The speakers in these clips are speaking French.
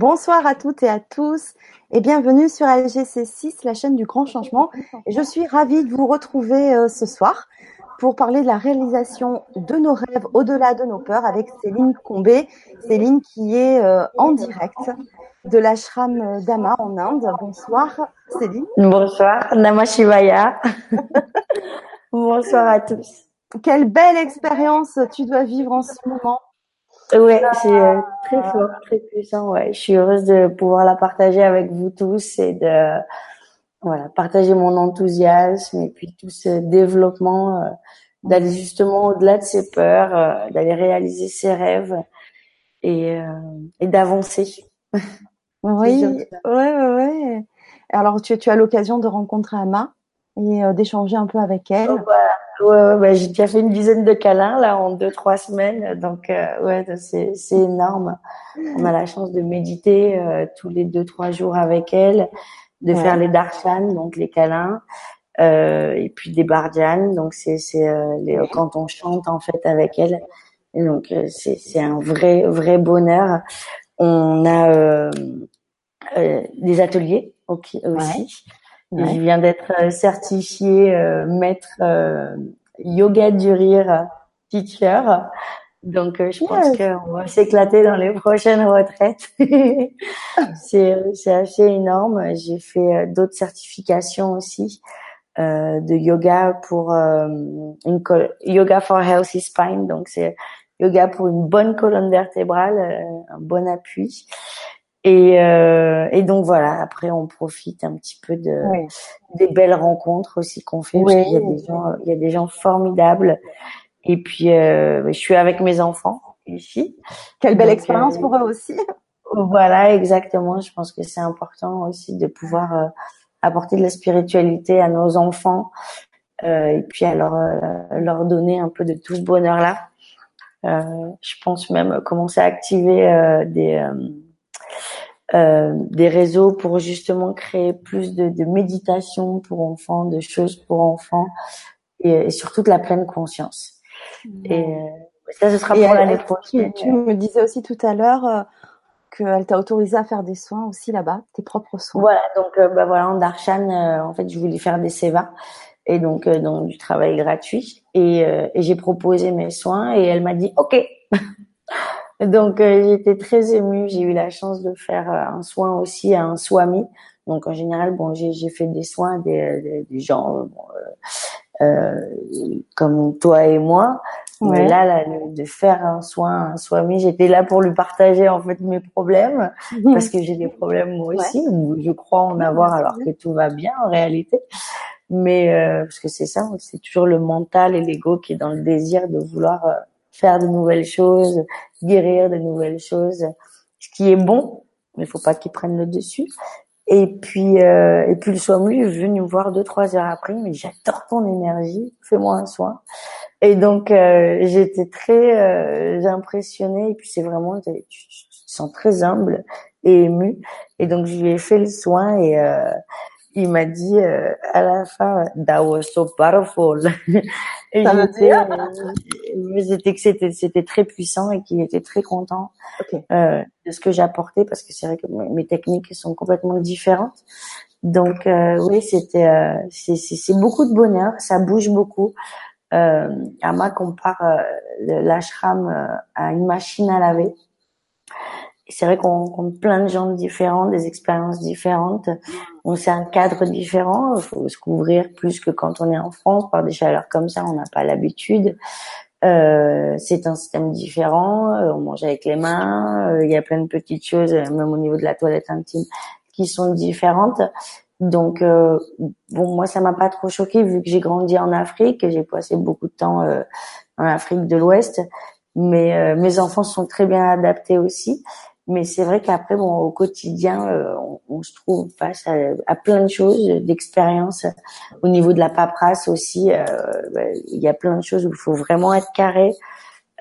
Bonsoir à toutes et à tous et bienvenue sur LGC6, la chaîne du grand changement. je suis ravie de vous retrouver euh, ce soir pour parler de la réalisation de nos rêves au-delà de nos peurs avec Céline Combé. Céline qui est euh, en direct de l'ashram d'Ama en Inde. Bonsoir Céline. Bonsoir Nama Shivaya. Bonsoir à tous. Quelle belle expérience tu dois vivre en ce moment. Ouais, c'est euh, très fort, très puissant. Ouais, je suis heureuse de pouvoir la partager avec vous tous et de voilà partager mon enthousiasme et puis tout ce développement, euh, d'aller justement au-delà de ses peurs, euh, d'aller réaliser ses rêves et et d'avancer. Oui, ouais, ouais, ouais. Alors tu, tu as l'occasion de rencontrer Ama et d'échanger un peu avec elle. Oh, voilà. Ouais, j'ai déjà fait une dizaine de câlins là en deux trois semaines, donc euh, ouais, c'est c'est énorme. On a la chance de méditer euh, tous les deux trois jours avec elle, de faire les darshan, donc les câlins, euh, et puis des bardjanes, donc c'est c'est quand on chante en fait avec elle. Et donc c'est c'est un vrai vrai bonheur. On a des ateliers aussi. Je viens d'être euh, certifiée euh, maître euh, yoga du rire teacher. Donc, je pense qu'on va s'éclater dans les prochaines retraites. c'est, c'est assez énorme. J'ai fait d'autres certifications aussi euh, de yoga pour une yoga for healthy spine. Donc, c'est yoga pour une bonne colonne vertébrale, un bon appui. Et, euh, et donc voilà, après on profite un petit peu de des belles rencontres aussi qu'on fait. Parce il y a des gens, il y a des gens formidables. Et puis euh, je suis avec mes enfants ici. Quelle belle expérience euh, pour eux aussi. Voilà, exactement. Je pense que c'est important aussi de pouvoir euh, apporter de la spiritualité à nos enfants euh, et puis alors leur donner un peu de tout ce bonheur là. je pense même commencer à activer des euh, des réseaux pour justement créer plus de, de, méditation pour enfants, de choses pour enfants et, et surtout de la pleine conscience. Et euh, ça, ce sera pour l'année prochaine. Tu, me disais aussi tout à l'heure euh, qu'elle t'a autorisé à faire des soins aussi là-bas, tes propres soins. Voilà, donc bah voilà, en Darshan, en fait, je voulais faire des sévas et donc donc du travail gratuit et, et j'ai proposé mes soins et elle m'a dit OK. Donc euh, j'étais très émue. J'ai eu la chance de faire euh, un soin aussi à un swami. Donc en général, bon, j'ai fait des soins des, des, gens euh, comme toi et moi. Mais là, là, de faire un soin, un swami, j'étais là pour lui partager en fait mes problèmes parce que j'ai des problèmes moi aussi. Je crois en avoir alors que tout va bien en réalité. Mais parce que c'est ça, c'est toujours le mental et l'ego qui est dans le désir de vouloir faire de nouvelles choses, guérir de nouvelles choses, ce qui est bon, mais il faut pas qu'il prenne le dessus. Et puis, euh, et puis le soin lui est venu me voir deux trois heures après, mais j'adore ton énergie, fais-moi un soin. Et donc euh, j'étais très euh, impressionnée. Et puis c'est vraiment, tu, tu, te sens très humble et ému. Et donc je lui ai fait le soin et euh, il m'a dit euh, à la fin that was so powerful et j'étais que c'était c'était très puissant et qu'il était très content euh, de ce que j'apportais parce que c'est vrai que mes techniques sont complètement différentes donc euh, oui c'était euh, c'est c'est beaucoup de bonheur ça bouge beaucoup euh, Ama compare euh, l'ashram à une machine à laver c'est vrai qu'on compte plein de gens différents, des expériences différentes. On c'est un cadre différent. Il faut se couvrir plus que quand on est en France par des chaleurs comme ça. On n'a pas l'habitude. Euh, c'est un système différent. Euh, on mange avec les mains. Euh, il y a plein de petites choses, même au niveau de la toilette intime, qui sont différentes. Donc euh, bon, moi ça m'a pas trop choqué vu que j'ai grandi en Afrique, j'ai passé beaucoup de temps euh, en Afrique de l'Ouest, mais mes enfants sont très bien adaptés aussi. Mais c'est vrai qu'après, bon, au quotidien, euh, on, se trouve face à, plein de choses, d'expériences. Au niveau de la paperasse aussi, euh, bah, il y a plein de choses où il faut vraiment être carré.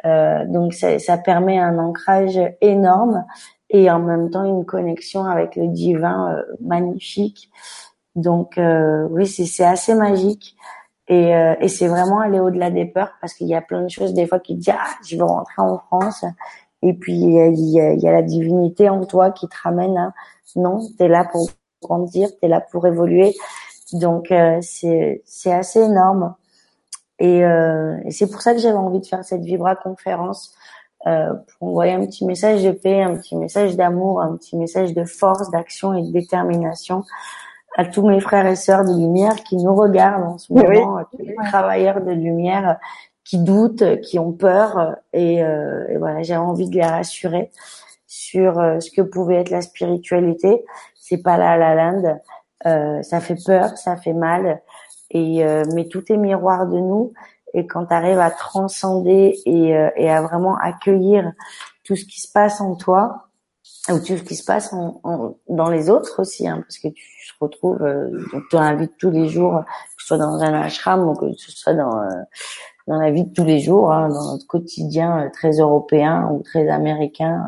Euh, donc ça, ça, permet un ancrage énorme et en même temps une connexion avec le divin magnifique. Donc oui, c'est assez magique. Et, et c'est vraiment aller au-delà des peurs parce qu'il y a plein de choses des fois qui disent ah je veux rentrer en France Et puis il y a, y a, la divinité en toi qui te ramène à non, t'es là pour grandir, t'es là pour évoluer. Donc euh, c'est c'est assez énorme. Et, euh, et c'est pour ça que j'avais envie de faire cette Vibra conférence euh, pour envoyer un petit message de paix, un petit message d'amour, un petit message de force, d'action et de détermination à tous mes frères et sœurs de lumière qui nous regardent en ce moment, à tous les travailleurs de lumière qui doutent, qui ont peur. Et, euh, et voilà, j'avais envie de les rassurer sur euh, ce que pouvait être la spiritualité. C'est pas la la land. Euh, ça fait peur, ça fait mal. Et euh, mais tout est miroir de nous. Et quand tu arrives à transcender et, euh, et à vraiment accueillir tout ce qui se passe en toi, ou tout ce qui se passe en, en, dans les autres aussi, hein, parce que tu te retrouves, euh, donc tu invites tous les jours, que ce soit dans un ashram ou que ce soit dans dans la vie de tous les jours, hein, dans notre quotidien euh, très européen ou très américain,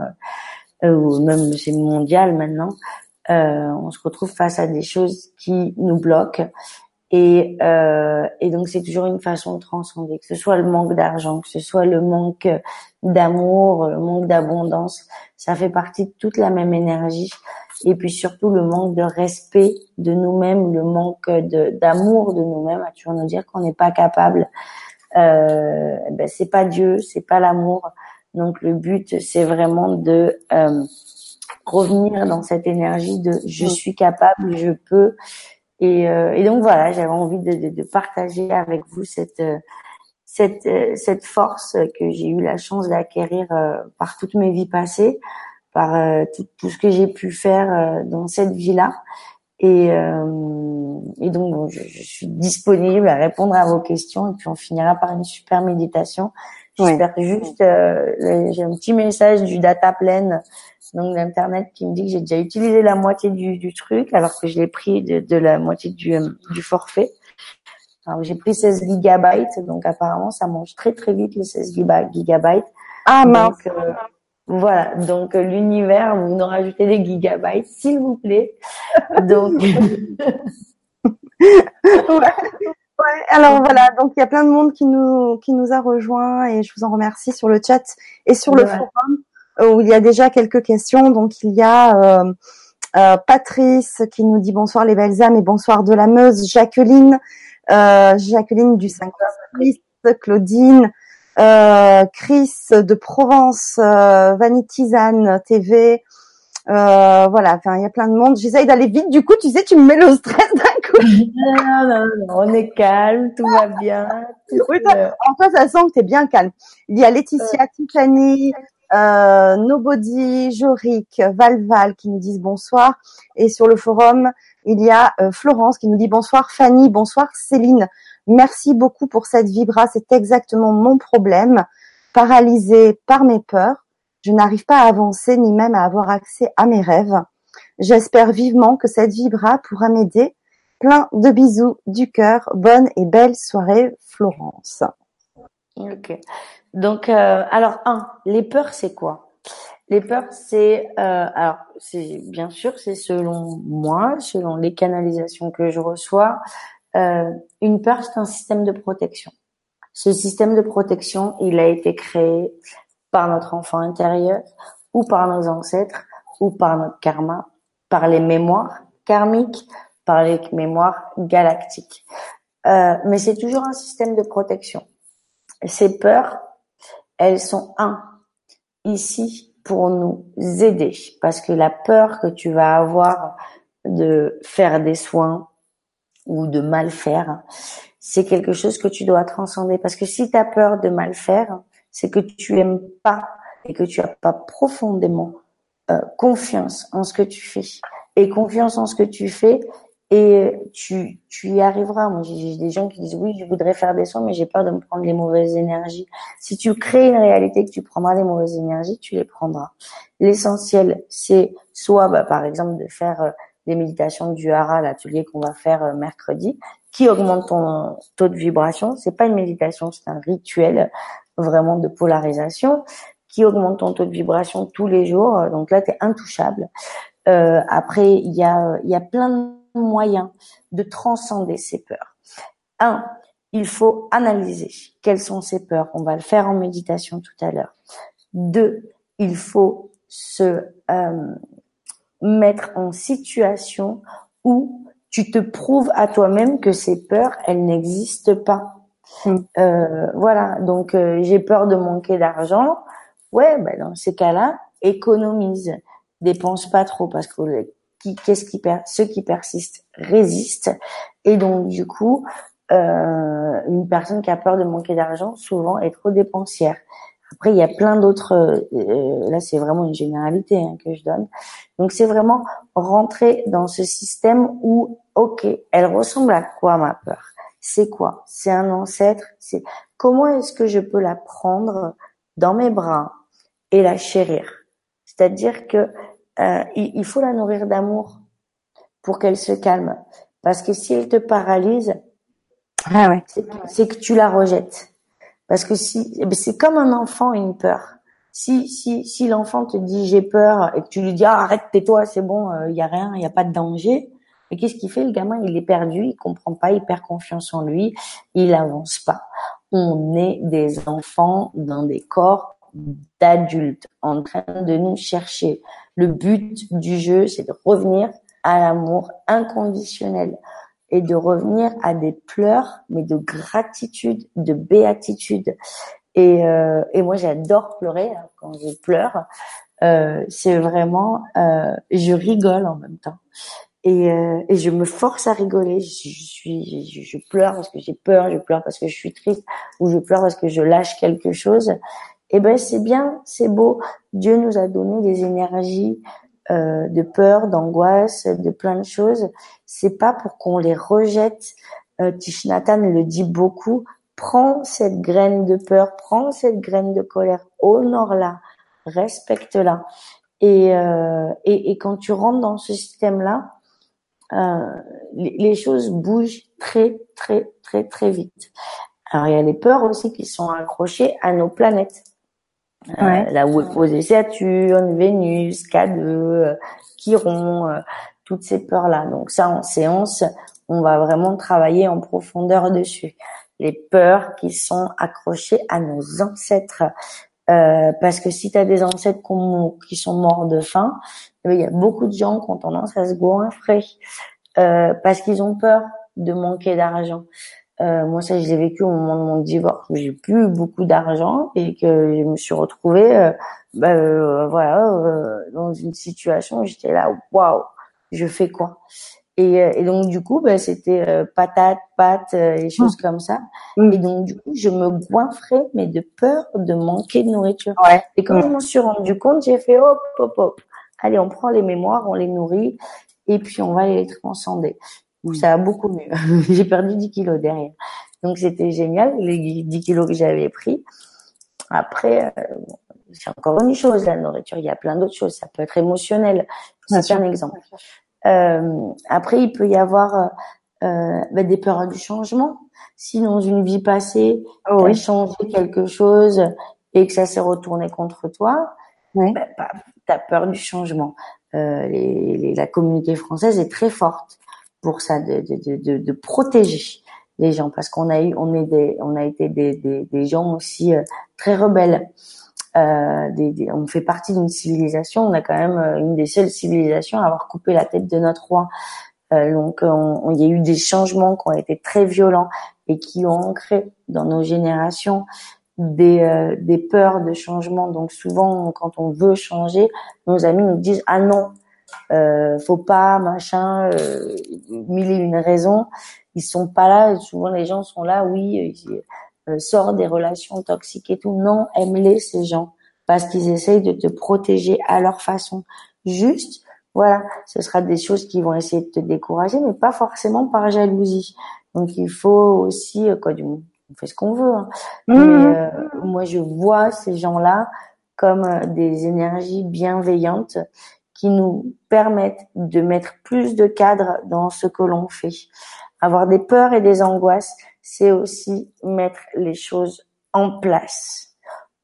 ou même c'est mondial maintenant, on se retrouve face à des choses qui nous bloquent et, euh, et donc c'est toujours une façon de transcender, que ce soit le manque d'argent, que ce soit le manque d'amour, le manque d'abondance, ça fait partie de toute la même énergie. Et puis surtout le manque de respect de nous-mêmes, le manque d'amour de, nous-mêmes, à toujours nous dire qu'on n'est pas capable. Euh, ben c'est pas Dieu, c'est pas l'amour. Donc le but c'est vraiment de euh, revenir dans cette énergie de je suis capable, je peux et, euh, et donc voilà, j'avais envie de, de, de, partager avec vous cette euh, cette euh, cette force que j'ai eu la chance d'acquérir par toutes mes vies passées, par tout, tout, ce que j'ai pu faire dans cette vie-là. Et, et donc je, je, suis disponible à répondre à vos questions et puis on finira par une super méditation. J'espère juste, j'ai un petit message du data plane donc l'internet qui me dit que j'ai déjà utilisé la moitié du, du truc alors que je l'ai pris de, de, la moitié du, euh, du forfait. Alors j'ai pris 16 gigabytes, donc apparemment ça mange très très vite les 16 gigabytes. Ah mince. Euh, voilà, donc euh, l'univers, vous nous rajoutez des gigabytes, s'il vous plaît. Donc. ouais. Ouais, alors voilà, donc il y a plein de monde qui nous qui nous a rejoints et je vous en remercie sur le chat et sur le forum où il y a déjà quelques questions. Donc il y a euh, euh, Patrice qui nous dit bonsoir les belles âmes et bonsoir de la Meuse, Jacqueline, euh, Jacqueline du 5 Claudine, euh, Chris de Provence, euh, Vanitizane TV. Euh, voilà, enfin il y a plein de monde. J'essaye d'aller vite. Du coup, tu sais, tu me mets le stress d'un coup. non, non, non, on est calme, tout va bien. oui, en toi, ça sent que t'es bien calme. Il y a Laetitia, Tiffany, euh, Nobody, Jorik, Valval qui nous disent bonsoir. Et sur le forum, il y a euh, Florence qui nous dit bonsoir Fanny, bonsoir Céline. Merci beaucoup pour cette vibra, c'est exactement mon problème. Paralysée par mes peurs, je n'arrive pas à avancer ni même à avoir accès à mes rêves. J'espère vivement que cette vibra pourra m'aider. Plein de bisous du cœur. Bonne et belle soirée, Florence. Ok. Donc, euh, alors, un, les peurs, c'est quoi? Les peurs, c'est, euh, alors, c'est bien sûr, c'est selon moi, selon les canalisations que je reçois, euh, une peur, c'est un système de protection. Ce système de protection, il a été créé par notre enfant intérieur, ou par nos ancêtres, ou par notre karma, par les mémoires karmiques, par les mémoires galactiques. Euh, mais c'est toujours un système de protection. Ces peurs, elles sont un ici pour nous aider parce que la peur que tu vas avoir de faire des soins ou de mal faire, c'est quelque chose que tu dois transcender parce que si tu as peur de mal faire, c'est que tu aimes pas et que tu as pas profondément euh, confiance en ce que tu fais. Et confiance en ce que tu fais, et tu, tu y arriveras. Moi, j'ai des gens qui disent oui, je voudrais faire des soins, mais j'ai peur de me prendre les mauvaises énergies. Si tu crées une réalité que tu prendras les mauvaises énergies, tu les prendras. L'essentiel, c'est soit, bah, par exemple, de faire euh, les méditations du Hara, l'atelier qu'on va faire euh, mercredi, qui augmente ton taux de vibration. C'est pas une méditation, c'est un rituel vraiment de polarisation qui augmente ton taux de vibration tous les jours. Donc là, tu es intouchable. Euh, après, il y a, y a plein de moyen de transcender ces peurs. Un, il faut analyser quelles sont ces peurs. On va le faire en méditation tout à l'heure. Deux, il faut se euh, mettre en situation où tu te prouves à toi-même que ces peurs, elles n'existent pas. Mm. Euh, voilà, donc euh, j'ai peur de manquer d'argent. Ouais, ben dans ces cas-là, économise, dépense pas trop parce que qui, qu'est-ce qui per ceux qui persistent résistent et donc du coup, euh, une personne qui a peur de manquer d'argent souvent est trop dépensière. Après, il y a plein d'autres. Euh, là, c'est vraiment une généralité hein, que je donne. Donc, c'est vraiment rentrer dans ce système où, ok, elle ressemble à quoi ma peur? C'est quoi? C'est un ancêtre? C'est comment est-ce que je peux la prendre dans mes bras et la chérir? C'est-à-dire que euh, il, faut la nourrir d'amour pour qu'elle se calme. Parce que si elle te paralyse, ah ouais. c'est que tu la rejettes. Parce que si, eh ben, c'est comme un enfant une peur. Si si si l'enfant te dit j'ai peur et que tu lui dis ah, arrête tais-toi c'est bon il euh, y a rien il y a pas de danger mais qu'est-ce qu'il fait le gamin? Il est perdu il comprend pas il perd confiance en lui il avance pas. On est des enfants dans des corps d'adultes en train de nous chercher. Le but du jeu c'est de revenir à l'amour inconditionnel et de revenir à des pleurs, mais de gratitude, de béatitude. Et, euh, et moi, j'adore pleurer hein, quand je pleure. Euh, c'est vraiment, euh, je rigole en même temps. Et, euh, et je me force à rigoler. Je, je, je pleure parce que j'ai peur, je pleure parce que je suis triste, ou je pleure parce que je lâche quelque chose. Et ben c'est bien, c'est beau. Dieu nous a donné des énergies euh, de peur, d'angoisse, de plein de choses. C'est pas pour qu'on les rejette. Euh, le dit beaucoup. Prends cette graine de peur, prends cette graine de colère, honore-la, respecte-la. Et, euh, et, quand tu rentres dans ce système-là, euh, les choses bougent très, très, très, très vite. Alors il y a les peurs aussi qui sont accrochées à nos planètes. Euh, là où est posé Saturne, Vénus, K2, euh, Chiron, euh, toutes ces peurs-là. Donc ça, en séance, on va vraiment travailler en profondeur dessus. Les peurs qui sont accrochées à nos ancêtres. Euh, parce que si tu as des ancêtres qui sont morts de faim, eh il y a beaucoup de gens qui ont tendance à se goinfrer euh, parce qu'ils ont peur de manquer d'argent. Euh, moi, ça, je l'ai vécu au moment de mon divorce où j'ai plus beaucoup d'argent et que je me suis retrouvée, euh, bah, euh, voilà, euh, dans une situation où j'étais là, waouh, je fais quoi? Et, et, donc du coup, bah, c'était patate, pâte et choses mmh. comme ça. Mmh. Et donc du coup, je me goinfrais, mais de peur de manquer de nourriture. Ouais. Et quand mmh. je m'en suis rendu compte, j'ai fait hop, hop, hop. Allez, on prend les mémoires, on les nourrit, et puis on va les transcender ça a beaucoup mieux. j'ai perdu 10 kilos derrière. Donc c'était génial, les 10 kilos que j'avais pris. Après, euh, c'est encore une chose, la nourriture. Il y a plein d'autres choses. Ça peut être émotionnel. C'est un exemple. Euh, après, il peut y avoir euh, bah, des peurs du changement. Si dans une vie passée, oh, tu as changé quelque chose et que ça s'est retourné contre toi, oui. bah, tu as peur du changement. Euh, les, les, la communauté française est très forte pour ça, de, de, de, de protéger les gens, parce qu'on a eu, on est des, on a été des, des, des gens aussi euh, très rebelles. Euh, des, on fait partie d'une civilisation. On a quand même euh, une des seules civilisations à avoir coupé la tête de notre roi. Euh, donc, il y a eu des changements qui ont été très violents et qui ont ancré dans nos générations des, euh, des peurs de changement. Donc, souvent, quand on veut changer, nos amis nous disent ah non, euh, faut pas machin euh, mille et une raisons. Ils sont pas là. Souvent les gens sont là oui euh, sort des relations toxiques et tout. Non aime-les ces gens. Parce qu'ils essayent de te protéger à leur façon. Juste voilà ce sera des choses qui vont essayer de te décourager mais pas forcément par jalousie. Donc il faut aussi euh, quoi du on fait ce qu'on veut hein. mmh. mais euh, moi je vois ces gens là comme euh, des énergies bienveillantes qui nous permettent de mettre plus de cadre dans ce que l'on fait. Avoir des peurs et des angoisses, c'est aussi mettre les choses en place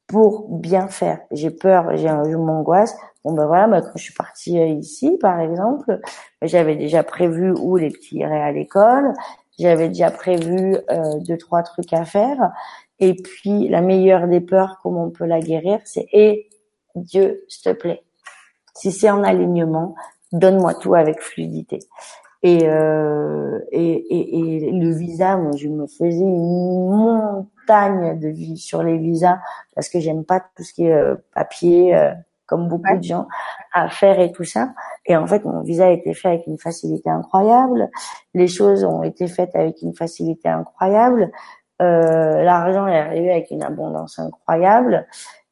pour bien faire. J'ai peur, j'ai je m'angoisse. Bon ben voilà, ben quand je suis partie euh, ici, par exemple, j'avais déjà prévu où les petits iraient à l'école. J'avais déjà prévu euh, deux trois trucs à faire. Et puis la meilleure des peurs, comment on peut la guérir, c'est et Dieu, s'il te plaît, si c'est en alignement, donne-moi tout avec fluidité. Et, euh, et, et, et, le visa, moi, je me faisais une montagne de vie sur les visas parce que j'aime pas tout ce qui est euh, papier, euh, comme beaucoup de gens, à faire et tout ça. Et en fait, mon visa a été fait avec une facilité incroyable. Les choses ont été faites avec une facilité incroyable. Euh, L'argent est arrivé avec une abondance incroyable.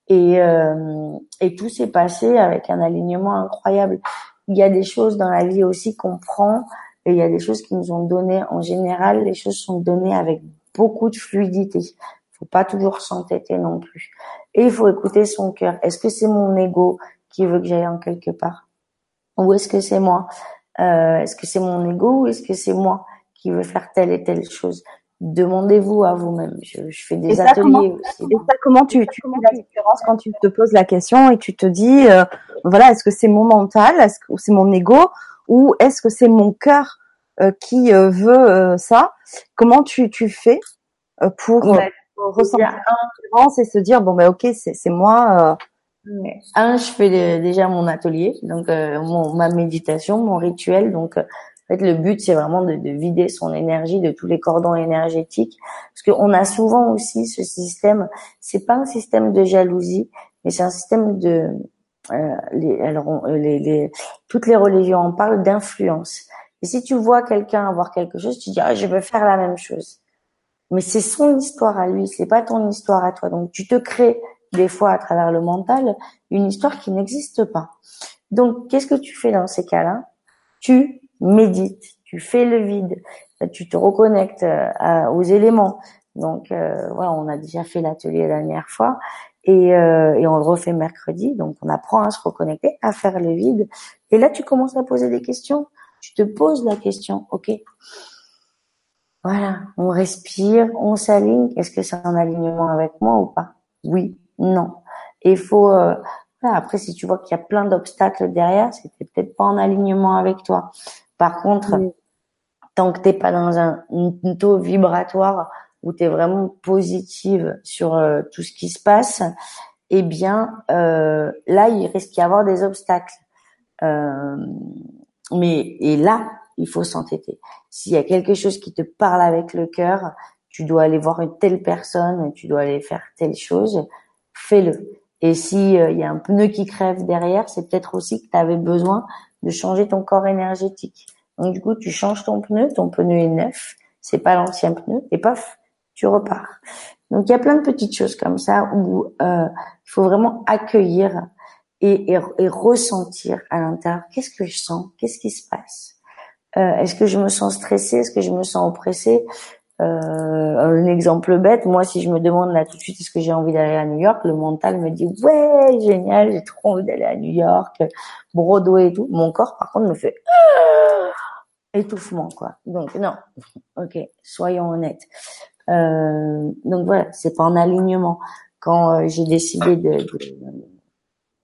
Et, euh, et tout s'est passé avec un alignement incroyable il y a des choses dans la vie aussi qu'on prend et il y a des choses qui nous ont donné. En général, les choses sont données avec beaucoup de fluidité. Il faut pas toujours s'entêter non plus. Et il faut écouter son cœur. Est-ce que c'est mon ego qui veut que j'aille en quelque part? Ou est-ce que c'est moi? Euh, Est-ce que c'est mon ego ou est-ce que c'est moi qui veux faire telle et telle chose? Demandez-vous à vous-même. Je, fais des ateliers aussi. Et ça, comment tu, tu fais la différence quand tu te poses la question et tu te dis, euh, voilà, est-ce que c'est mon mental, est-ce que c'est mon ego, ou est-ce que c'est mon cœur euh, qui euh, veut ça? Comment tu, tu fais pour, ressentir la différence et se dire, bon ben ok, c'est moi. Un, je fais déjà mon atelier, donc mon, ma méditation, mon rituel, donc en fait, le but, c'est vraiment de, de, vider son énergie de tous les cordons énergétiques, parce qu'on a souvent aussi ce système. C'est pas un système de jalousie, mais c'est un système de. Euh, les, alors, les, les, toutes les religions en parlent d'influence. Et si tu vois quelqu'un avoir quelque chose, tu dis ah, je veux faire la même chose. Mais c'est son histoire à lui, c'est pas ton histoire à toi. Donc tu te crées des fois à travers le mental une histoire qui n'existe pas. Donc qu'est-ce que tu fais dans ces cas-là? Tu médites, tu fais le vide, tu te reconnectes euh, aux éléments. Donc euh, voilà, on a déjà fait l'atelier la dernière fois et, euh, et, on le refait mercredi. Donc on apprend à se reconnecter, à faire le vide. Et là, tu commences à poser des questions. Tu te poses la question, ok Voilà, on respire, on s'aligne. Est-ce que c'est en alignement avec moi ou pas? Oui, non. il faut après, si tu vois qu'il y a plein d'obstacles derrière, c'était peut-être pas en alignement avec toi. Par contre, tant que t'es pas dans un, taux vibratoire où tu es vraiment positive sur euh, tout ce qui se passe, eh bien euh, là, il risque d'y avoir des obstacles. Euh, mais et là, il faut s'entêter. S'il y a quelque chose qui te parle avec le cœur, tu dois aller voir une telle personne, tu dois aller faire telle chose, fais-le. Et si il y a un pneu qui crève derrière, c'est peut-être aussi que tu avais besoin de changer ton corps énergétique. Donc du coup, tu changes ton pneu, ton pneu est neuf, c'est pas l'ancien pneu, et paf, tu repars. Donc il y a plein de petites choses comme ça où euh, il faut vraiment accueillir et, et, ressentir à l'intérieur qu'est-ce que je sens, qu'est-ce qui se passe? Euh, est-ce que je me sens stressée, est-ce que je me sens oppressée? Un exemple bête, moi si je me demande là tout de suite est-ce que j'ai envie d'aller à New York, le mental me dit ouais génial, j'ai trop envie d'aller à New York, Broadway et tout. Mon corps par contre me fait ah étouffement quoi. Donc non, ok, soyons honnêtes. Euh, donc voilà, c'est pas en alignement. Quand euh, j'ai décidé de, de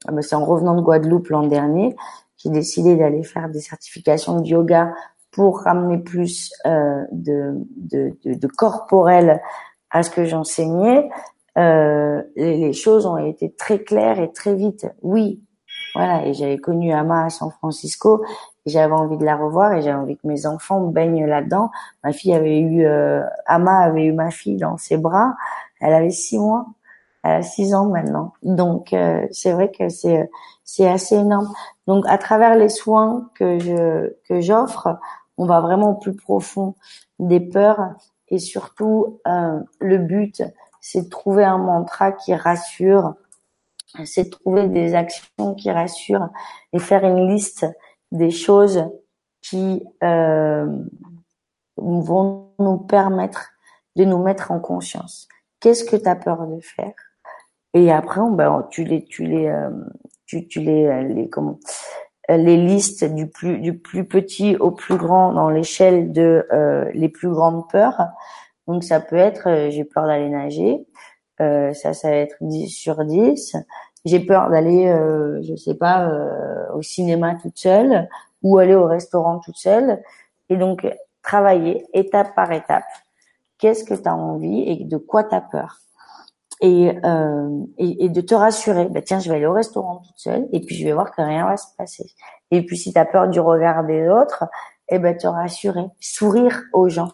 ah ben, c'est en revenant de Guadeloupe l'an dernier, j'ai décidé d'aller faire des certifications de yoga pour ramener plus euh, de, de, de, de, corporel à ce que j'enseignais, euh, les, les, choses ont été très claires et très vite. Oui, voilà. Et j'avais connu Ama à San Francisco. J'avais envie de la revoir et j'avais envie que mes enfants baignent là-dedans. Ma fille avait eu, euh, Ama avait eu ma fille dans ses bras. Elle avait six mois. Elle a six ans maintenant. Donc euh, c'est vrai que c'est c'est assez énorme. Donc à travers les soins que je que j'offre, on va vraiment au plus profond des peurs. Et surtout euh, le but c'est de trouver un mantra qui rassure, c'est de trouver des actions qui rassurent et faire une liste des choses qui euh, vont nous permettre de nous mettre en conscience. Qu'est-ce que tu as peur de faire? Et après, ben, tu les, tu les, euh, tu, tu les, les comment euh, les listes du plus du plus petit au plus grand dans l'échelle de euh, les plus grandes peurs. Donc ça peut être euh, j'ai peur d'aller nager, euh, ça ça va être 10 sur 10. J'ai peur d'aller je sais pas au cinéma toute seule ou aller au restaurant toute seule et donc travailler étape par étape. Qu'est-ce que tu as envie et de quoi tu as peur? Et, euh, et, et, de te rassurer. Bah, tiens, je vais aller au restaurant toute seule et puis je vais voir que rien va se passer. Et puis si tu as peur du regard des autres, eh ben te rassurer, sourire aux gens.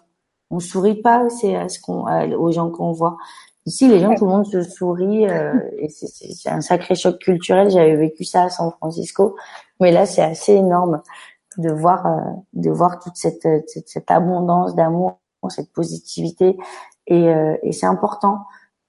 On sourit pas c'est à ce qu'on aux gens qu'on voit. Ici, les gens, tout le monde se sourit euh, et c'est un sacré choc culturel. J'avais vécu ça à San Francisco, mais là, c'est assez énorme de voir euh, de voir toute cette cette, cette abondance d'amour, cette positivité et, euh, et c'est important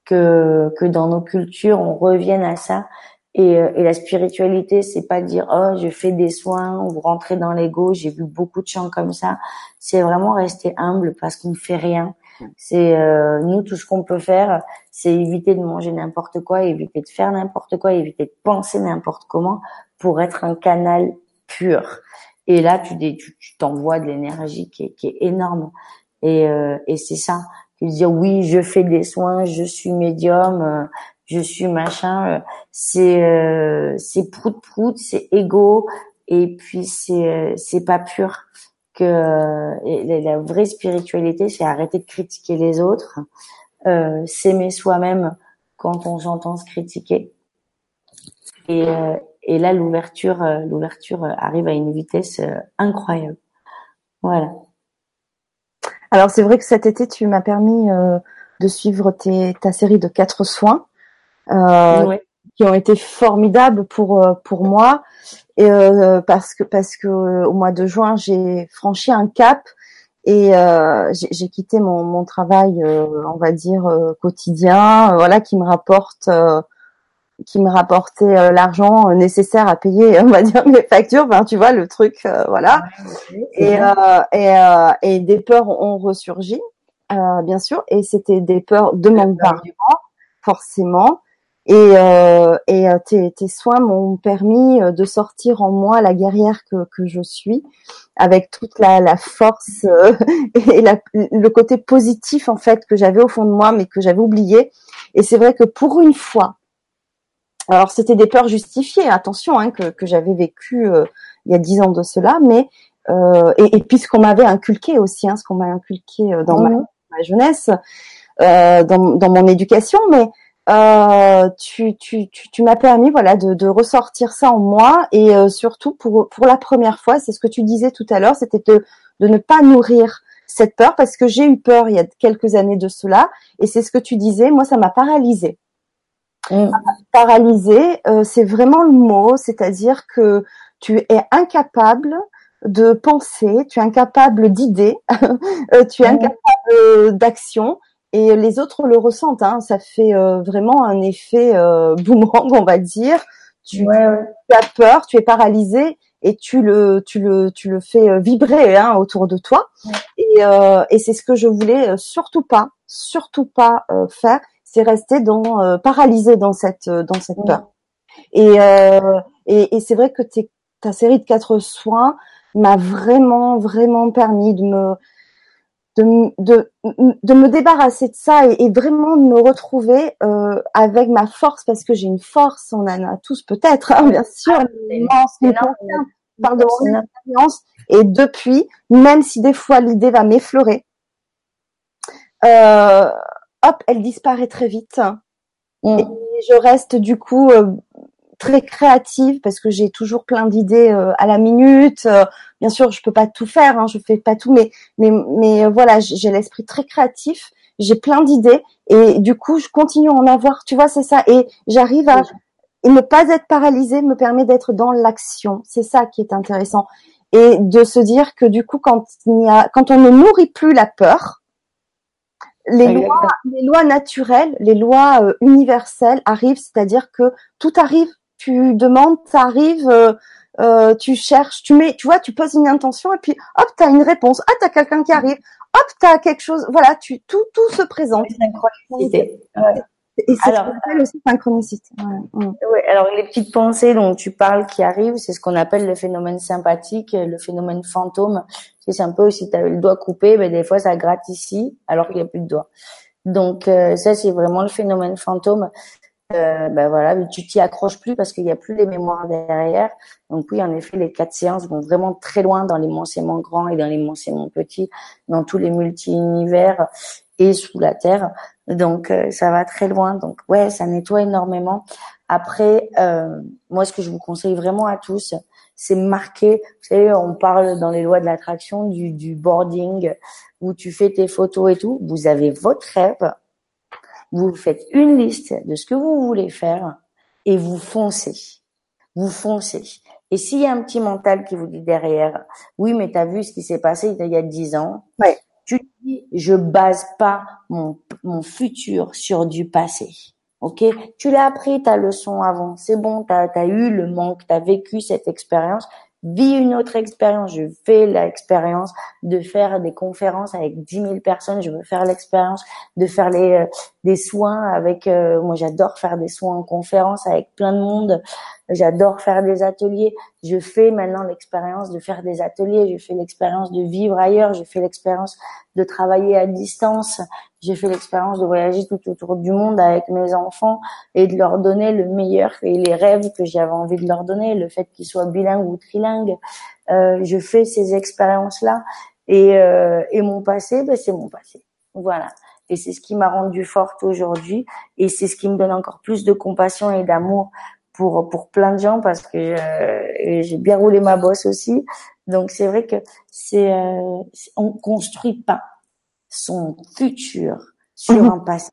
que, que dans nos cultures, on revienne à ça. Et, euh, et la spiritualité, c'est pas dire oh je fais des soins ou rentrer dans l'ego. J'ai vu beaucoup de chants comme ça. C'est vraiment rester humble parce qu'on ne fait rien. C'est euh, nous tout ce qu'on peut faire, c'est éviter de manger n'importe quoi, éviter de faire n'importe quoi, éviter de penser n'importe comment pour être un canal pur. Et là, tu t'envoies de l'énergie qui est, qui est énorme. Et, euh, et c'est ça dire oui, je fais des soins, je suis médium, euh, je suis machin, euh, c'est euh, c'est prout prout, c'est égo et puis c'est c'est pas pur que la, vraie spiritualité, c'est arrêter de critiquer les autres, s'aimer soi-même quand on s'entend se critiquer. Et, et là, l'ouverture, l'ouverture arrive à une vitesse incroyable. Voilà. Alors c'est vrai que cet été, tu m'as permis euh, de suivre tes, ta série de quatre soins euh, qui ont été formidables pour euh, pour moi. Et parce que parce que au mois de juin j'ai franchi un cap et j'ai quitté mon, mon travail on va dire quotidien voilà qui me rapporte qui me rapportait euh, l'argent nécessaire à payer, on va dire, mes factures. Ben, tu vois, le truc, euh, voilà. et, euh, et, et, des peurs ont ressurgi, bien sûr, et c'était des peurs de manque d'argent, forcément. Et, et tes, tes, soins m'ont permis de sortir en moi la guerrière que, que je suis, avec toute la, la force et la, le côté positif en fait que j'avais au fond de moi, mais que j'avais oublié. Et c'est vrai que pour une fois, alors c'était des peurs justifiées, attention, hein, que, que j'avais vécu euh, il y a dix ans de cela, mais euh, et, et, puis ce qu'on m'avait inculqué aussi, hein, ce qu'on m'a inculqué euh, dans ma, mhm. ma, jeunesse, euh, dans, dans, mon éducation, mais euh, tu, tu, tu, tu m'as permis voilà de, de, ressortir ça en moi et surtout pour pour la première fois, c'est ce que tu disais tout à l'heure, c'était de, de ne pas nourrir cette peur parce que j'ai eu peur il y a quelques années de cela et c'est ce que tu disais, moi ça m'a paralysée. Mm. Paralysé, euh, c'est vraiment le mot, c'est-à-dire que tu es incapable de penser, tu es incapable d'idée, euh, tu es mm. incapable d'action et les autres le ressentent. Hein. Ça fait euh, vraiment un effet boomerang, on va dire. Tu, as peur, tu es paralysé et tu le, tu le, tu le fais vibrer hein, autour de toi. Et, et c'est ce que je voulais surtout pas, surtout pas faire c'est resté dans euh, paralysé dans cette euh, dans cette peur. Et, euh, et, et c'est vrai que ta série de quatre soins m'a vraiment vraiment permis de me de, de, de me débarrasser de ça et, et vraiment de me retrouver euh, avec ma force parce que j'ai une force, on en a tous peut-être, hein, bien sûr, ah, parle de mon expérience et depuis, même si des fois l'idée va m'effleurer, euh, hop, elle disparaît très vite. Mm. Et je reste du coup euh, très créative parce que j'ai toujours plein d'idées euh, à la minute. Euh, bien sûr, je peux pas tout faire, hein, je fais pas tout, mais mais mais voilà, j'ai l'esprit très créatif. J'ai plein d'idées et du coup, je continue à en avoir. Tu vois, c'est ça. Et j'arrive à et ne pas être paralysée me permet d'être dans l'action. C'est ça qui est intéressant et de se dire que du coup, quand il y a, quand on ne nourrit plus la peur, les lois, les lois naturelles, les lois euh, universelles arrivent, c'est-à-dire que tout arrive. Tu demandes, ça arrive, euh, euh, tu cherches, tu mets, tu vois, tu poses une intention et puis hop, tu as une réponse. Ah, tu as quelqu'un qui arrive. Hop, tu as quelque chose. Voilà, tu tout tout se présente. Ouais. Et c'est alors, aussi synchronicité. Ouais. ouais. alors les petites pensées dont tu parles qui arrivent, c'est ce qu'on appelle le phénomène sympathique, le phénomène fantôme. C'est un peu si tu as le doigt coupé, ben des fois ça gratte ici alors qu'il n'y a plus de doigt. Donc euh, ça c'est vraiment le phénomène fantôme. Euh, ben voilà, tu t'y accroches plus parce qu'il n'y a plus les mémoires derrière. Donc oui, en effet, les quatre séances vont vraiment très loin dans l'immensément grand et dans l'immensément petit, dans tous les multi-univers et sous la terre. Donc euh, ça va très loin. Donc ouais, ça nettoie énormément. Après, euh, moi ce que je vous conseille vraiment à tous, c'est marquer. Vous savez, on parle dans les lois de l'attraction du, du boarding où tu fais tes photos et tout. Vous avez votre rêve. Vous faites une liste de ce que vous voulez faire et vous foncez. Vous foncez. Et s'il y a un petit mental qui vous dit derrière, oui, mais tu as vu ce qui s'est passé il y a dix ans. Je base pas mon, mon futur sur du passé. Ok, tu l'as appris ta leçon avant, c'est bon, tu as, eu le manque, tu as vécu cette expérience, vis une autre expérience. Je fais l'expérience de faire des conférences avec 10 000 personnes. Je veux faire l'expérience de faire les euh, des soins avec. Euh, moi, j'adore faire des soins en conférence avec plein de monde. J'adore faire des ateliers. Je fais maintenant l'expérience de faire des ateliers. Je fais l'expérience de vivre ailleurs. Je fais l'expérience de travailler à distance. J'ai fait l'expérience de voyager tout autour du monde avec mes enfants et de leur donner le meilleur et les rêves que j'avais envie de leur donner, le fait qu'ils soient bilingues ou trilingues. Euh, je fais ces expériences-là et, euh, et mon passé, ben, c'est mon passé. Voilà. Et c'est ce qui m'a rendue forte aujourd'hui et c'est ce qui me donne encore plus de compassion et d'amour pour pour plein de gens parce que euh, j'ai bien roulé ma bosse aussi. Donc c'est vrai que c'est euh, on construit pas son futur sur mhm. un passé.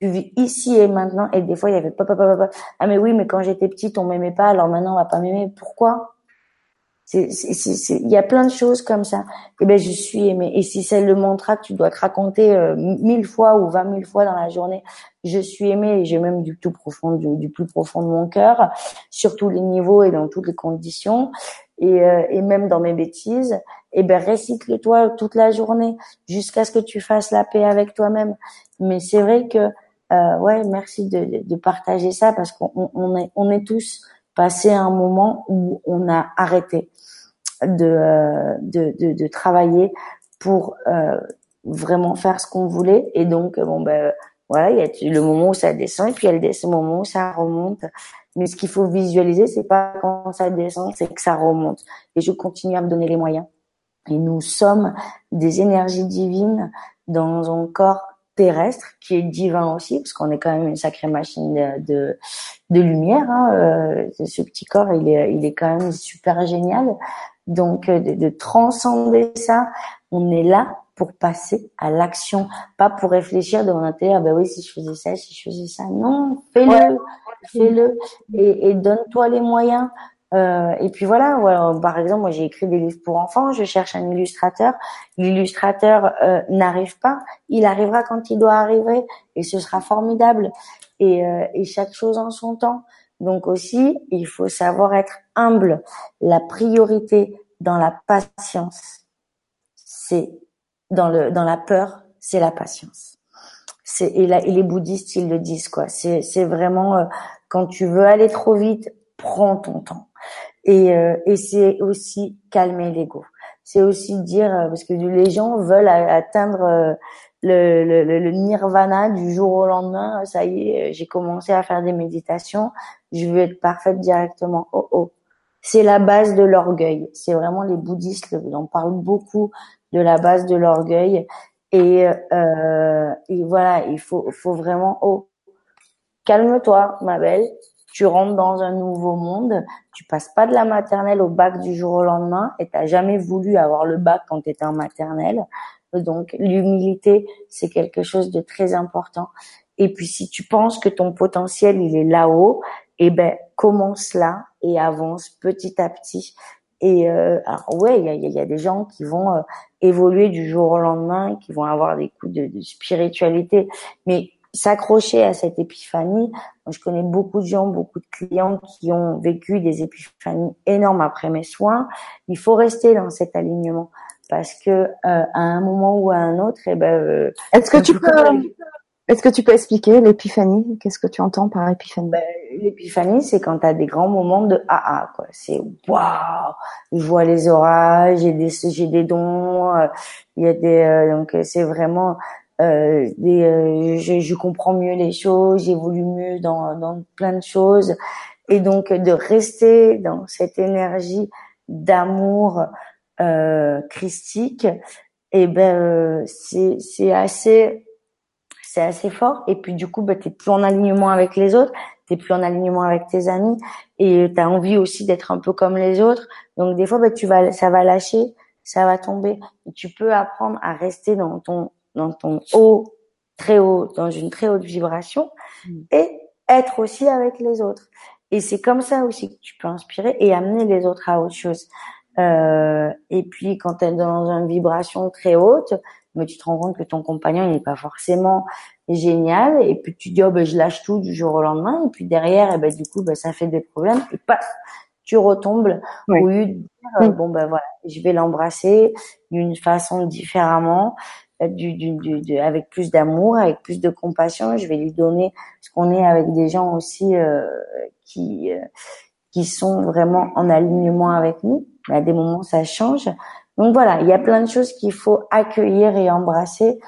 Tu vis ici et maintenant et des fois il y avait papa papa papa ah mais oui mais quand j'étais petite on m'aimait pas alors maintenant on va pas m'aimer. Pourquoi? C'est il y a plein de choses comme ça. Et eh ben je suis aimée. Et si c'est le mantra que tu dois te raconter euh, mille fois ou vingt mille fois dans la journée je suis aimée et j'ai même du tout profond du, plus profond de mon cœur sur tous les niveaux et dans toutes les conditions et, euh, et même dans mes bêtises eh ben récite-le toi toute la journée jusqu'à ce que tu fasses la paix avec toi-même. Mais c'est vrai que euh, ouais, merci de, partager ça parce qu'on on est tous passé à un moment où on a arrêté de euh, travailler pour euh, vraiment faire ce qu'on voulait et donc bon ben voilà il y a le moment où ça descend et puis il y a ce moment où ça remonte mais ce qu'il faut visualiser c'est pas quand ça descend c'est que ça remonte et je continue à me donner les moyens et nous sommes des énergies divines dans un corps terrestre qui est divin aussi, parce qu'on est quand même une sacrée machine de, de, lumière. Hein. Euh, ce petit corps, il est, il est quand même super génial. Donc, euh, de, de transcender ça, on est là pour passer à l'action, pas pour réfléchir de mon intérieur. Ben oui, si je faisais ça, si je faisais ça, non, fais-le, fais-le et, et donne-toi les moyens euh, et puis voilà, par exemple, moi j'ai écrit des livres pour enfants, je cherche un illustrateur. L'illustrateur euh, n'arrive pas, il arrivera quand il doit arriver et ce sera formidable. Et, euh, et chaque chose en son temps. Donc aussi, il faut savoir être humble. La priorité dans la patience, c'est dans le dans la peur, c'est la patience. C'est et, et les bouddhistes ils le disent quoi. C'est c'est vraiment quand tu veux aller trop vite, prends ton temps. Et, euh, et c'est aussi calmer l'ego. C'est aussi dire euh, parce que les gens veulent atteindre euh, le, le, le, nirvana du jour au lendemain. Ça y est, j'ai commencé à faire des méditations. Je veux être parfaite directement. Oh oh, c'est la base de l'orgueil. C'est vraiment les bouddhistes en parlent beaucoup de la base de l'orgueil. Et, euh, et voilà, il faut, faut vraiment oh calme-toi, ma belle tu rentres dans un nouveau monde, tu passes pas de la maternelle au bac du jour au lendemain et t'as jamais voulu avoir le bac quand tu étais en maternelle. Donc l'humilité, c'est quelque chose de très important. Et puis si tu penses que ton potentiel il est là-haut, eh ben commence là et avance petit à petit. Et euh, alors ouais, il y a, y a, des gens qui vont euh, évoluer du jour au lendemain, qui vont avoir des coups de, de spiritualité, mais s'accrocher à cette épiphanie. Je connais beaucoup de gens, beaucoup de clients qui ont vécu des épiphanies énormes après mes soins. Il faut rester dans cet alignement parce que euh, à un moment ou à un autre, eh ben, euh, est-ce que tu peux, est-ce que tu peux expliquer l'épiphanie? Qu'est-ce que tu entends par épiphanie? Ben, L'épiphanie, c'est quand tu as des grands moments de ah ah quoi. C'est waouh, je vois les orages, j'ai des j'ai des dons, euh, il y a des donc c'est vraiment euh, euh, je, je, comprends mieux les choses, j'évolue mieux dans, dans plein de choses. Et donc de rester dans cette énergie d'amour euh, christique, et eh ben euh, c'est c'est assez c'est assez fort. Et puis du coup, bah, t'es plus en alignement avec les autres, t'es plus en alignement avec tes amis, et t'as envie aussi d'être un peu comme les autres. Donc des fois, bah, tu vas, ça va lâcher, ça va tomber. Et tu peux apprendre à rester dans ton dans ton haut, très haut, dans une très haute vibration, mm. et être aussi avec les autres. Et c'est comme ça aussi que tu peux inspirer et amener les autres à autre chose. Euh, et puis quand tu es dans une vibration très haute, mais tu te rends compte que ton compagnon n'est pas forcément génial. Et puis tu dis oh ben je lâche tout du jour au lendemain. Et puis derrière et eh ben du coup ben ça fait des problèmes. Et pas tu retombes oui. au lieu de dire bon ben voilà je vais l'embrasser d'une façon différemment euh, du, du, du, avec plus d'amour avec plus de compassion. Je vais lui donner ce qu'on est avec des gens aussi euh, qui euh, qui sont vraiment en alignement avec nous. Mais à des moments ça change donc voilà, il y a plein de choses qu'il faut accueillir et embrasser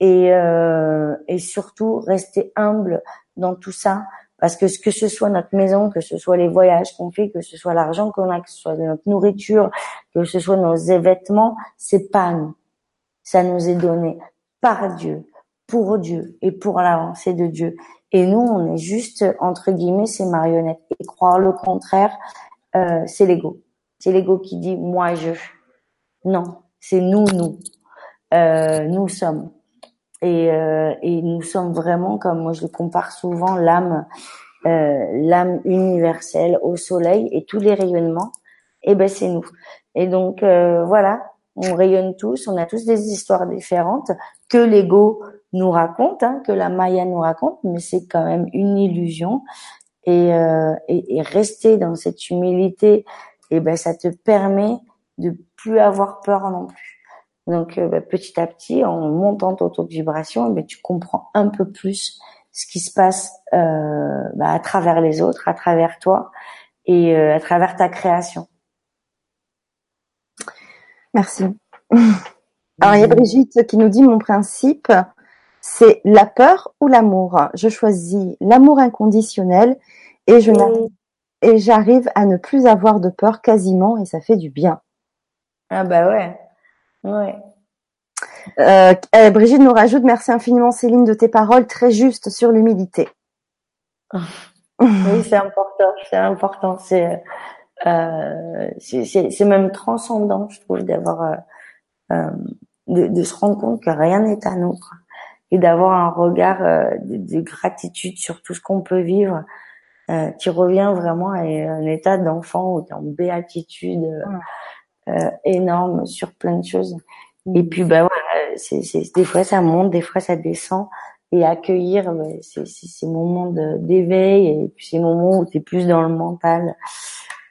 et, euh, surtout rester humble dans tout ça parce que ce que ce soit notre maison, que ce soit les voyages qu'on fait, que ce soit l'argent qu'on a, que ce soit notre nourriture, que ce soit nos vêtements, c'est pas nous. Ça nous est donné par Dieu, pour Dieu et pour l'avancée de Dieu. Et nous, on est juste entre guillemets ces marionnettes. Et croire le contraire, euh, c'est l'ego. C'est l'ego qui dit moi je. Non, c'est nous, nous. Euh, nous sommes. Et, euh, et nous sommes vraiment, comme moi je le compare souvent, l'âme, euh, l'âme universelle au soleil et tous les rayonnements. Et eh ben c'est nous. Et donc euh, voilà, on rayonne tous, on a tous des histoires différentes que l'ego nous raconte, hein, que la Maya nous raconte, mais c'est quand même une illusion. Et, euh, et, et, rester dans cette humilité, et eh ben ça te permet de plus avoir peur non plus. Donc euh, bah, petit à petit, en montant ton taux de vibration, bah, tu comprends un peu plus ce qui se passe euh, bah, à travers les autres, à travers toi et euh, à travers ta création. Merci. Alors il y a Brigitte qui nous dit mon principe, c'est la peur ou l'amour. Je choisis l'amour inconditionnel et je et j'arrive à ne plus avoir de peur quasiment et ça fait du bien. Ah bah ouais, ouais. Euh, eh, Brigitte nous rajoute merci infiniment Céline de tes paroles très justes sur l'humilité. oui, c'est important, c'est important, c'est euh, c'est même transcendant, je trouve, d'avoir euh, euh, de, de, se rendre compte que rien n'est à nous et d'avoir un regard euh, de, de, gratitude sur tout ce qu'on peut vivre. Euh, tu reviens vraiment à un état d'enfant es en béatitude. Euh, énorme sur plein de choses. Et mm. puis bah voilà, c'est, des fois ça monte, des fois ça descend. Et accueillir bah, c'est, ces moments d'éveil et puis ces moments où tu es plus dans le mental.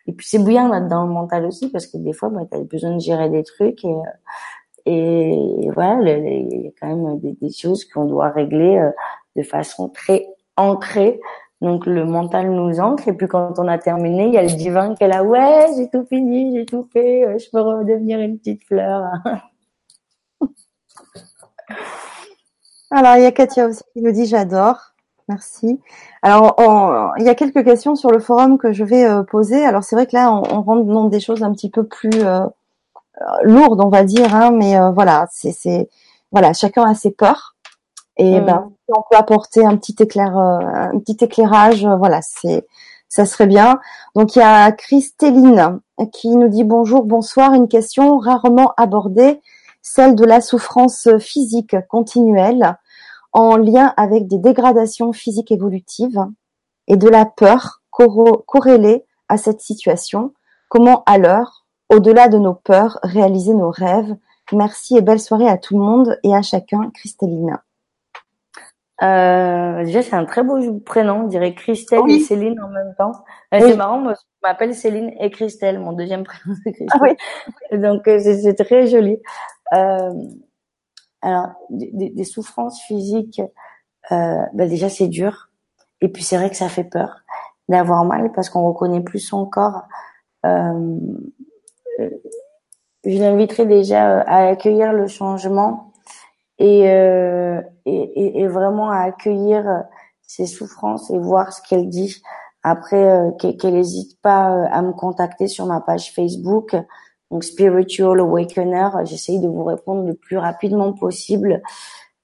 Et puis c'est bien d'être dans le mental aussi parce que des fois bah, tu as besoin de gérer des trucs et, et voilà, il y a quand même des, des choses qu'on doit régler euh, de façon très ancrée donc le mental nous ancre et puis quand on a terminé, il y a le divin qui est là, ouais, j'ai tout fini, j'ai tout fait, euh, je peux redevenir une petite fleur. Alors il y a Katia aussi qui nous dit j'adore. Merci. Alors, il y a quelques questions sur le forum que je vais euh, poser. Alors, c'est vrai que là, on, rentre dans des choses un petit peu plus euh, lourdes, on va dire, hein, mais voilà, c'est, voilà, chacun a ses peurs. Et ben, si on peut apporter un petit éclair, euh, un petit éclairage, euh, voilà, c'est, ça serait bien. Donc il y a Christéline qui nous dit bonjour, bonsoir. Une question rarement abordée, celle de la souffrance physique continuelle en lien avec des dégradations physiques évolutives et de la peur corrélée à cette situation. Comment alors, au-delà de nos peurs, réaliser nos rêves? Merci et belle soirée à tout le monde et à chacun, Christéline. Euh, déjà, c'est un très beau prénom, on dirait Christelle et Céline en même temps. Euh, c'est marrant, moi, je m'appelle Céline et Christelle, mon deuxième prénom c'est Christelle. Ah oui. Donc, euh, c'est très joli. Euh, alors, des, des, souffrances physiques, euh, ben déjà, c'est dur. Et puis, c'est vrai que ça fait peur d'avoir mal parce qu'on reconnaît plus son corps. Euh, je l'inviterai déjà à accueillir le changement et, euh, et, et, vraiment à accueillir euh, ses souffrances et voir ce qu'elle dit. Après, euh, qu'elle n'hésite pas euh, à me contacter sur ma page Facebook, donc Spiritual Awakener. J'essaye de vous répondre le plus rapidement possible.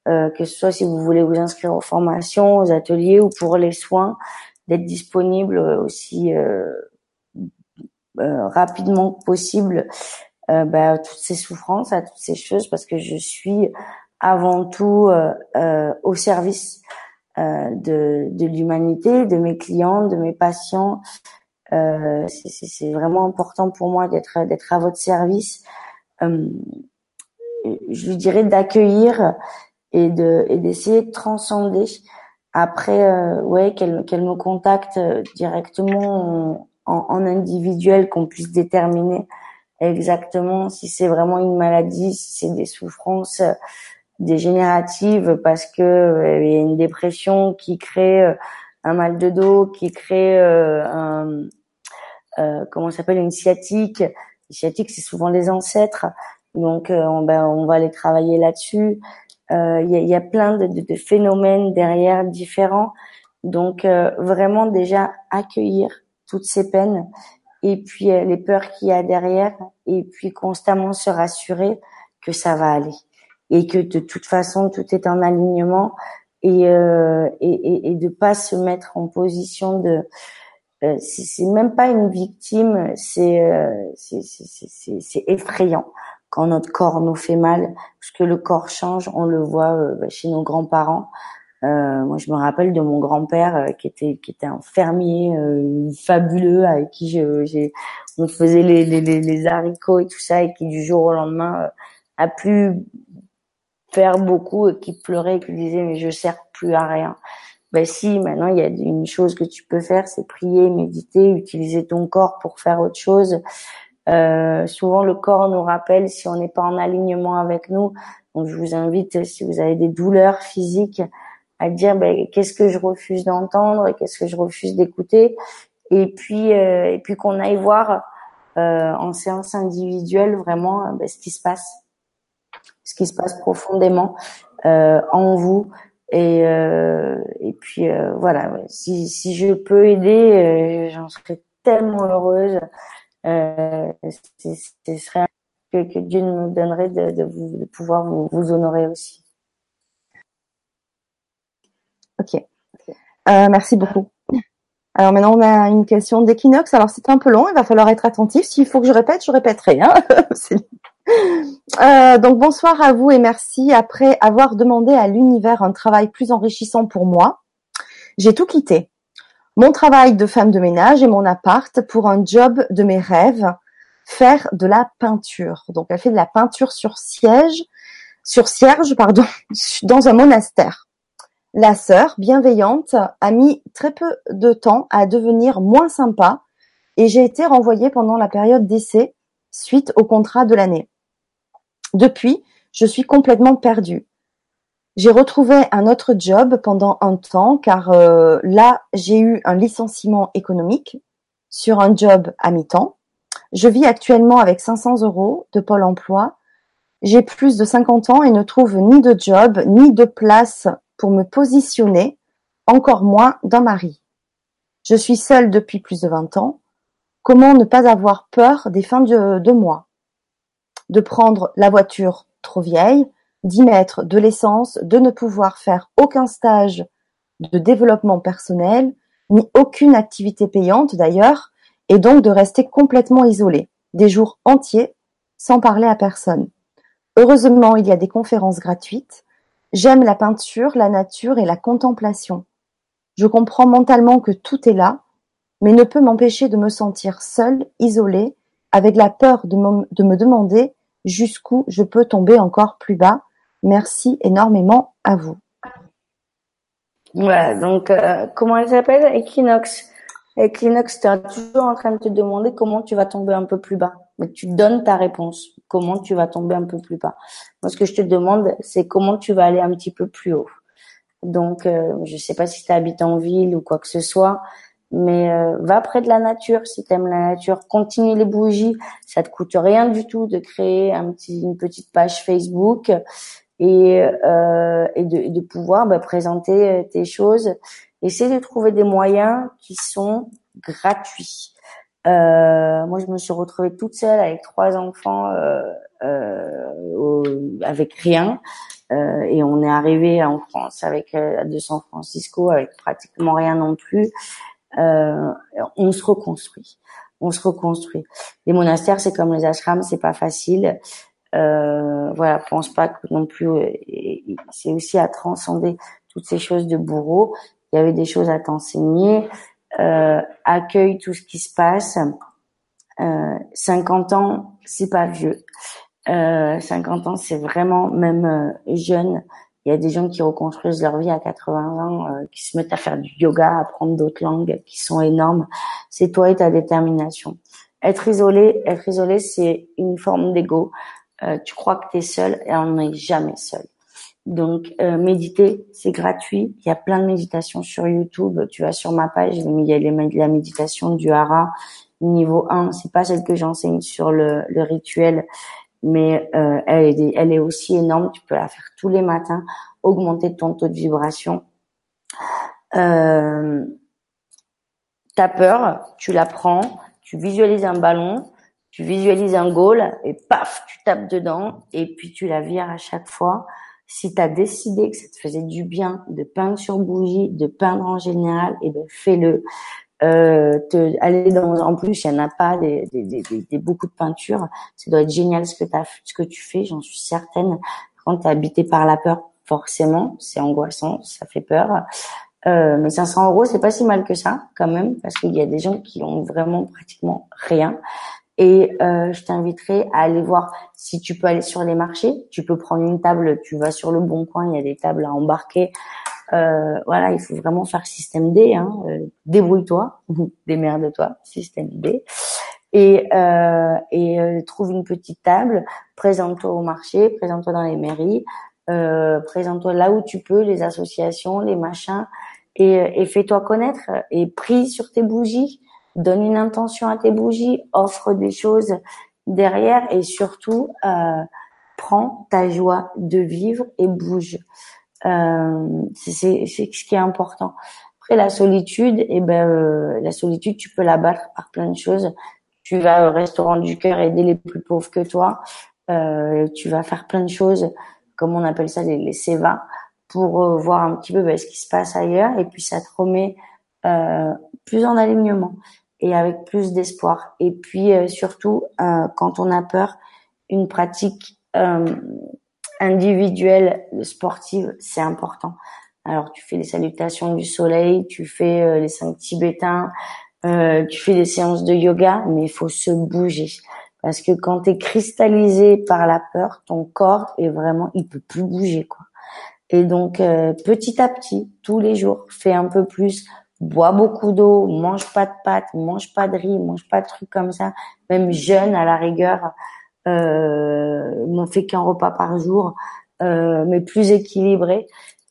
euh, que ce soit si vous voulez vous inscrire aux formations, aux ateliers ou pour les soins, d'être disponible aussi rapidement possible bah, à toutes ces souffrances, à toutes ces choses, parce que je suis avant tout au service de, de l'humanité, de mes clients, de mes patients. c'est vraiment important pour moi d'être d'être à votre service. je lui dirais d'accueillir et de et d'essayer de transcender. Après, euh, ouais, qu'elle qu'elle me contacte euh, directement en, en individuel, qu'on puisse déterminer exactement si c'est vraiment une maladie, si c'est des souffrances euh, dégénératives parce que il y a une dépression qui crée un mal de dos, qui crée un euh, comment s'appelle une sciatique. Une sciatique, c'est souvent les ancêtres, donc on, ben, on va aller travailler là-dessus. Euh, il y, a, y, a, plein de, de, de, phénomènes derrière différents. Donc euh, vraiment déjà accueillir toutes ces peines et puis euh, les peurs qu'il y a derrière et puis constamment se rassurer que ça va aller et que de toute façon tout est en alignement et euh, et, et, de pas se mettre en position de euh, c'est même pas une victime c'est c'est effrayant quand notre corps nous fait mal, parce que le corps change, on le voit euh, bah, chez nos grands-parents. Euh, moi, je me rappelle de mon grand-père euh, qui était qui était un fermier euh, fabuleux avec qui j'ai on faisait les, les, les, haricots et tout ça et qui du jour au lendemain a pu faire beaucoup et qui pleurait et qui disait mais je sers plus à rien. Ben si, maintenant il y a une chose que tu peux faire, c'est prier, méditer, utiliser ton corps pour faire autre chose. Euh, souvent, le corps nous rappelle si on n'est pas en alignement avec nous. Donc, je vous invite, si vous avez des douleurs physiques, à dire ben, qu'est-ce que je refuse d'entendre et qu'est-ce que je refuse d'écouter. Et puis, euh, et puis qu'on aille voir euh, en séance individuelle vraiment ben, ce qui se passe, ce qui se passe profondément en vous. Et, et puis voilà, si, si je peux aider, j'en serais tellement heureuse euh, ce serait que, que, Dieu nous donnerait de, vous, pouvoir vous, honorer aussi. Ok, euh, merci beaucoup. Alors maintenant on a une question d'équinoxe. Alors c'est un peu long, il va falloir être attentif. S'il faut que je répète, je répéterai. Hein euh, donc bonsoir à vous et merci. Après avoir demandé à l'univers un travail plus enrichissant pour moi, j'ai tout quitté mon travail de femme de ménage et mon appart pour un job de mes rêves, faire de la peinture. Donc elle fait de la peinture sur siège, sur cierge, pardon, dans un monastère. La sœur, bienveillante, a mis très peu de temps à devenir moins sympa et j'ai été renvoyée pendant la période d'essai suite au contrat de l'année. Depuis, je suis complètement perdue. J'ai retrouvé un autre job pendant un temps car euh, là, j'ai eu un licenciement économique sur un job à mi-temps. Je vis actuellement avec 500 euros de Pôle emploi. J'ai plus de 50 ans et ne trouve ni de job ni de place pour me positionner, encore moins d'un mari. Je suis seule depuis plus de 20 ans. Comment ne pas avoir peur des fins de, de mois? De prendre la voiture trop vieille, d'y mettre de l'essence, de ne pouvoir faire aucun stage de développement personnel, ni aucune activité payante d'ailleurs, et donc de rester complètement isolé, des jours entiers, sans parler à personne. Heureusement, il y a des conférences gratuites. J'aime la peinture, la nature et la contemplation. Je comprends mentalement que tout est là, mais ne peut m'empêcher de me sentir seule, isolée, avec la peur de me, de me demander jusqu'où je peux tomber encore plus bas, Merci énormément à vous. Voilà, donc euh, comment elle s'appelle? Equinox. Equinox, tu es toujours en train de te demander comment tu vas tomber un peu plus bas. Mais tu donnes ta réponse. Comment tu vas tomber un peu plus bas? Moi, ce que je te demande, c'est comment tu vas aller un petit peu plus haut. Donc, euh, je sais pas si tu habites en ville ou quoi que ce soit, mais euh, va près de la nature si tu aimes la nature. Continue les bougies. Ça te coûte rien du tout de créer un petit, une petite page Facebook et, euh, et, de, de, pouvoir bah, présenter euh, tes choses. Essayer de trouver des moyens qui sont gratuits. Euh, moi, je me suis retrouvée toute seule avec trois enfants, euh, euh, avec rien. et on est arrivé en France avec euh, de San Francisco avec pratiquement rien non plus. Euh, on se reconstruit, on se reconstruit. Les monastères, c'est comme les ashrams, c'est pas facile. Euh, voilà, pense pas que non plus. C'est aussi à transcender toutes ces choses de bourreau. Il y avait des choses à t'enseigner. Euh, accueille tout ce qui se passe. Euh, 50 ans, c'est pas vieux. Euh, 50 ans, c'est vraiment même euh, jeune. Il y a des gens qui reconstruisent leur vie à 80 ans, euh, qui se mettent à faire du yoga, à apprendre d'autres langues, qui sont énormes. C'est toi et ta détermination. Être isolé, être isolé, c'est une forme d'ego. Euh, tu crois que tu es seul et on n'est jamais seul. Donc méditer, c'est gratuit. Il y a plein de méditations sur YouTube. Tu vas sur ma page, il y a la méditation du hara niveau 1. C'est pas celle que j'enseigne sur le, le rituel mais euh, elle, est, elle est aussi énorme. Tu peux la faire tous les matins, augmenter ton taux de vibration. Euh, T'as peur, tu la prends, tu visualises un ballon, tu visualises un goal et paf, tu tapes dedans et puis tu la vires à chaque fois. Si tu as décidé que ça te faisait du bien de peindre sur bougie, de peindre en général, et ben fais-le euh, te, aller dans en plus il y en a pas des, des, des, des, beaucoup de peintures. Ça doit être génial ce que as, ce que tu fais j'en suis certaine. Quand tu es habité par la peur forcément. C'est angoissant ça fait peur. Euh, mais 500 euros c'est pas si mal que ça quand même parce qu'il y a des gens qui ont vraiment pratiquement rien. Et euh, je t'inviterai à aller voir si tu peux aller sur les marchés. Tu peux prendre une table, tu vas sur le bon coin, il y a des tables à embarquer euh, voilà, il faut vraiment faire système D. Hein, euh, Débrouille-toi, démerde-toi, système D. Et, euh, et euh, trouve une petite table, présente-toi au marché, présente-toi dans les mairies, euh, présente-toi là où tu peux, les associations, les machins, et, et fais-toi connaître. Et prie sur tes bougies, donne une intention à tes bougies, offre des choses derrière, et surtout euh, prends ta joie de vivre et bouge. Euh, c'est ce qui est important. Après la solitude, et eh ben euh, la solitude, tu peux la battre par plein de choses. Tu vas au restaurant du cœur aider les plus pauvres que toi. Euh, tu vas faire plein de choses, comme on appelle ça les, les seva, pour euh, voir un petit peu ben, ce qui se passe ailleurs. Et puis ça te remet euh, plus en alignement et avec plus d'espoir. Et puis surtout, quand on a peur, une pratique individuelle sportive, c'est important. Alors tu fais les salutations du soleil, tu fais euh, les cinq tibétains, euh, tu fais des séances de yoga, mais il faut se bouger. Parce que quand tu es cristallisé par la peur, ton corps est vraiment, il peut plus bouger quoi. Et donc euh, petit à petit, tous les jours, fais un peu plus, bois beaucoup d'eau, mange pas de pâtes, mange pas de riz, mange pas de trucs comme ça. Même jeune à la rigueur, euh, n'ont fait qu'un repas par jour, euh, mais plus équilibré.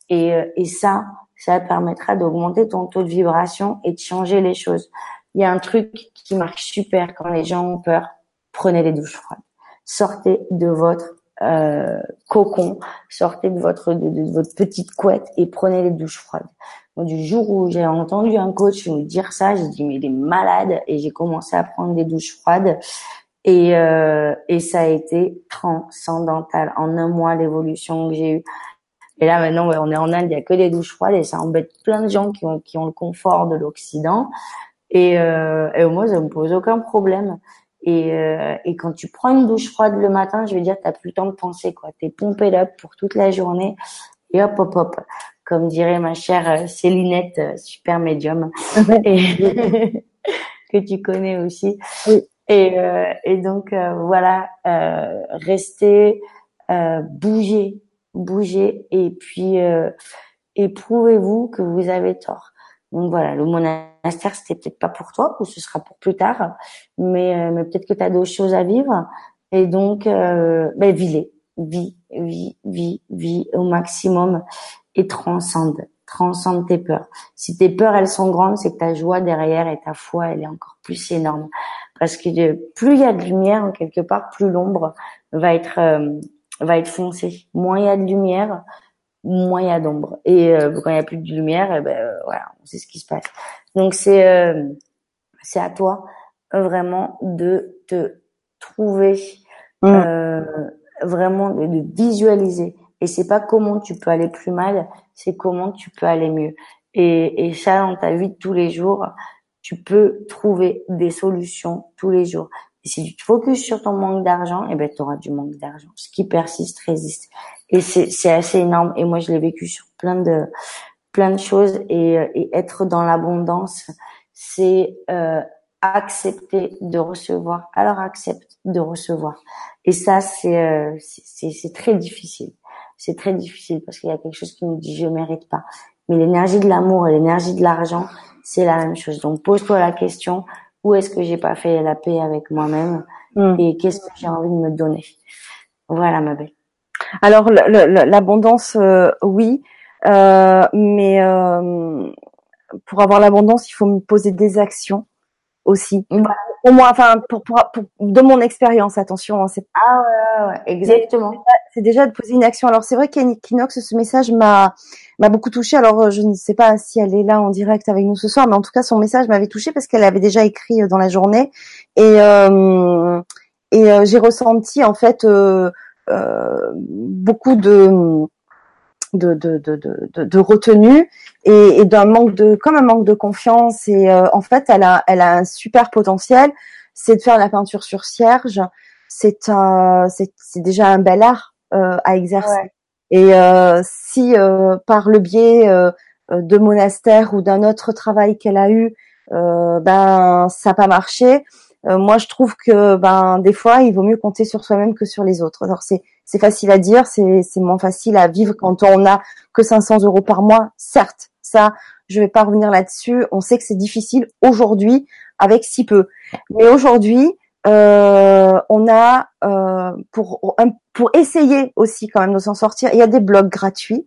Et, euh, et ça, ça permettra d'augmenter ton taux de vibration et de changer les choses. Il y a un truc qui marche super quand les gens ont peur. Prenez les douches froides. Sortez de votre euh, cocon, sortez de votre de, votre petite couette et prenez les douches froides. du jour où j'ai entendu un coach me dire ça, j'ai dit mais il est malade et j'ai commencé à prendre des douches froides et, euh, et ça a été transcendantal. En un mois, l'évolution que j'ai eue. Et là, maintenant, on est en Inde, il n'y a que des douches froides et ça embête plein de gens qui ont, qui ont le confort de l'Occident. Et, euh, et moi, ça me pose aucun problème. Et, euh, et quand tu prends une douche froide le matin, je veux dire, t'as plus le temps de penser, quoi. T'es pompé up pour toute la journée. Et hop, hop, hop. Comme dirait ma chère euh, Célinette, euh, super médium, et que tu connais aussi. Oui. Et, euh, et donc euh, voilà, euh, restez, euh, bougez, bougez, et puis euh, éprouvez-vous que vous avez tort. Donc voilà, le monastère c'était peut-être pas pour toi ou ce sera pour plus tard, mais mais peut-être que tu as d'autres choses à vivre. Et donc euh, ben vis-les, vis, vis, vis, vis au maximum et transcende, transcende tes peurs. Si tes peurs elles sont grandes, c'est que ta joie derrière et ta foi elle est encore plus énorme parce que plus il y a de lumière quelque part, plus l'ombre va être euh, va être foncée. Moins il y a de lumière, moins il y a d'ombre. Et euh, quand il y a plus de lumière, eh ben euh, voilà, on sait ce qui se passe. Donc c'est c'est à toi vraiment de te trouver, mmh. vraiment de, visualiser Et c'est pas comment tu peux aller plus mal, c'est comment tu peux aller mieux. Et, et ça, dans ta vie de tous les jours, tu peux trouver des solutions tous les jours. Et si tu te focuses sur ton manque d'argent, eh ben, tu auras du manque d'argent. Ce qui persiste résiste. Et c'est assez énorme. Et moi, je l'ai vécu sur plein de plein de choses. Et, et être dans l'abondance, c'est euh, accepter de recevoir. Alors accepte de recevoir. Et ça, c'est euh, c'est très difficile. C'est très difficile parce qu'il y a quelque chose qui nous dit je mérite pas. Mais l'énergie de l'amour et l'énergie de l'argent, c'est la même chose. Donc pose-toi la question où est-ce que j'ai pas fait la paix avec moi-même hmm. et qu'est-ce que j'ai envie de me donner? Voilà ma belle. Alors l'abondance, euh, oui, euh, mais euh, pour avoir l'abondance, il faut me poser des actions aussi. Pour moi, enfin, pour, pour, de mon expérience, attention. Hein, c'est ah ouais, ouais, exactement. C'est déjà de poser une action. Alors c'est vrai qu'Equinox, ce message m'a m'a beaucoup touché. Alors euh, je ne sais pas si elle est là en direct avec nous ce soir, mais en tout cas son message m'avait touché parce qu'elle avait déjà écrit euh, dans la journée et euh, et euh, j'ai ressenti en fait euh, beaucoup de de, de, de, de, de retenue et, et d'un manque de comme un manque de confiance. Et euh, en fait elle a elle a un super potentiel. C'est de faire la peinture sur cierge. C'est un c'est, c'est déjà un bel art euh, à exercer. Et euh, si euh, par le biais de monastère ou d'un autre travail qu'elle a eu ben ça n'a pas marché moi je trouve que ben des fois il vaut mieux compter sur soi-même que sur les autres alors c'est c'est facile à dire, c'est moins facile à vivre quand on a que 500 euros par mois. Certes, ça, je vais pas revenir là-dessus. On sait que c'est difficile aujourd'hui avec si peu. Mais aujourd'hui, euh, on a euh, pour pour essayer aussi quand même de s'en sortir. Il y a des blogs gratuits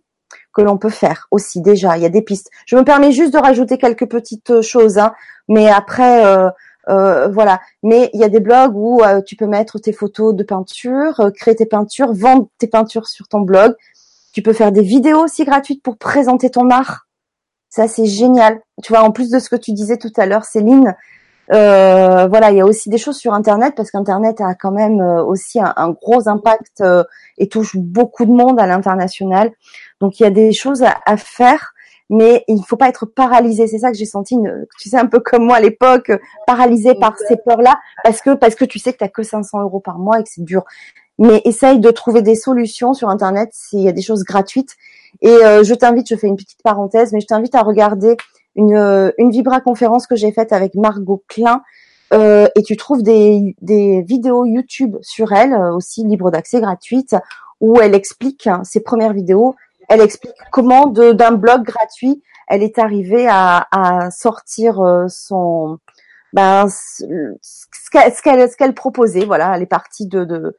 que l'on peut faire aussi déjà. Il y a des pistes. Je me permets juste de rajouter quelques petites choses, hein, mais après. Euh, euh, voilà. Mais il y a des blogs où euh, tu peux mettre tes photos de peinture, euh, créer tes peintures, vendre tes peintures sur ton blog. Tu peux faire des vidéos aussi gratuites pour présenter ton art. Ça, c'est génial. Tu vois, en plus de ce que tu disais tout à l'heure, Céline, voilà, il y a aussi des choses sur Internet parce qu'Internet a quand même aussi un, gros impact et touche beaucoup de monde à l'international. Donc, il y a des choses à faire mais il ne faut pas être paralysé. C'est ça que j'ai senti, tu sais, un peu comme moi à l'époque, paralysé par ces peurs-là, parce que parce que tu sais que tu n'as que 500 euros par mois et que c'est dur. Mais essaye de trouver des solutions sur Internet s'il y a des choses gratuites. Et euh, je t'invite, je fais une petite parenthèse, mais je t'invite à regarder une, euh, une Vibra conférence que j'ai faite avec Margot Klein. Euh, et tu trouves des, des vidéos YouTube sur elle, euh, aussi libre d'accès, gratuites, où elle explique hein, ses premières vidéos elle explique comment d'un blog gratuit, elle est arrivée à, sortir euh, son ben ce qu'elle proposait. Voilà, elle est partie de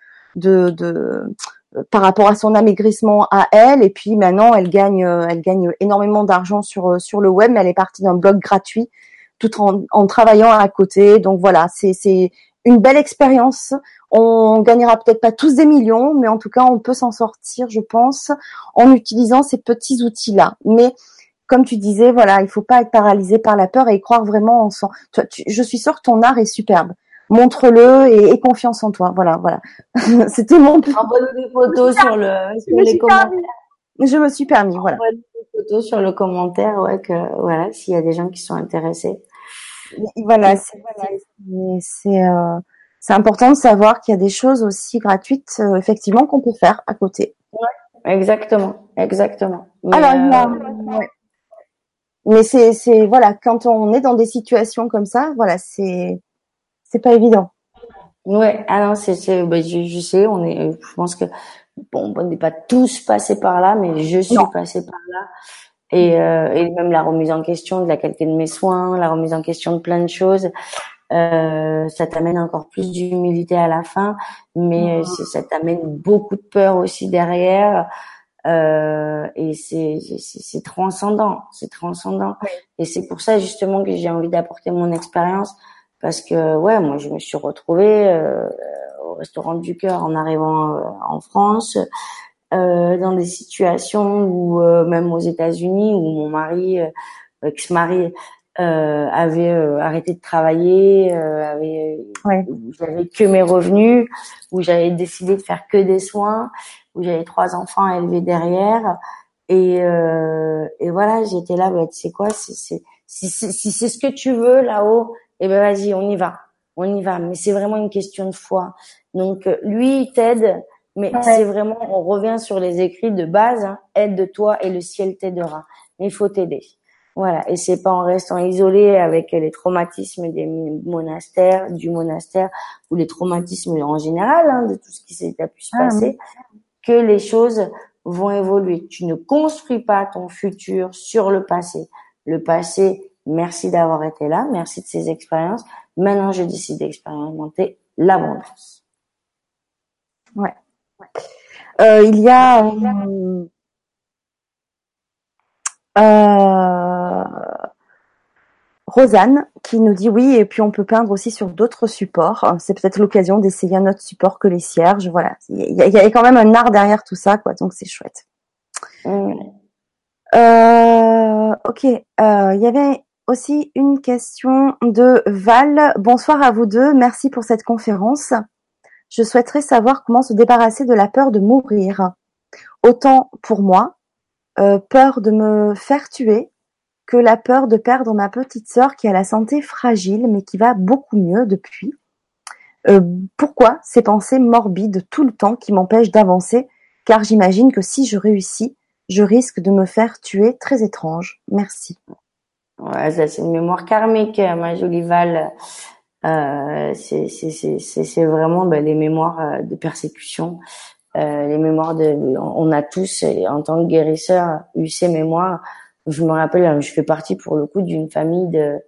par rapport à son amaigrissement à elle et puis maintenant elle gagne elle gagne énormément d'argent sur sur le web mais elle est partie d'un blog gratuit tout en, en travaillant à côté donc voilà c'est une belle expérience. On gagnera peut-être pas tous des millions, mais en tout cas, on peut s'en sortir, je pense, en utilisant ces petits outils-là. Mais comme tu disais, voilà, il faut pas être paralysé par la peur et croire vraiment en son. je suis sûre que ton art est superbe. Montre-le et, et, confiance en toi. Voilà, voilà. C'était mon. Envoie-nous des photos sur le sur les commentaires. Je me suis permis, voilà. Envoie des photos sur le commentaire, ouais, que voilà, s'il y a des gens qui sont intéressés voilà, c'est euh, c'est important de savoir qu'il y a des choses aussi gratuites, euh, effectivement, qu'on peut faire à côté. exactement, exactement. Mais Alors, euh, mais c'est c'est voilà, quand on est dans des situations comme ça, voilà, c'est c'est pas évident. Ouais, ah non, c'est c'est bah, je, je, sais, on est, je pense que bon, on n'est pas tous passés par là, mais je suis passée par là. Et, euh, et, même la remise en question de la qualité de mes soins, la remise en question de plein de choses. Euh, ça t'amène encore plus d'humilité à la fin, mais mmh. ça t'amène beaucoup de peur aussi derrière. Euh, et c'est c'est transcendant, c'est transcendant. Et c'est pour ça justement que j'ai envie d'apporter mon expérience, parce que ouais, moi je me suis retrouvée euh, au restaurant du cœur en arrivant euh, en France. Euh, dans des situations où euh, même aux États-Unis où mon mari euh, avait arrêté de travailler, avait j'avais que mes revenus, où j'avais décidé de faire que des soins où j'avais trois enfants à élever derrière. Et, euh, et voilà, j'étais là, bah, tu sais quoi, si c'est si, si, c'est ce que tu veux là-haut, eh ben vas-y, on y va, on y va. Mais c'est vraiment une question de foi. Donc lui, il t'aide, mais c'est vraiment, on revient sur les écrits de base, hein, aide-toi et le ciel t'aidera. Mais il faut t'aider. Voilà, et c'est pas en restant isolé avec les traumatismes des monastères, du monastère ou les traumatismes en général hein, de tout ce qui s'est pu se ah, passer que les choses vont évoluer. Tu ne construis pas ton futur sur le passé. Le passé, merci d'avoir été là, merci de ces expériences. Maintenant, je décide d'expérimenter l'abondance. Ouais. Euh, il y a euh, euh, Rosanne qui nous dit oui, et puis on peut peindre aussi sur d'autres supports. C'est peut-être l'occasion d'essayer un autre support que les cierges. Voilà, il y, a, quand même un art derrière tout ça, quoi. Donc c'est chouette. Mm. Euh, ok, euh, il y avait aussi une question de Val. Bonsoir à vous deux. Merci pour cette conférence. Je souhaiterais savoir comment se débarrasser de la peur de mourir. Autant pour moi, euh, peur de me faire tuer que la peur de perdre ma petite sœur qui a la santé fragile mais qui va beaucoup mieux depuis. Euh, pourquoi ces pensées morbides tout le temps qui m'empêchent d'avancer? Car j'imagine que si je réussis, je risque de me faire tuer. Très étrange. Merci. Ouais, ça c'est une mémoire karmique, ma jolie Val. Euh, c'est vraiment ben, les mémoires euh, de persécution euh, les mémoires de, on a tous, en tant que guérisseur, eu ces mémoires. Je me rappelle, je fais partie pour le coup d'une famille de,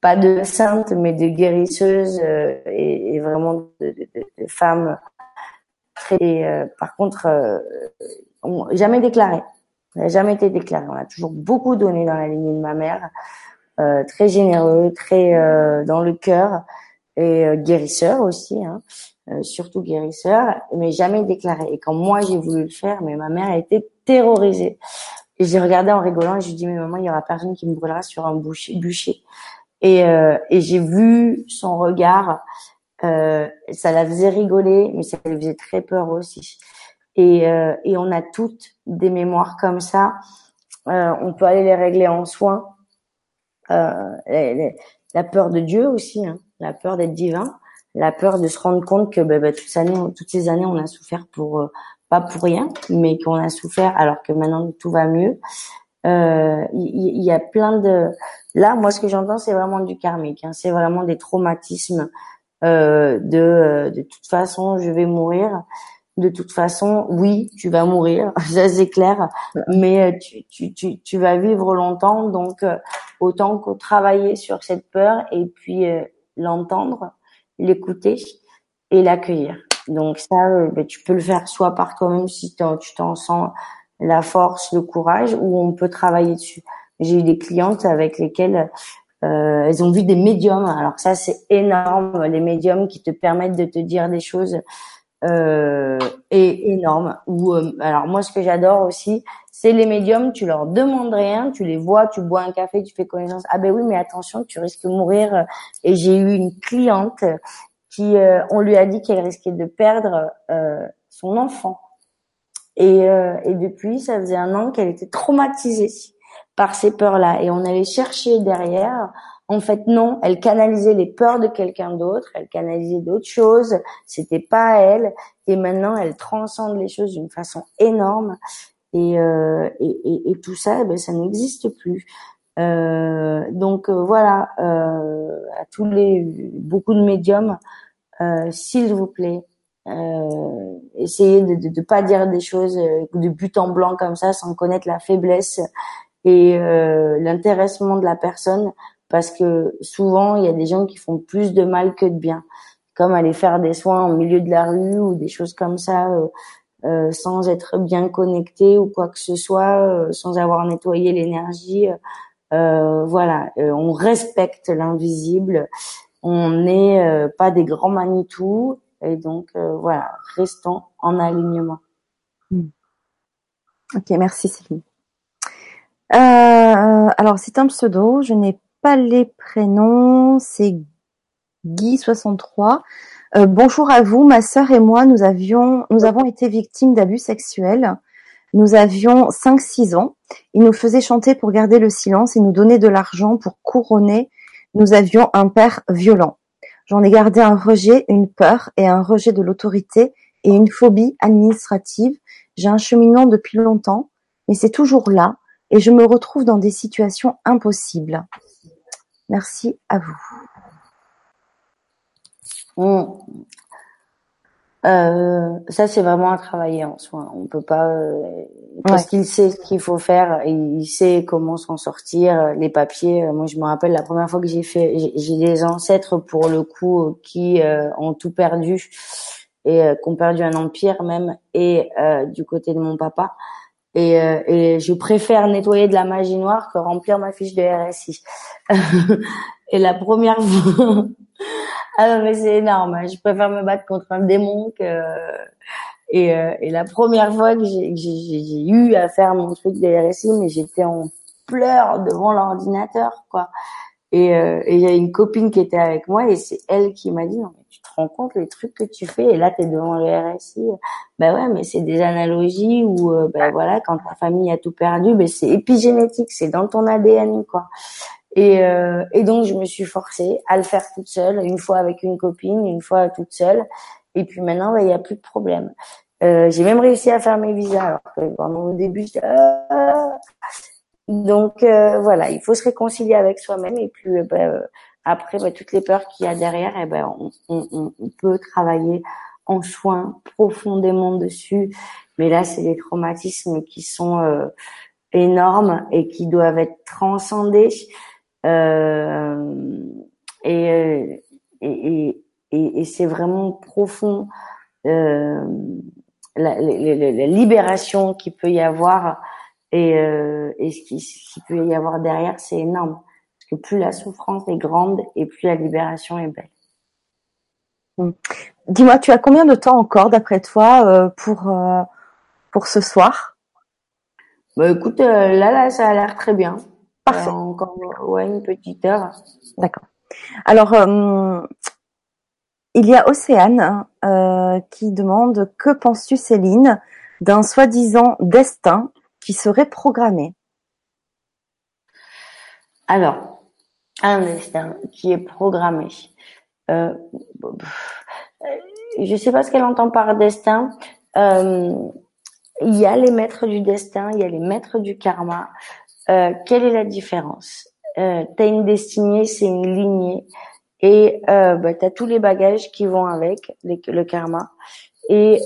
pas de saintes, mais de guérisseuses euh, et, vraiment de, de, de, femmes très. Euh, par contre, jamais déclaré. On n'a jamais été déclaré. On a toujours beaucoup donné dans la lignée de ma mère, très généreux, très dans le cœur et guérisseur aussi. Hein. Euh, surtout guérisseur, mais jamais déclaré. Et quand moi j'ai voulu le faire, mais ma mère a été terrorisée. Et j'ai regardé en rigolant et je lui dit mais maman il y aura personne qui me brûlera sur un bûcher. Et, euh, et j'ai vu son regard, euh, ça la faisait rigoler, mais ça lui faisait très peur aussi. Et, euh, et on a toutes des mémoires comme ça. Euh, on peut aller les régler en soins. La peur de Dieu aussi, hein, la peur d'être divin la peur de se rendre compte que bah, bah, toutes, ces années, toutes ces années, on a souffert pour euh, pas pour rien, mais qu'on a souffert alors que maintenant tout va mieux. Euh, il euh, y, y, a plein de là, moi, ce que j'entends, c'est vraiment du karmique. Hein. c'est vraiment des traumatismes euh, de euh, de toute façon, je vais mourir. De toute façon, oui, tu vas mourir, ça c'est clair, mais tu, tu, tu, tu, vas vivre longtemps, donc autant que travailler sur cette peur et puis l'entendre l'écouter et l'accueillir. Donc ça, euh, ben, tu peux le faire soit par toi-même si tu t'en sens la force, le courage, ou on peut travailler dessus. J'ai eu des clientes avec lesquelles euh, elles ont vu des médiums. Alors ça, c'est énorme, les médiums qui te permettent de te dire des choses euh, et énormes. Ou euh, alors moi, ce que j'adore aussi, c'est les médiums. Tu leur demandes rien, tu les vois, tu bois un café, tu fais connaissance. Ah ben oui, mais attention, tu risques de mourir. Et j'ai eu une cliente qui, euh, on lui a dit qu'elle risquait de perdre euh, son enfant. Et, euh, et depuis, ça faisait un an qu'elle était traumatisée par ces peurs-là. Et on allait chercher derrière en fait, non, elle canalisait les peurs de quelqu'un d'autre, elle canalisait d'autres choses, c'était pas elle, et maintenant elle transcende les choses d'une façon énorme, et, euh, et, et, tout ça, eh ben, ça n'existe plus. Euh, donc euh, voilà, euh, à tous les beaucoup de médiums, euh, s'il vous plaît, euh, essayez de ne pas dire des choses de but en blanc comme ça sans connaître la faiblesse et l'intéressement de la personne parce que souvent il y a des gens qui font plus de mal que de bien, comme aller faire des soins au milieu de la rue ou des choses comme ça. Euh, euh sans être bien connecté ou quoi que ce soit, euh, sans avoir nettoyé l'énergie. Voilà, on respecte l'invisible. On n'est pas des grands Manitou et donc voilà, restons en alignement. Hmm. Ok, merci Céline. alors c'est un pseudo, je n'ai pas les prénoms, c'est Guy63. Euh, bonjour à vous, ma sœur et moi, nous avions, nous avons été victimes d'abus sexuels. Nous avions 5-6 ans. Il nous faisait chanter pour garder le silence et nous donner de l'argent pour couronner. Nous avions un père violent. J'en ai gardé un rejet, une peur et un rejet de l'autorité et une phobie administrative. J'ai un cheminement depuis longtemps, mais c'est toujours là et je me retrouve dans des situations impossibles. Merci à vous. Euh, ça c'est vraiment à travailler en soi. On peut pas euh, parce qu'il sait ce qu'il faut faire, il sait comment s'en sortir. Les papiers, euh, moi je me rappelle la première fois que j'ai fait, j'ai des ancêtres pour le coup qui euh, ont tout perdu et qui ont perdu un empire même et du côté de mon papa. Et, et je préfère nettoyer de la magie noire que remplir ma fiche de RSI. et la première fois ah non, mais c'est énorme. Hein. Je préfère me battre contre un démon que. Et, euh, et la première fois que j'ai eu à faire mon truc de RSI, mais j'étais en pleurs devant l'ordinateur, quoi. Et euh, il y a une copine qui était avec moi et c'est elle qui m'a dit non mais tu te rends compte les trucs que tu fais et là tu es devant le RSI. Ben ouais mais c'est des analogies où euh, ben voilà quand ta famille a tout perdu ben c'est épigénétique c'est dans ton ADN quoi. Et, euh, et donc, je me suis forcée à le faire toute seule, une fois avec une copine, une fois toute seule. Et puis maintenant, bah, il n'y a plus de problème. Euh, j'ai même réussi à faire mes visas, alors que pendant au début, ah. Donc euh, voilà, il faut se réconcilier avec soi-même et puis euh, bah, euh, après bah, toutes les peurs qu'il y a derrière, et eh ben on, on, on, peut travailler en soins profondément dessus. Mais là, c'est des traumatismes qui sont énormes et qui doivent être transcendés. Euh, et, et, et, et c'est vraiment profond euh, la, la, la, libération qu'il peut y avoir et, euh, et ce qui, qui, peut y avoir derrière, c'est énorme. Parce que plus la souffrance est grande et plus la libération est belle. Hmm. Dis-moi, tu as combien de temps encore, d'après toi, euh, pour euh, pour ce soir? Bah, écoute, là, là, ça a l'air très bien. Parfait. Euh, encore ouais, une petite heure. D'accord. Alors, euh, il y a Océane euh, qui demande que penses-tu, Céline, d'un soi-disant destin qui serait programmé Alors, un destin qui est programmé. Euh, je sais pas ce qu'elle entend par destin. Euh, il y a les maîtres du destin, il y a les maîtres du karma. Euh, quelle est la différence? Euh, T'as une destinée, c'est une lignée, et euh, bah, tous les bagages qui vont avec le karma, et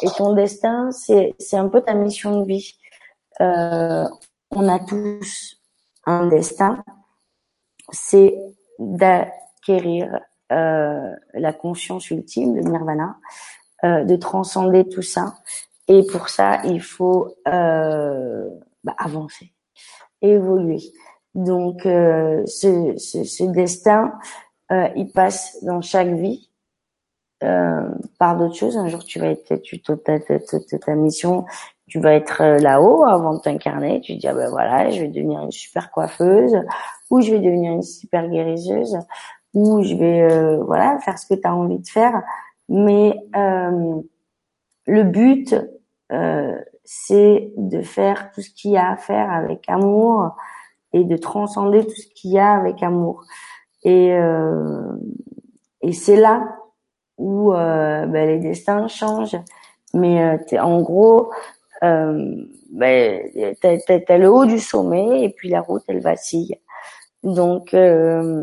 et ton destin, c'est un peu ta mission de vie. Euh, on a tous un destin, c'est d'acquérir euh, la conscience ultime, le nirvana, euh, de transcender tout ça. Et pour ça, il faut euh, bah, avancer, évoluer. Donc euh, ce, ce, ce, destin, euh, il passe dans chaque vie euh, par d'autres choses. Un jour, tu vas être, tu ta, ta, ta, ta mission, tu vas être euh, là-haut avant de t'incarner. Tu te dis ah ben voilà, je vais devenir une super coiffeuse, ou je vais devenir une super guérisseuse, ou je vais euh, voilà faire ce que tu as envie de faire. Mais euh, le but, euh, c'est de faire tout ce qu'il y a à faire avec amour et de transcender tout ce qu'il y a avec amour. Et, et c'est là où euh, ben, les destins changent. Mais euh, en gros, euh, ben, t'as, as, le haut du sommet et puis la route, elle vacille. Donc, euh,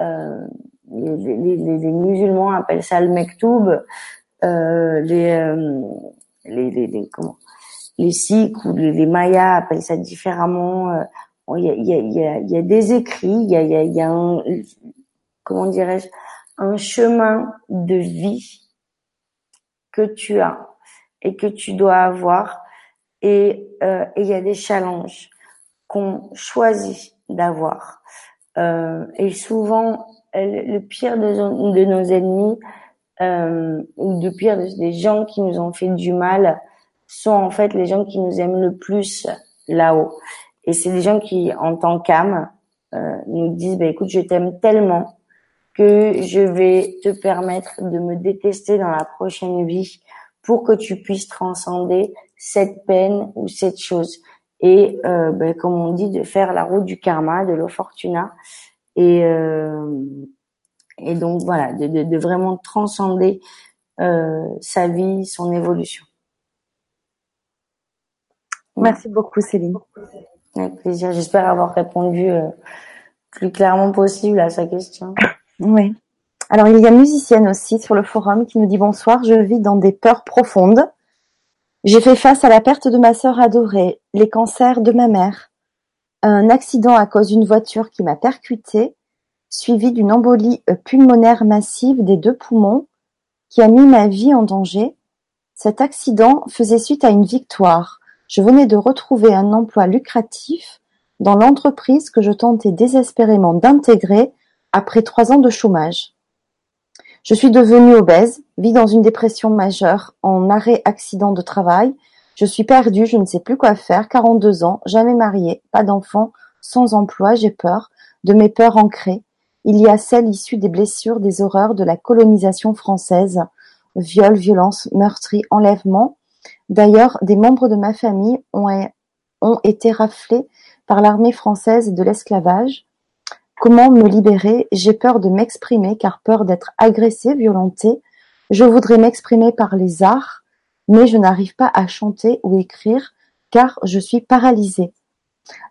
euh, les, les, les, musulmans appellent ça le mektoub. Euh, les, euh, les, les, les, comment les Sikhs ou les, Mayas appellent ça différemment. Il y, a, y, a, y, a, des écrits, il y a, y a, y a un, comment dirais-je, un chemin de vie que tu as et que tu dois avoir. Et euh, il y a des challenges qu'on choisit d'avoir. Euh, et souvent, le pire de, nos ennemis, euh, ou de pire des gens qui nous ont fait du mal, sont en fait les gens qui nous aiment le plus là-haut. Et c'est des gens qui, en tant qu'âme, euh, nous disent, bah, écoute, je t'aime tellement que je vais te permettre de me détester dans la prochaine vie pour que tu puisses transcender cette peine ou cette chose. Et euh, ben, comme on dit, de faire la route du karma, de l'opportuna. Et, euh, et donc voilà, de, de, de vraiment transcender euh, sa vie, son évolution. Merci beaucoup Céline. Avec plaisir. J'espère avoir répondu euh, plus clairement possible à sa question. Oui. Alors il y a musicienne aussi sur le forum qui nous dit bonsoir, je vis dans des peurs profondes. J'ai fait face à la perte de ma sœur adorée, les cancers de ma mère, un accident à cause d'une voiture qui m'a percuté, suivi d'une embolie pulmonaire massive des deux poumons qui a mis ma vie en danger. Cet accident faisait suite à une victoire. Je venais de retrouver un emploi lucratif dans l'entreprise que je tentais désespérément d'intégrer après trois ans de chômage. Je suis devenue obèse, vis dans une dépression majeure, en arrêt accident de travail. Je suis perdue, je ne sais plus quoi faire, 42 ans, jamais mariée, pas d'enfant, sans emploi, j'ai peur, de mes peurs ancrées. Il y a celles issues des blessures, des horreurs de la colonisation française, viols, violences, meurtris, enlèvements. D'ailleurs, des membres de ma famille ont été raflés par l'armée française de l'esclavage. Comment me libérer? J'ai peur de m'exprimer car peur d'être agressée, violentée. Je voudrais m'exprimer par les arts, mais je n'arrive pas à chanter ou écrire car je suis paralysée.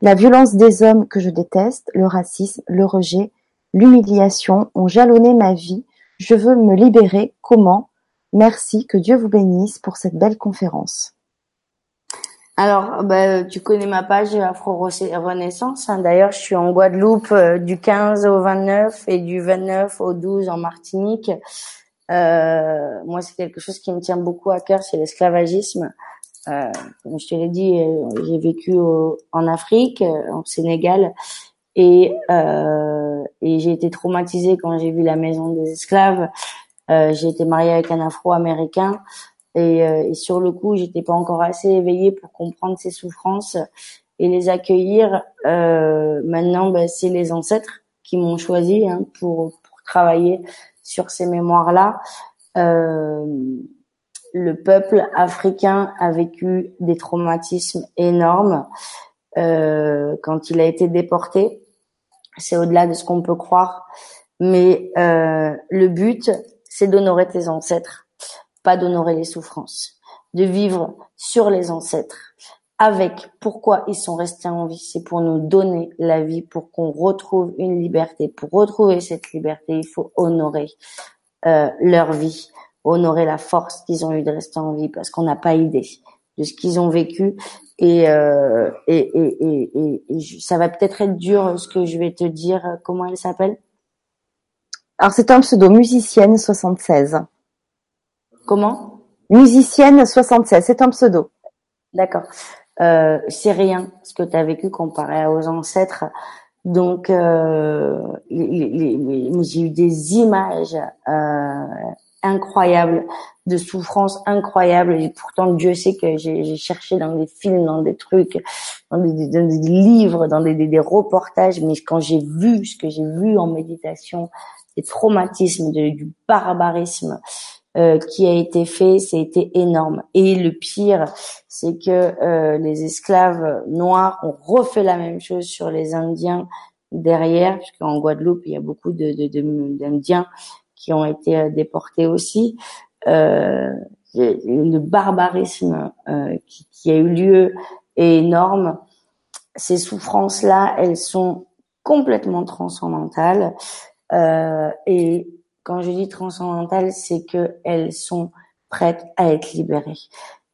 La violence des hommes que je déteste, le racisme, le rejet, l'humiliation ont jalonné ma vie. Je veux me libérer. Comment? Merci, que Dieu vous bénisse pour cette belle conférence. Alors, bah, tu connais ma page Afro Renaissance. Hein. D'ailleurs, je suis en Guadeloupe euh, du 15 au 29 et du 29 au 12 en Martinique. Euh, moi, c'est quelque chose qui me tient beaucoup à cœur, c'est l'esclavagisme. Euh, comme je te l'ai dit, euh, j'ai vécu en Afrique, au Sénégal, et, et j'ai été traumatisée quand j'ai vu la maison des esclaves. j'ai été mariée avec un Afro-américain. Et, euh, et, sur le coup, j'étais pas encore assez éveillée pour comprendre ses souffrances et les accueillir. Euh, maintenant, ben, c'est les ancêtres qui m'ont choisi hein, pour, pour, travailler sur ces mémoires-là. Euh, le peuple africain a vécu des traumatismes énormes euh, quand il a été déporté. C'est au-delà de ce qu'on peut croire. Mais euh, le but, c'est d'honorer tes ancêtres pas d'honorer les souffrances, de vivre sur les ancêtres, avec pourquoi ils sont restés en vie, c'est pour nous donner la vie, pour qu'on retrouve une liberté. Pour retrouver cette liberté, il faut honorer euh, leur vie, honorer la force qu'ils ont eu de rester en vie, parce qu'on n'a pas idée de ce qu'ils ont vécu. Et, euh, et, et, et, et, ça va peut-être être dur ce que je vais te dire. Comment elle s'appelle? Alors c'est un pseudo musicienne 76. Comment? Musicienne 76, c'est un pseudo. D'accord. Euh, c'est rien ce que tu as vécu comparé aux ancêtres. Donc, euh, j'ai eu des images euh, incroyables, de souffrances incroyables. Et pourtant, Dieu sait que j'ai cherché dans des films, dans des trucs, dans des, dans des livres, dans des, des, reportages. Mais quand j'ai vu ce que j'ai vu en méditation, des traumatismes, du barbarisme, euh, qui a été fait, été énorme. Et le pire, c'est que euh, les esclaves noirs ont refait la même chose sur les Indiens derrière, puisqu'en Guadeloupe, il y a beaucoup de, d'Indiens qui ont été euh, déportés aussi. Euh, le barbarisme qui, qui, a eu lieu est énorme. Ces souffrances-là, elles sont complètement transcendantales. Euh, et quand je dis transcendantales, c'est que elles sont prêtes à être libérées.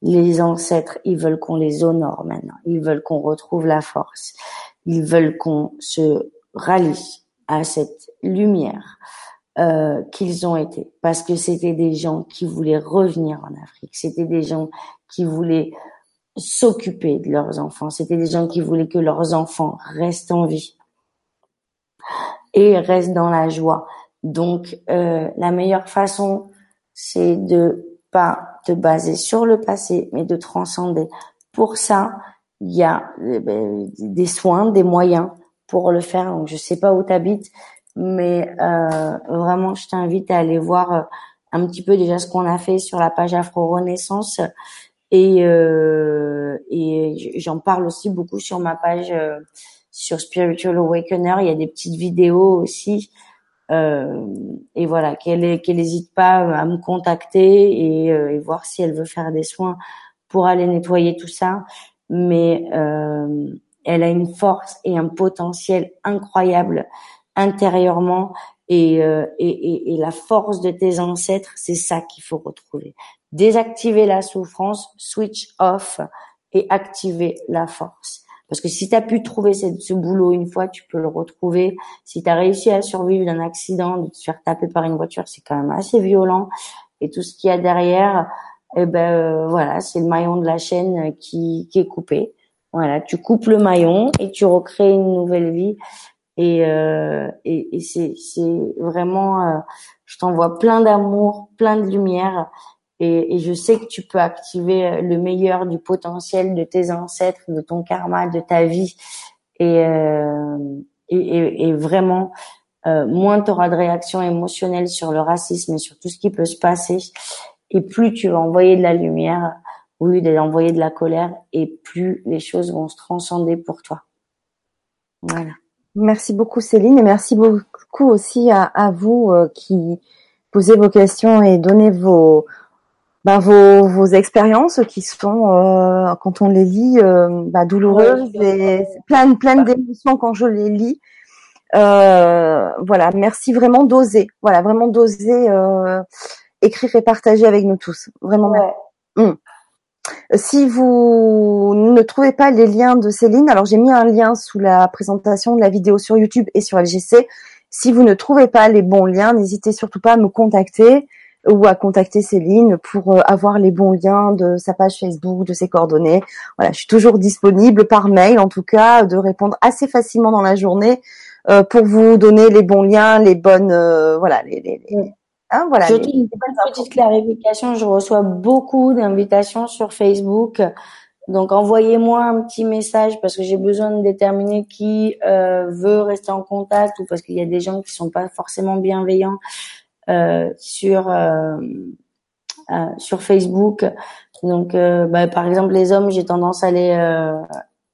Les ancêtres, ils veulent qu'on les honore maintenant. Ils veulent qu'on retrouve la force. Ils veulent qu'on se rallie à cette lumière euh, qu'ils ont été. Parce que c'était des gens qui voulaient revenir en Afrique. C'était des gens qui voulaient s'occuper de leurs enfants. C'était des gens qui voulaient que leurs enfants restent en vie et restent dans la joie. Donc, euh, la meilleure façon, c'est de pas te baser sur le passé, mais de transcender. Pour ça, il y a eh ben, des soins, des moyens pour le faire. Donc, je sais pas où tu habites, mais euh, vraiment, je t'invite à aller voir euh, un petit peu déjà ce qu'on a fait sur la page Afro Renaissance et, euh, et j'en parle aussi beaucoup sur ma page euh, sur Spiritual Awakener. Il y a des petites vidéos aussi. Euh, et voilà, qu'elle qu'elle n'hésite pas à me contacter et, et, voir si elle veut faire des soins pour aller nettoyer tout ça. Mais elle a une force et un potentiel incroyable intérieurement et, euh, et, et, et, la force de tes ancêtres, c'est ça qu'il faut retrouver. Désactiver la souffrance, switch off et activer la force. Parce que si tu as pu trouver ce boulot une fois, tu peux le retrouver. Si tu as réussi à survivre d'un accident, de te faire taper par une voiture, c'est quand même assez violent. Et tout ce qu'il y a derrière, eh ben euh, voilà, c'est le maillon de la chaîne qui, qui est coupé. Voilà, tu coupes le maillon et tu recrées une nouvelle vie. Et, euh, et, et c'est, c'est vraiment, euh, je t'envoie plein d'amour, plein de lumière. Et, et, je sais que tu peux activer euh, le meilleur du potentiel de tes ancêtres, de ton karma, de ta vie. Et, euh, et, et, vraiment, euh, moins tu auras de réaction émotionnelle sur le racisme et sur tout ce qui peut se passer, et plus tu vas envoyer de la lumière lieu d'envoyer de la colère, et plus les choses vont se transcender pour toi. Voilà. Merci beaucoup Céline et merci beaucoup aussi à, à vous euh, qui posez vos questions et donnez vos bah, vos, vos expériences qui sont euh, quand on les lit euh, bah, douloureuses et pleines pleines d'émotions quand je les lis. voilà, merci vraiment d'oser. Voilà, vraiment d'oser écrire et partager avec nous tous. Vraiment. Hum. Si vous ne trouvez pas les liens de Céline, alors j'ai mis un lien sous la présentation de la vidéo sur YouTube et sur LGC. Si vous ne trouvez pas les bons liens, n'hésitez surtout pas à me contacter ou à contacter Céline pour euh, avoir les bons liens de sa page Facebook, de ses coordonnées. Voilà, je suis toujours disponible par mail, en tout cas, de répondre assez facilement dans la journée euh, pour vous donner les bons liens, les bonnes, euh, voilà, les, les, Hein, voilà. Je une petite clarification. Je reçois beaucoup d'invitations sur Facebook. Donc envoyez-moi un petit message parce que j'ai besoin de déterminer qui euh, veut rester en contact ou parce qu'il y a des gens qui sont pas forcément bienveillants sur euh, euh sur Facebook. Donc bah, par exemple les hommes, j'ai tendance à les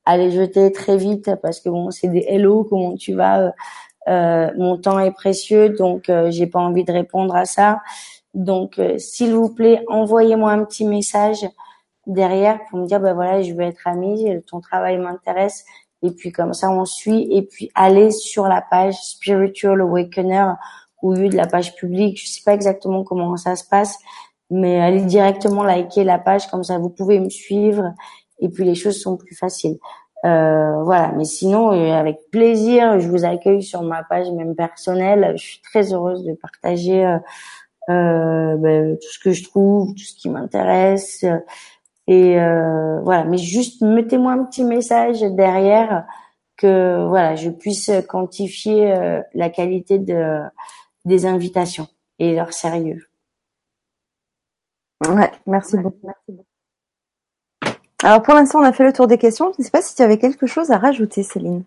à les jeter très vite parce que bon c'est des hello comment tu vas euh, mon temps est précieux, donc euh, j'ai pas envie de répondre à ça. Donc, euh, s'il vous plaît, envoyez-moi un petit message derrière pour me dire, ben voilà, je veux être amie, ton travail m'intéresse. Et puis comme ça, on suit. Et puis allez sur la page Spiritual Awakener au lieu de la page publique. Je sais pas exactement comment ça se passe, mais allez directement liker la page comme ça, vous pouvez me suivre. Et puis les choses sont plus faciles. Euh, voilà, mais sinon, euh, avec plaisir, je vous accueille sur ma page même personnelle. Je suis très heureuse de partager euh, euh ben, tout ce que je trouve, tout ce qui m'intéresse. Et euh, voilà, mais juste mettez-moi un petit message derrière que voilà, je puisse quantifier la qualité de des invitations et leur sérieux. Ouais, merci beaucoup. Merci beaucoup. Alors pour l'instant, on a fait le tour des questions. Je ne sais pas si tu avais quelque chose à rajouter, Céline.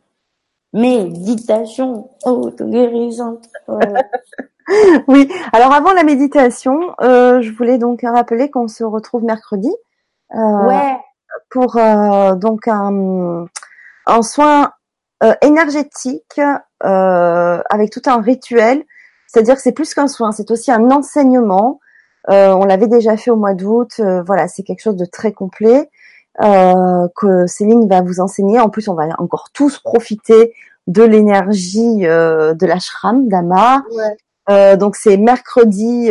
Méditation auto-guérisante. oui. Alors avant la méditation, euh, je voulais donc rappeler qu'on se retrouve mercredi. Euh, ouais. Pour euh, donc un, un soin énergétique avec tout un rituel. C'est-à-dire que c'est plus qu'un soin, c'est aussi un enseignement. on l'avait déjà fait au mois d'août. voilà, c'est quelque chose de très complet. Euh, que Céline va vous enseigner. En plus, on va encore tous profiter de l'énergie euh, de l'ashram d'Ama. Euh, donc c'est mercredi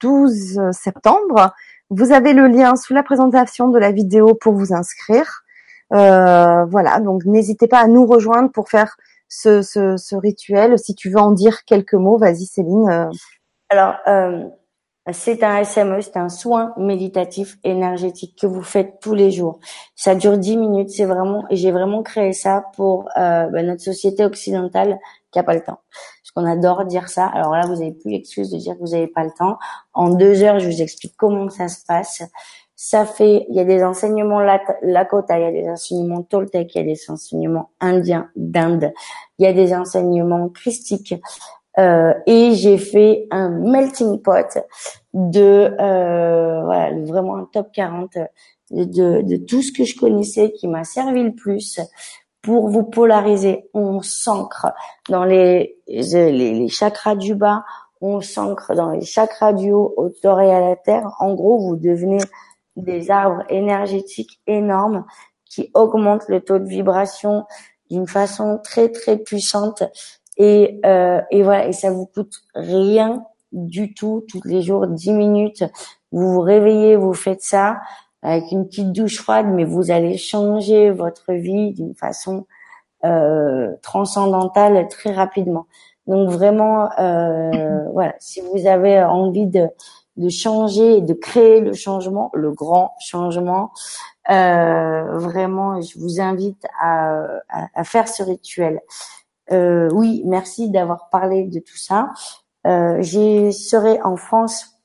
12 septembre. Vous avez le lien sous la présentation de la vidéo pour vous inscrire. voilà, donc n'hésitez pas à nous rejoindre pour faire ce, ce, ce, rituel. Si tu veux en dire quelques mots, vas-y Céline. Alors, c'est un SME, c'est un soin méditatif énergétique que vous faites tous les jours. Ça dure 10 minutes, c'est vraiment et j'ai vraiment créé ça pour euh, bah, notre société occidentale qui a pas le temps. Parce qu'on adore dire ça. Alors là, vous avez plus l'excuse de dire que vous n'avez pas le temps. En deux heures, je vous explique comment ça se passe. Ça fait, il y a des enseignements Lakota, il y a des enseignements Toltec, il y a des enseignements indiens d'Inde, il y a des enseignements christiques, Euh, et j'ai fait un melting pot de euh, voilà vraiment un top 40 de, tout ce que je connaissais qui m'a servi le plus pour vous polariser. On s'ancre dans les, les, chakras du bas, on s'ancre dans les chakras du haut, au et à la terre. En gros, vous devenez des arbres énergétiques énormes qui augmentent le taux de vibration d'une façon très très puissante. Et, euh, et voilà et ça vous coûte rien du tout. Tous les jours 10 minutes vous vous réveillez vous faites ça avec une petite douche froide mais vous allez changer votre vie d'une façon euh, transcendantale très rapidement. Donc vraiment euh, voilà si vous avez envie de de changer et de créer le changement le grand changement euh, vraiment je vous invite à, à, à faire ce rituel euh, oui, merci d'avoir parlé de tout ça. Euh, J'y serai en France.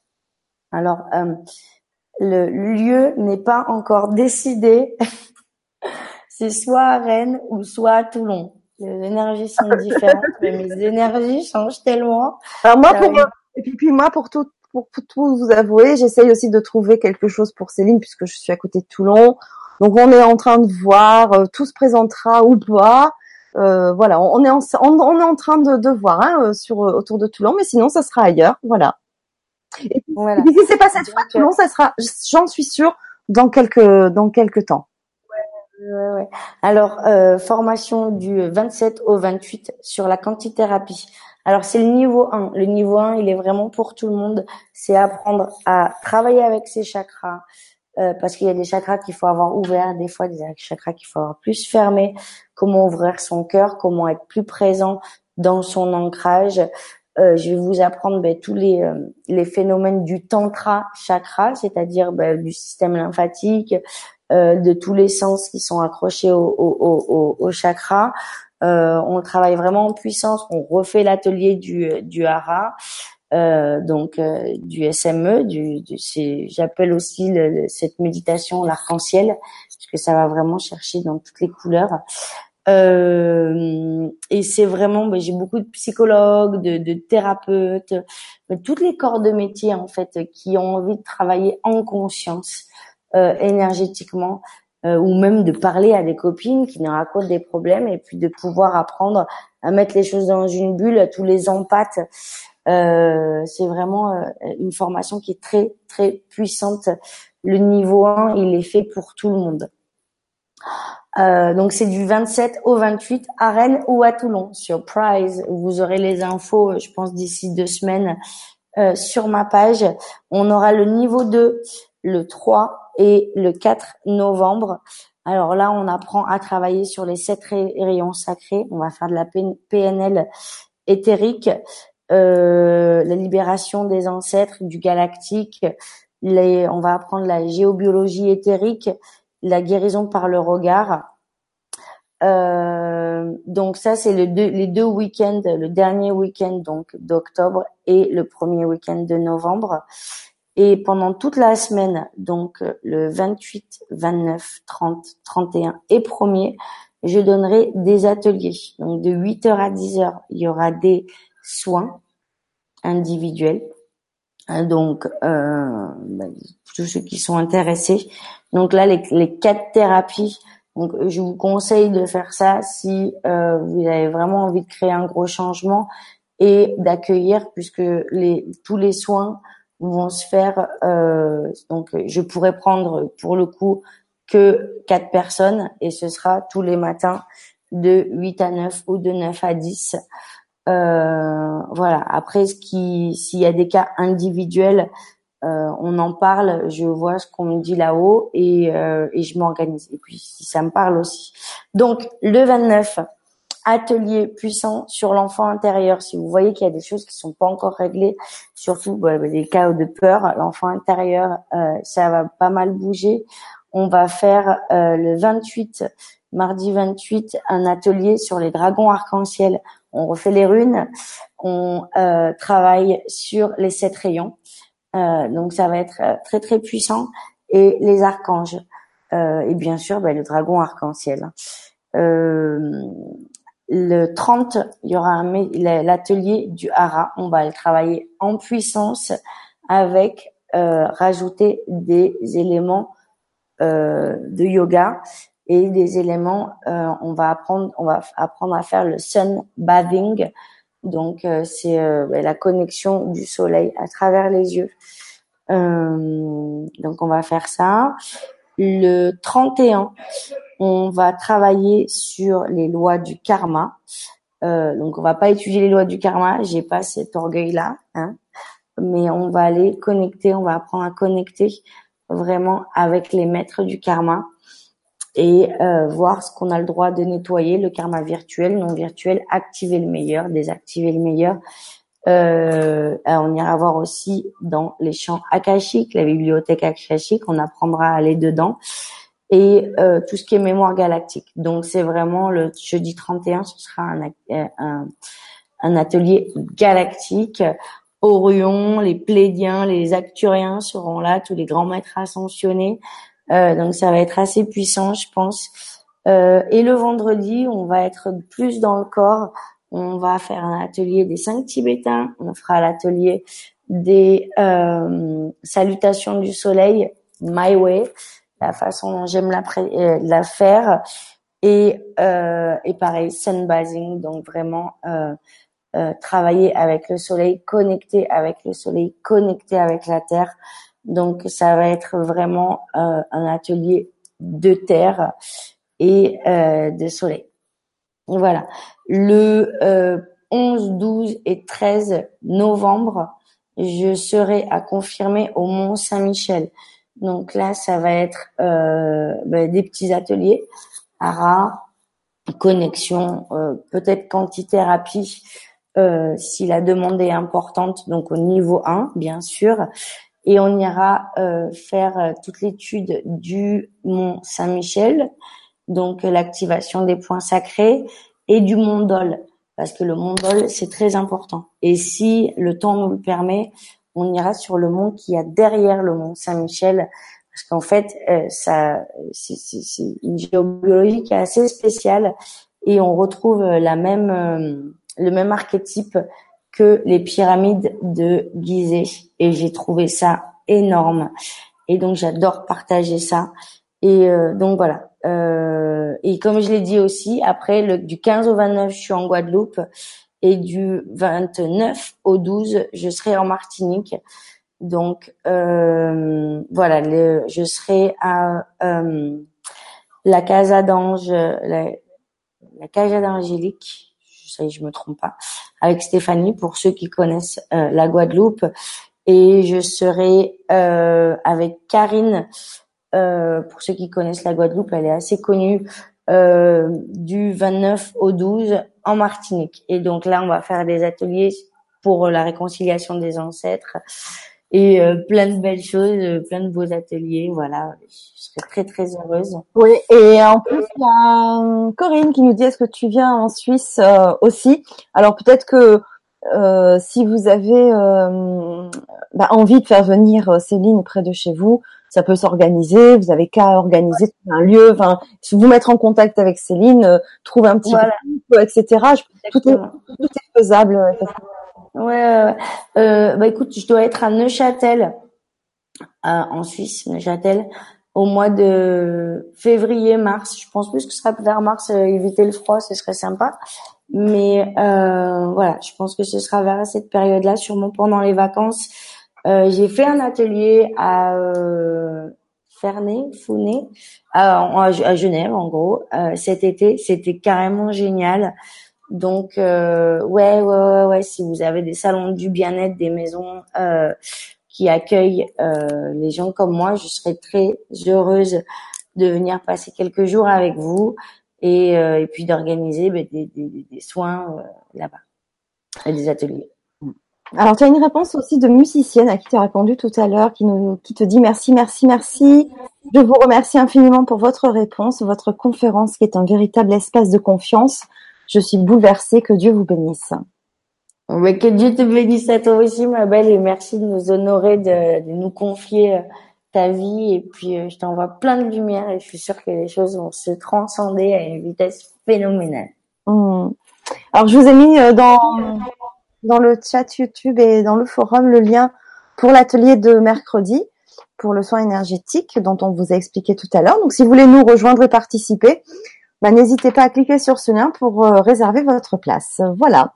Alors, euh, le lieu n'est pas encore décidé. C'est soit à Rennes ou soit à Toulon. Les énergies sont différentes, mais mes énergies changent tellement. Alors moi, pour, et puis, puis moi, pour tout, pour, tout vous avouer, j'essaye aussi de trouver quelque chose pour Céline puisque je suis à côté de Toulon. Donc on est en train de voir, euh, tout se présentera ou pas. Euh, voilà, on est en, on, est en train de, de voir hein, euh, sur autour de Toulon, mais sinon ça sera ailleurs, voilà. Et puis, voilà. si c'est pas cette fois Toulon, ça sera, j'en suis sûre, dans quelques dans quelques temps. Ouais, ouais. Alors euh, formation du 27 au 28 sur la quantithérapie. Alors c'est le niveau 1. Le niveau 1, il est vraiment pour tout le monde. C'est apprendre à travailler avec ses chakras, euh, parce qu'il y a des chakras qu'il faut avoir ouverts, des fois des chakras qu'il faut avoir plus fermés. Comment ouvrir son cœur, comment être plus présent dans son ancrage. Euh, je vais vous apprendre ben, tous les, euh, phénomènes du tantra chakra, c'est-à-dire ben, du système lymphatique, euh, de tous les sens qui sont accrochés au, au chakra. On travaille vraiment en puissance. On refait l'atelier du, du hara. Euh, donc euh, du SME, du, du j'appelle aussi le, cette méditation l'arc-en-ciel parce que ça va vraiment chercher dans toutes les couleurs. Euh, et c'est vraiment, ben, j'ai beaucoup de psychologues, de, de thérapeutes, toutes les corps de métier en fait qui ont envie de travailler en conscience euh, énergétiquement euh, ou même de parler à des copines qui nous racontent des problèmes et puis de pouvoir apprendre à mettre les choses dans une bulle, à tous les empaths euh, c'est vraiment euh, une formation qui est très très puissante. Le niveau 1, il est fait pour tout le monde. Euh, donc c'est du 27 au 28 à Rennes ou à Toulon. Surprise, vous aurez les infos, je pense d'ici deux semaines euh, sur ma page. On aura le niveau 2 le 3 et le 4 novembre. Alors là, on apprend à travailler sur les sept rayons sacrés. On va faire de la PNL éthérique. Euh, la libération des ancêtres, du galactique. Les, on va apprendre la géobiologie éthérique, la guérison par le regard. Euh, donc ça, c'est le les deux week-ends, le dernier week-end donc d'octobre et le premier week-end de novembre. Et pendant toute la semaine, donc le 28, 29, 30, 31 et 1er, je donnerai des ateliers. Donc de 8h à 10h, il y aura des soins individuels. Euh, donc, euh, bah, tous ceux qui sont intéressés. Donc là, les, les quatre thérapies. Donc, je vous conseille de faire ça si euh, vous avez vraiment envie de créer un gros changement et d'accueillir, puisque les, tous les soins vont se faire. Euh, donc, je pourrais prendre pour le coup que quatre personnes et ce sera tous les matins de 8 à 9 ou de 9 à 10. Euh, voilà. Après, ce qui, s'il y a des cas individuels, euh, on en parle. Je vois ce qu'on me dit là-haut et, et je m'organise. Et puis, ça me parle aussi. Donc, le 29, atelier puissant sur l'enfant intérieur. Si vous voyez qu'il y a des choses qui sont pas encore réglées, surtout bah, des cas de peur, l'enfant intérieur, euh, ça va pas mal bouger. On va faire euh, le 28, mardi 28, un atelier sur les dragons arc-en-ciel on refait les runes, on euh, travaille sur les sept rayons. Donc ça va être très très puissant et les archanges et bien sûr ben, le dragon arc-en-ciel. Le 30, il y aura l'atelier du hara. On va le travailler en puissance avec euh, rajouter des éléments euh, de yoga et des éléments. Euh, on va apprendre, on va apprendre à faire le sun bathing. Donc c'est ben, la connexion du soleil à travers les yeux. donc on va faire ça. Le 31, on va travailler sur les lois du karma. Euh, donc on va pas étudier les lois du karma, j'ai pas cet orgueil là, hein, mais on va aller connecter, on va apprendre à connecter vraiment avec les maîtres du karma et euh, voir ce qu'on a le droit de nettoyer, le karma virtuel, non virtuel, activer le meilleur, désactiver le meilleur. Euh, on ira voir aussi dans les champs akashiques, la bibliothèque akashique, on apprendra à aller dedans et euh, tout ce qui est mémoire galactique. Donc c'est vraiment le jeudi 31, ce sera un, un, un atelier galactique Orion, les Plédiens, les Acturiens seront là, tous les grands maîtres ascensionnés. Euh, donc ça va être assez puissant, je pense. Euh, et le vendredi, on va être plus dans le corps. On va faire un atelier des cinq Tibétains. On fera l'atelier des euh, salutations du soleil, My Way, la façon dont j'aime la, euh, faire. Et, euh, et pareil, sunbasing, donc vraiment euh, travailler avec le soleil, connecter avec le soleil, connecter avec la terre. Donc ça va être vraiment un atelier de terre et de soleil. Voilà. Le 11, 12 et 13 novembre, je serai à confirmer au Mont Saint-Michel. Donc là, ça va être ben, des petits ateliers, ara, connexion, peut-être quantithérapie, euh, si la demande est importante, donc au niveau 1, bien sûr. Et on ira euh, faire euh, toute l'étude du Mont Saint-Michel, donc l'activation des points sacrés, et du Mont Dol, parce que le Mont Dol, c'est très important. Et si le temps nous le permet, on ira sur le mont qui a derrière le Mont Saint-Michel, parce qu'en fait, ça, c'est une géobiologie qui est assez spéciale, et on retrouve la même le même archétype que les pyramides de Gizeh. Et j'ai trouvé ça énorme. Et donc j'adore partager ça et euh, donc voilà. Euh, et comme je l'ai dit aussi après le, du 15 au 29 je suis en Guadeloupe. Et du 29 au 12 je serai en Martinique. Donc euh, voilà le, je serai à la Casa d'Ange la, la Casa d'Angélique ça je me trompe pas, avec Stéphanie pour ceux qui connaissent euh, la Guadeloupe. Et je serai euh, avec Karine, euh, pour ceux qui connaissent la Guadeloupe, elle est assez connue, du 29 au 12 en Martinique. Et donc là, on va faire des ateliers pour la réconciliation des ancêtres et euh, plein de belles choses, euh, plein de beaux ateliers. Voilà, je serais très très heureuse. Oui, et en plus il y a euh, Corinne qui nous dit est-ce que tu viens en Suisse aussi? Alors peut-être que si vous avez bah, envie de faire venir Céline près de chez vous, ça peut s'organiser. Vous avez qu'à organiser un lieu, enfin, vous mettre en contact avec Céline, trouver un petit voilà. groupe, etc. tout, est, tout est faisable. Ouais, euh, bah écoute, je dois être à Neuchâtel, en Suisse, Neuchâtel, au mois de février-mars. Je pense plus que ce sera vers mars, euh, éviter le froid, ce serait sympa. Mais euh, voilà, je pense que ce sera vers cette période-là, sûrement pendant les vacances. Euh, j'ai fait un atelier à euh, Ferney, Founé, à, à, Genève en gros, euh, cet été. C'était carrément génial. Donc euh, ouais, ouais, ouais, ouais, si vous avez des salons du bien-être, des maisons euh, qui accueillent euh, les gens comme moi, je serais très heureuse de venir passer quelques jours avec vous et, et puis d'organiser ben, des, des, des, soins là-bas et des ateliers. Alors, tu as une réponse aussi de musicienne à qui tu as répondu tout à l'heure, qui, nous, qui te dit merci, merci, merci. Je vous remercie infiniment pour votre réponse, votre conférence qui est un véritable espace de confiance je suis bouleversée. Que Dieu vous bénisse. Mais que Dieu te bénisse à toi aussi, ma belle, et merci de nous honorer, de, de nous confier euh, ta vie. Et puis, euh, je t'envoie plein de lumière et je suis sûre que les choses vont se transcender à une vitesse phénoménale. Mmh. Alors je vous ai mis dans dans le chat YouTube et dans le forum le lien pour l'atelier de mercredi pour le soin énergétique dont on vous a expliqué tout à l'heure. Donc si vous voulez nous rejoindre et participer, bah, n'hésitez pas à cliquer sur ce lien pour euh, réserver votre place. Voilà.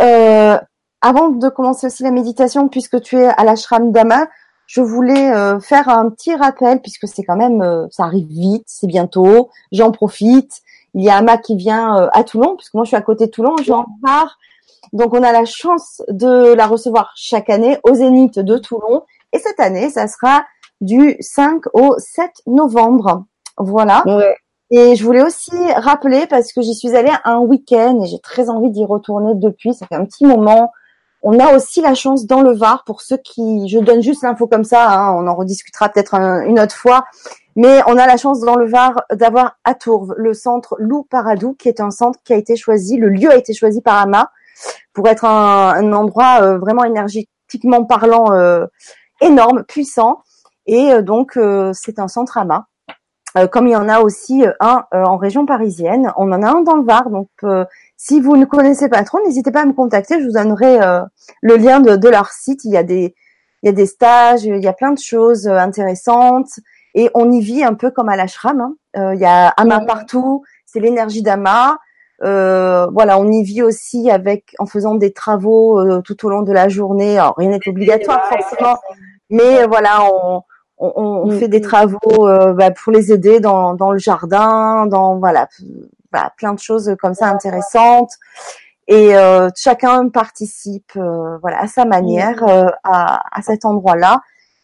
Euh, avant de commencer aussi la méditation, puisque tu es à l'ashram d'Ama, je voulais euh, faire un petit rappel, puisque c'est quand même, ça arrive vite, c'est bientôt, j'en profite. Il y a Ama qui vient à Toulon, puisque moi je suis à côté de Toulon, j'en pars. Donc on a la chance de la recevoir chaque année au Zénith de Toulon. Et cette année, ça sera du 5 au 7 novembre. Voilà. Et je voulais aussi rappeler, parce que j'y suis allée un week-end et j'ai très envie d'y retourner depuis, ça fait un petit moment. On a aussi la chance dans le Var, pour ceux qui, je donne juste l'info comme ça, hein, on en rediscutera peut-être une autre fois, mais on a la chance dans le Var d'avoir à Tourve le centre Lou Paradou, qui est un centre qui a été choisi, le lieu a été choisi par Ama pour être un, endroit euh, vraiment énergétiquement parlant euh, énorme, puissant. Et euh, donc, euh, c'est un centre AMA. Euh, comme il y en a aussi un en région parisienne, on en a un dans le Var. Donc, si vous ne connaissez pas trop, n'hésitez pas à me contacter. Je vous donnerai le lien de, leur site. Il y a des, il y a des stages, il y a plein de choses intéressantes. Et on y vit un peu comme à l'ashram. Hein. il y a Ama partout. C'est l'énergie d'Ama. Euh, voilà, on y vit aussi avec en faisant des travaux tout au long de la journée. Alors, rien n'est obligatoire forcément, mais voilà, on, on, on mm, fait des mm. travaux euh, bah, pour les aider dans, dans le jardin, dans voilà, bah, plein de choses comme ça intéressantes. Et euh, chacun participe euh, voilà à sa manière mm. à, à cet endroit-là.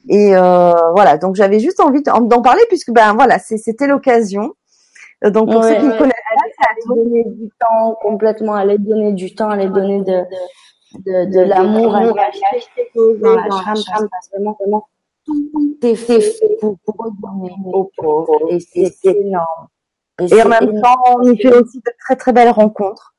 Et voilà, donc j'avais juste envie d'en parler puisque ben voilà, c'était l'occasion. Donc pour ceux qui connaissent pas, donner du temps complètement, aller donner du temps, aller donner de de, de, l'amour, aller acheter dans la chambre, vraiment, vraiment tout est fait pour, pour donner aux pauvres et c'est énorme. Et, en même temps, on y fait aussi de très très belles rencontres.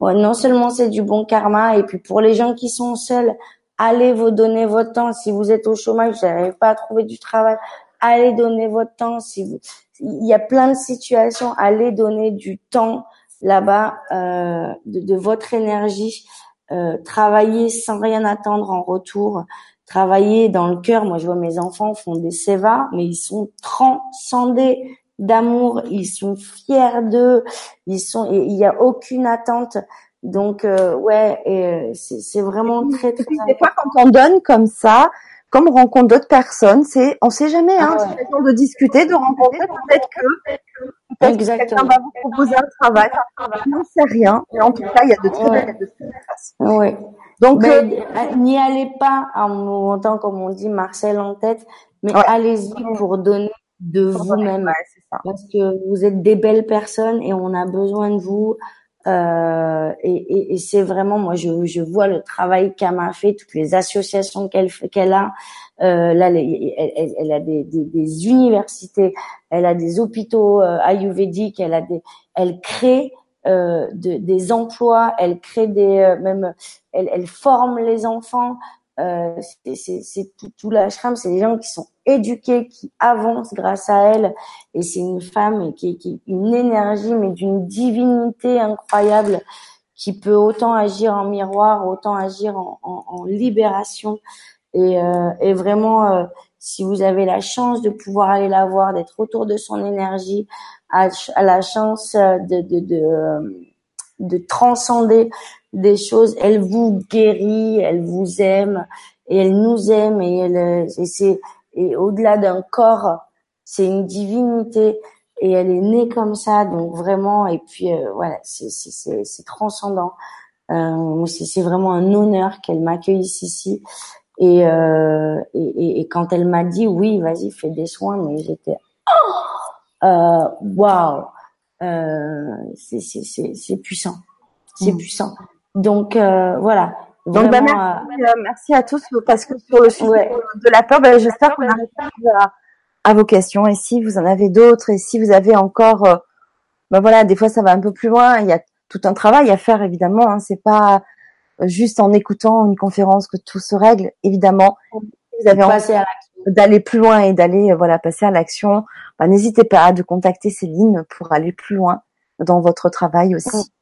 Ouais, non seulement c'est du bon karma, et puis pour les gens qui sont seuls, allez vous donner votre temps. Si vous êtes au chômage, vous n'arrivez pas à trouver du travail, allez donner votre temps. Si vous, il y a plein de situations, allez donner du temps là-bas, euh, de, de, votre énergie, euh, travailler sans rien attendre en retour travailler dans le cœur. Moi, je vois mes enfants font des sévas, mais ils sont transcendés d'amour, ils sont fiers d'eux, ils sont, il y a aucune attente. Donc euh, ouais, euh, c'est vraiment très très. Des fois, quand on donne comme ça, comme on rencontre d'autres personnes, c'est, on sait jamais, hein, ah ouais. de discuter, de rencontrer, peut-être que, peut quelqu'un va vous proposer un travail, on n'en sait rien, mais en tout cas, il y a de très belles ouais. ouais. Donc, euh, n'y allez pas en montant, comme on dit, Marcel en tête, mais allez-y pour donner de vous-même. Parce que vous êtes des belles personnes et on a besoin de vous. Euh, et, et, et c'est vraiment, moi, je, je vois le travail qu'elle m'a fait, toutes les associations qu'elle qu'elle a. Euh, là, elle, elle, a des, des, des, universités, elle a des hôpitaux euh, ayurvédiques, elle a des, elle crée euh, de, des emplois, elle crée des euh, même, elle, elle, forme les enfants. Euh, c'est tout, tout l'ashram, c'est des gens qui sont éduqués, qui avancent grâce à elle. Et c'est une femme qui, qui une énergie, mais d'une divinité incroyable, qui peut autant agir en miroir, autant agir en, en, en libération. Et, euh, et vraiment, euh, si vous avez la chance de pouvoir aller la voir, d'être autour de son énergie, a, la chance euh, de, de, de, euh, de, transcender des choses. Elle vous guérit, elle vous aime et elle nous aime et elle euh, et c'est et au-delà d'un corps, c'est une divinité et elle est née comme ça donc vraiment et puis voilà c'est c'est c'est transcendant. Euh, c'est vraiment un honneur qu'elle m'accueillisse ici et, euh, et, et, quand elle m'a dit oui vas-y fais des soins mais j'étais oh euh, waouh, euh, c'est puissant, c'est mm. puissant. Donc euh, voilà. Donc bah, merci, euh, merci, à tous parce que sur le sujet de la peur, bah, j'espère qu'on arrive à, à vos questions et si vous en avez d'autres et si vous avez encore, ben voilà, des fois ça va un peu plus loin. Il y a tout un travail à faire évidemment. Hein, c'est pas juste en écoutant une conférence que tout se règle. Évidemment, vous avez envie d'aller plus loin et d'aller voilà passer à l'action, bah, n'hésitez pas à de contacter Céline pour aller plus loin dans votre travail aussi.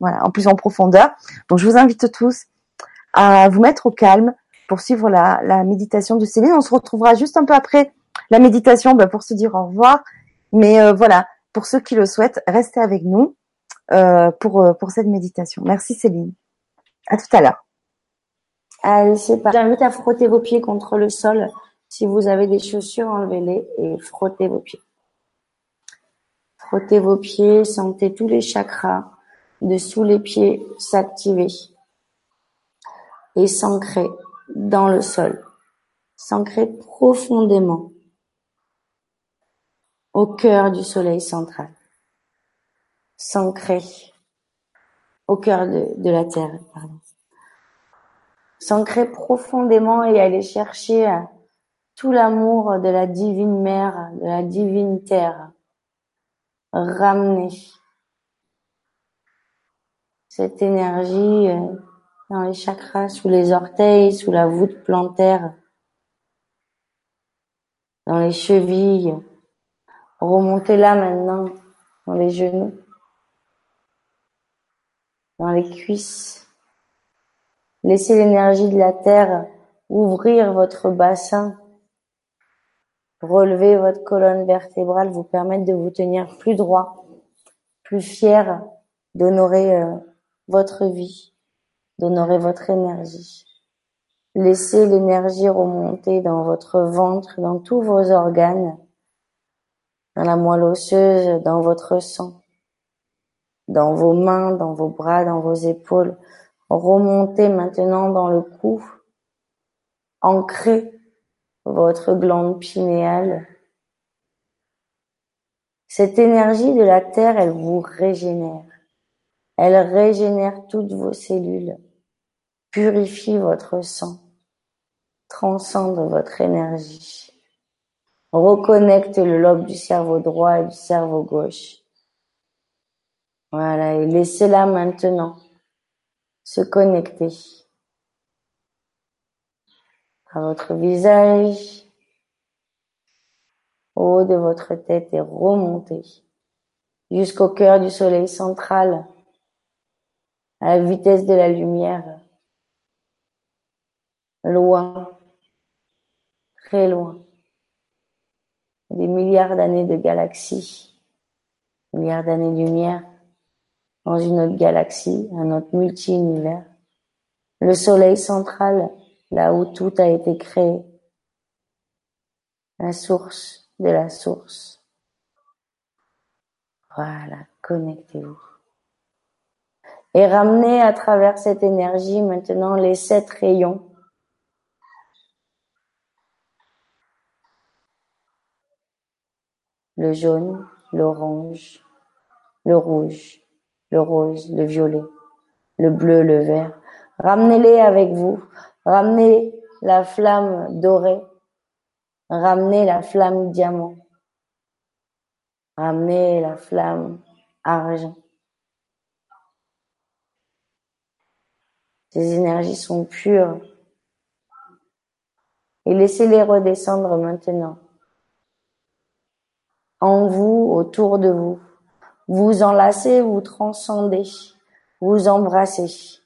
Voilà, en plus en profondeur. Donc, je vous invite tous à vous mettre au calme pour suivre la, méditation de Céline. On se retrouvera juste un peu après la méditation bah, pour se dire au revoir. Mais euh, voilà, pour ceux qui le souhaitent, restez avec nous euh, pour, euh, pour cette méditation. Merci Céline. À tout à l'heure. Allez, c'est parti. J'invite à frotter vos pieds contre le sol. Si vous avez des chaussures, enlevez-les et frottez vos pieds. Frottez vos pieds, sentez tous les chakras de sous les pieds s'activer et s'ancrer dans le sol, s'ancrer profondément au cœur du soleil central, s'ancrer au cœur de, la terre, pardon. S'ancrer profondément et aller chercher euh, tout l'amour de la divine mère, de la divine terre. Ramener cette énergie euh, dans les chakras, sous les orteils, sous la voûte plantaire, dans les chevilles. Remontez là maintenant, dans les genoux, dans les cuisses. Laissez l'énergie de la terre ouvrir votre bassin, relever votre colonne vertébrale, vous permettre de vous tenir plus droit, plus fier d'honorer euh, votre vie d'honorer votre énergie. Laissez l'énergie remonter dans votre ventre, dans tous vos organes, dans la moelle osseuse, dans votre sang, dans vos mains, dans vos bras, dans vos épaules. Remontez maintenant dans le cou. Ancrez votre glande pinéale. Cette énergie de la terre, elle vous régénère. Elle régénère toutes vos cellules purifie votre sang, transcende votre énergie, reconnecte le lobe du cerveau droit et du cerveau gauche. Voilà, et laissez-la maintenant se connecter à votre visage, au haut de votre tête et remonter jusqu'au cœur du soleil central, à la vitesse de la lumière loin, très loin, des milliards d'années de galaxies, milliards d'années-lumière, dans une autre galaxie, un autre multi-univers. Le soleil central, là où tout a été créé, la source de la source. Voilà, connectez-vous. Et ramenez à travers cette énergie maintenant les sept rayons le jaune, l'orange, le rouge, le rose, le violet, le bleu, le vert. Ramenez-les avec vous. Ramenez la flamme dorée. Ramenez la flamme diamant. Ramenez la flamme argent. Ces énergies sont pures. Et laissez-les redescendre maintenant en vous, autour de vous. Vous enlacez, vous transcendez, vous embrassez.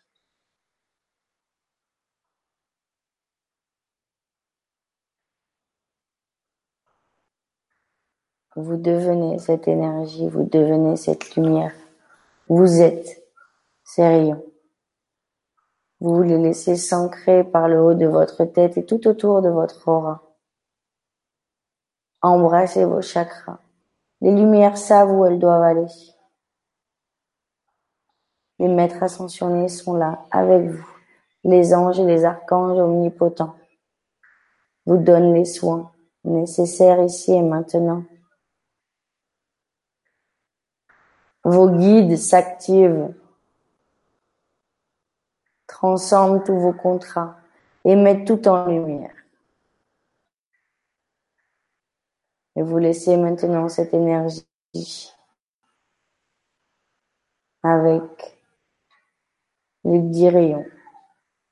Vous devenez cette énergie, vous devenez cette lumière. Vous êtes ces rayons. Vous les laissez s'ancrer par le haut de votre tête et tout autour de votre aura. Embrassez vos chakras. Les lumières savent où elles doivent aller. Les maîtres ascensionnés sont là avec vous. Les anges et les archanges omnipotents vous donnent les soins nécessaires ici et maintenant. Vos guides s'activent, transforment tous vos contrats et mettent tout en lumière. Et vous laissez maintenant cette énergie avec les dix rayons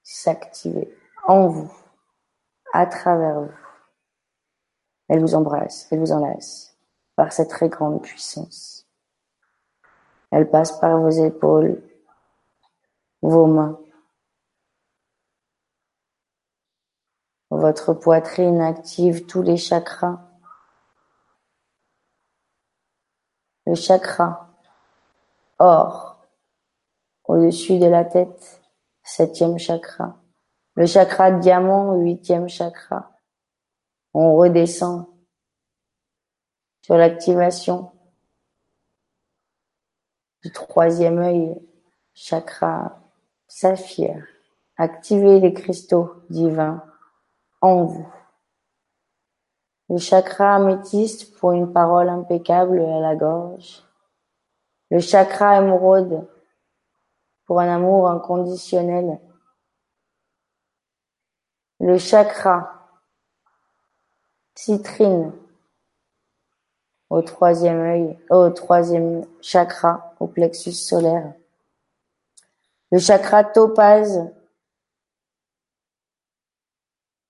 s'activer en vous, à travers vous. Elle vous embrasse, elle vous enlace par cette très grande puissance. Elle passe par vos épaules, vos mains, votre poitrine active tous les chakras. Le chakra or au-dessus de la tête, septième chakra. Le chakra diamant, huitième chakra. On redescend sur l'activation du troisième œil, chakra saphir. Activez les cristaux divins en vous. Le chakra améthyste pour une parole impeccable à la gorge. Le chakra émeraude pour un amour inconditionnel. Le chakra citrine au troisième œil, au troisième chakra, au plexus solaire. Le chakra topaze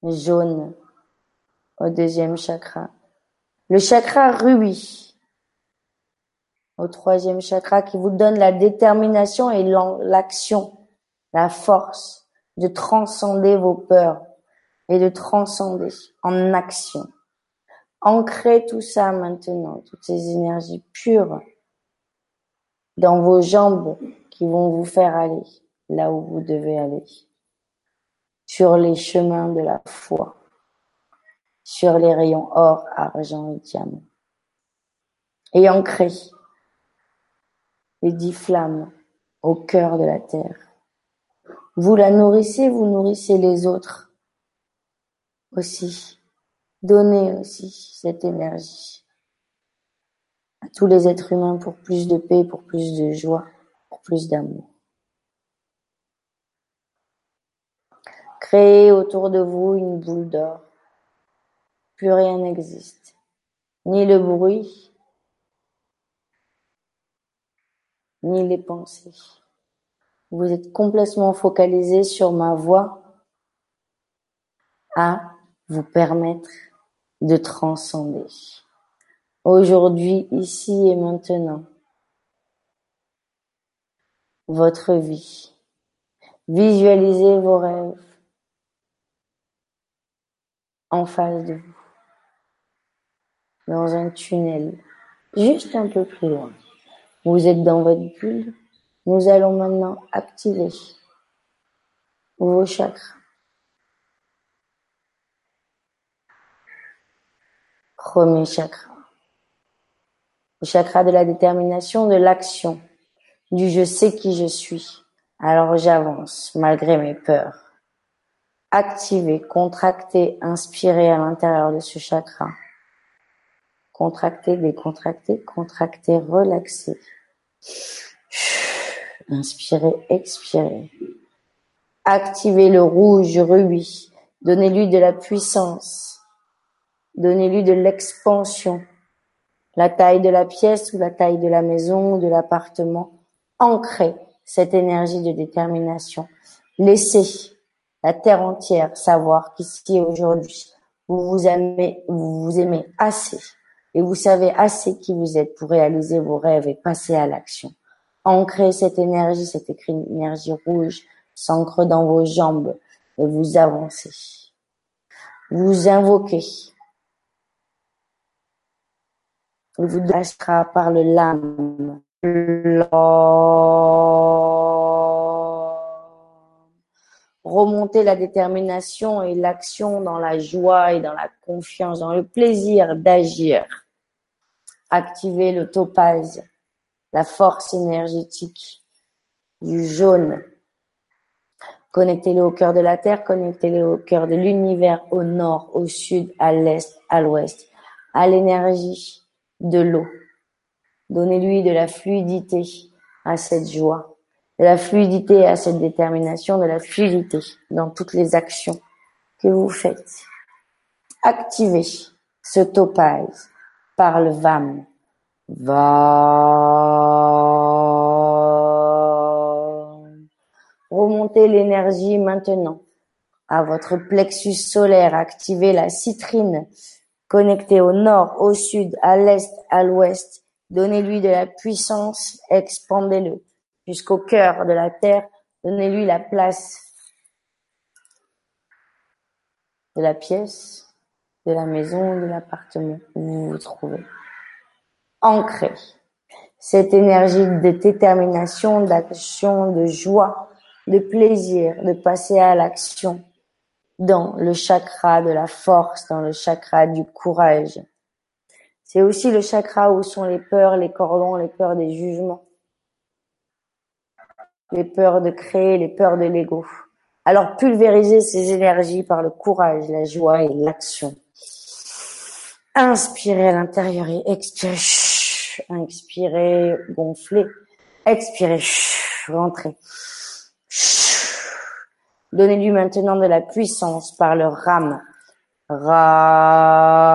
jaune au deuxième chakra. Le chakra rubis au troisième chakra qui vous donne la détermination et l'action, la force de transcender vos peurs et de transcender en action. Ancrez tout ça maintenant, toutes ces énergies pures dans vos jambes qui vont vous faire aller là où vous devez aller, sur les chemins de la foi, sur les rayons or, argent et diamant. Et ancrez les dix flammes au cœur de la terre. Vous la nourrissez, vous nourrissez les autres aussi. Donnez aussi cette énergie à tous les êtres humains pour plus de paix, pour plus de joie, pour plus d'amour. Créez autour de vous une boule d'or. Plus rien n'existe. Ni le bruit, ni les pensées. Vous êtes complètement focalisé sur ma voix à vous permettre de transcender. Aujourd'hui, ici et maintenant, votre vie. Visualisez vos rêves en face de vous, dans un tunnel, juste un peu plus loin. Vous êtes dans votre bulle. Nous allons maintenant activer vos chakras. Premier chakra. Le chakra de la détermination, de l'action, du je sais qui je suis. Alors j'avance malgré mes peurs. Activez, contractez, inspirez à l'intérieur de ce chakra. Contractez, décontractez, contractez, relaxez. Inspirez, expirez. Activez le rouge rubis. Donnez-lui de la puissance. Donnez-lui de l'expansion. La taille de la pièce ou la taille de la maison ou de l'appartement. Ancrez cette énergie de détermination. Laissez la terre entière savoir qu'ici aujourd'hui, vous vous aimez, vous vous aimez assez et vous savez assez qui vous êtes pour réaliser vos rêves et passer à l'action. Ancrez cette énergie, cette énergie rouge s'ancre dans vos jambes et vous avancez. Vous invoquez Il vous lâchera par le lame. Remontez la détermination et l'action dans la joie et dans la confiance, dans le plaisir d'agir. Activez le topaz, la force énergétique du jaune. Connectez-le au cœur de la Terre, connectez-le au cœur de l'univers, au nord, au sud, à l'est, à l'ouest, à l'énergie de l'eau. Donnez-lui de la fluidité à cette joie, la fluidité à cette détermination, de la fluidité dans toutes les actions que vous faites. Activez ce topaz par le VAM. Va. Remontez l'énergie maintenant à votre plexus solaire. Activez la citrine Connectez au nord, au sud, à l'est, à l'ouest Donnez-lui de la puissance, expandez-le jusqu'au cœur de la terre. Donnez-lui la place de la pièce, de la maison, de l'appartement où vous vous trouvez. Ancrez cette énergie de détermination, d'action, de joie, de plaisir, de passer à l'action dans le chakra de la force, dans le chakra du courage. C'est aussi le chakra où sont les peurs, les cordons, les peurs des jugements, les peurs de créer, les peurs de l'ego. Alors pulvérisez ces énergies par le courage, la joie et l'action. Inspirez à l'intérieur et expirez. Inspirez, gonflez. Expirez, rentrez. Donnez-lui maintenant de la puissance par le ram. Ram.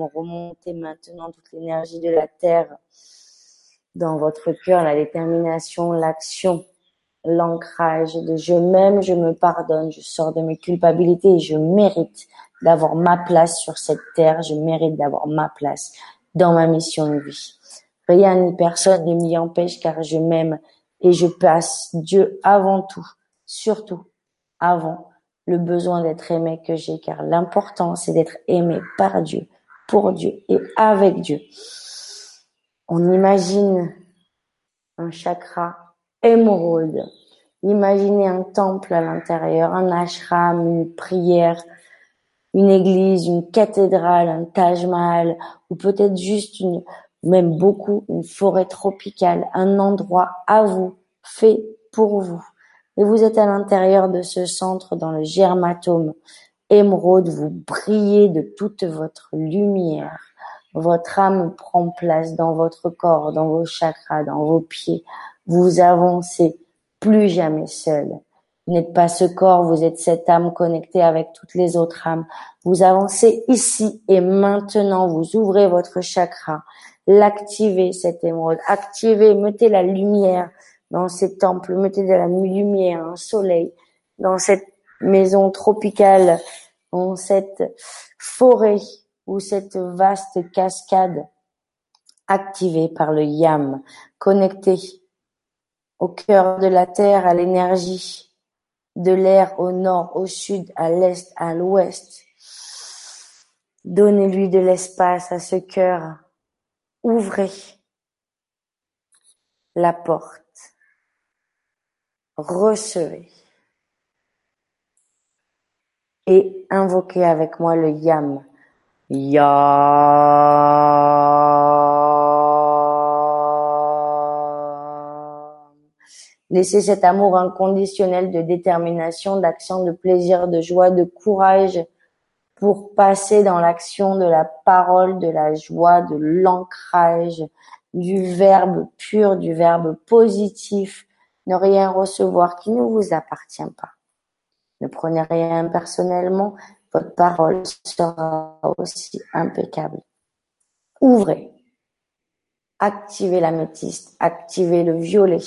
Ram. Remontez maintenant toute l'énergie de la terre dans votre cœur, la détermination, l'action l'ancrage de je m'aime, je me pardonne, je sors de mes culpabilités et je mérite d'avoir ma place sur cette terre, je mérite d'avoir ma place dans ma mission de vie. Rien ni personne ne m'y empêche car je m'aime et je passe Dieu avant tout, surtout avant le besoin d'être aimé que j'ai car l'important c'est d'être aimé par Dieu, pour Dieu et avec Dieu. On imagine un chakra émeraude. Imaginez un temple à l'intérieur, un ashram, une prière, une église, une cathédrale, un Taj Mahal, ou peut-être juste une, même beaucoup, une forêt tropicale, un endroit à vous, fait pour vous. Et vous êtes à l'intérieur de ce centre dans le germatome émeraude, vous brillez de toute votre lumière. Votre âme prend place dans votre corps, dans vos chakras, dans vos pieds, vous avancez plus jamais seul. Vous n'êtes pas ce corps, vous êtes cette âme connectée avec toutes les autres âmes. Vous avancez ici et maintenant, vous ouvrez votre chakra, l'activez cette émeraude, activez, mettez la lumière dans ces temples, mettez de la lumière, un soleil dans cette maison tropicale, dans cette forêt ou cette vaste cascade activée par le yam, connectée au cœur de la terre, à l'énergie de l'air au nord, au sud, à l'est, à l'ouest. Donnez-lui de l'espace à ce cœur. Ouvrez la porte. Recevez. Et invoquez avec moi le yam. Yam. Laissez cet amour inconditionnel de détermination, d'action, de plaisir, de joie, de courage pour passer dans l'action de la parole, de la joie, de l'ancrage, du verbe pur, du verbe positif. Ne rien recevoir qui ne vous appartient pas. Ne prenez rien personnellement. Votre parole sera aussi impeccable. Ouvrez. Activez l'améthyste. Activez le violet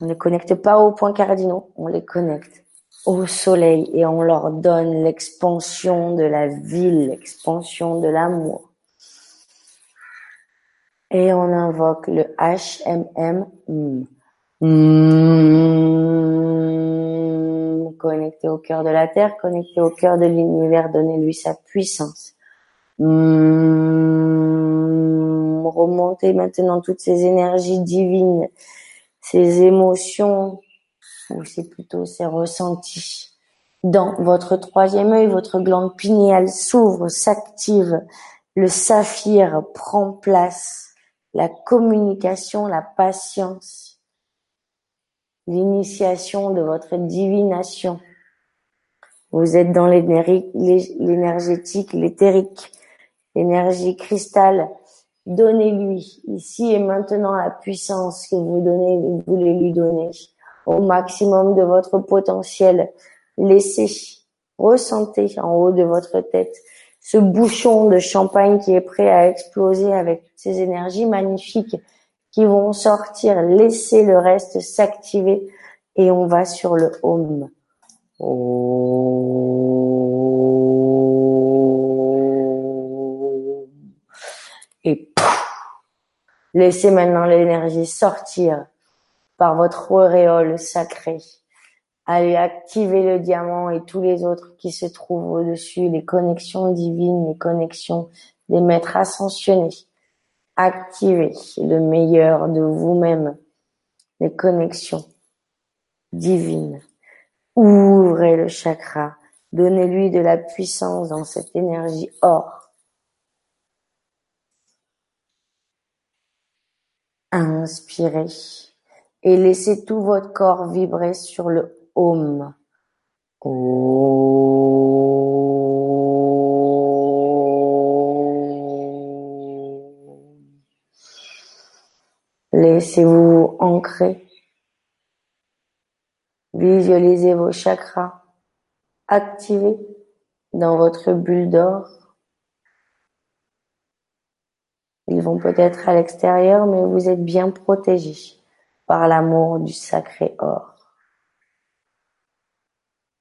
on ne connecte pas aux points cardinaux, on les connecte au soleil et on leur donne l'expansion de la ville, l'expansion de l'amour. Et on invoque le HMM. Connecté au cœur de la terre, connecté au cœur de l'univers, donnez-lui sa puissance. Remontez maintenant toutes ces énergies divines ces émotions, ou c'est plutôt ces ressentis. Dans votre troisième œil, votre glande pinéale s'ouvre, s'active, le saphir prend place, la communication, la patience, l'initiation de votre divination. Vous êtes dans l'énergétique, l'éthérique, l'énergie cristal, Donnez-lui ici et maintenant la puissance que vous vous voulez lui donner au maximum de votre potentiel. Laissez, ressentez en haut de votre tête ce bouchon de champagne qui est prêt à exploser avec ces énergies magnifiques qui vont sortir, laisser le reste s'activer et on va sur le home. Et laissez maintenant l'énergie sortir par votre auréole sacrée. Allez activer le diamant et tous les autres qui se trouvent au-dessus, les connexions divines, les connexions des maîtres ascensionnés. Activez le meilleur de vous-même, les connexions divines. Ouvrez le chakra, donnez-lui de la puissance dans cette énergie or. Inspirez et laissez tout votre corps vibrer sur le Om. Laissez-vous ancrer. Visualisez vos chakras activés dans votre bulle d'or. Ils vont peut-être à l'extérieur, mais vous êtes bien protégés par l'amour du sacré or.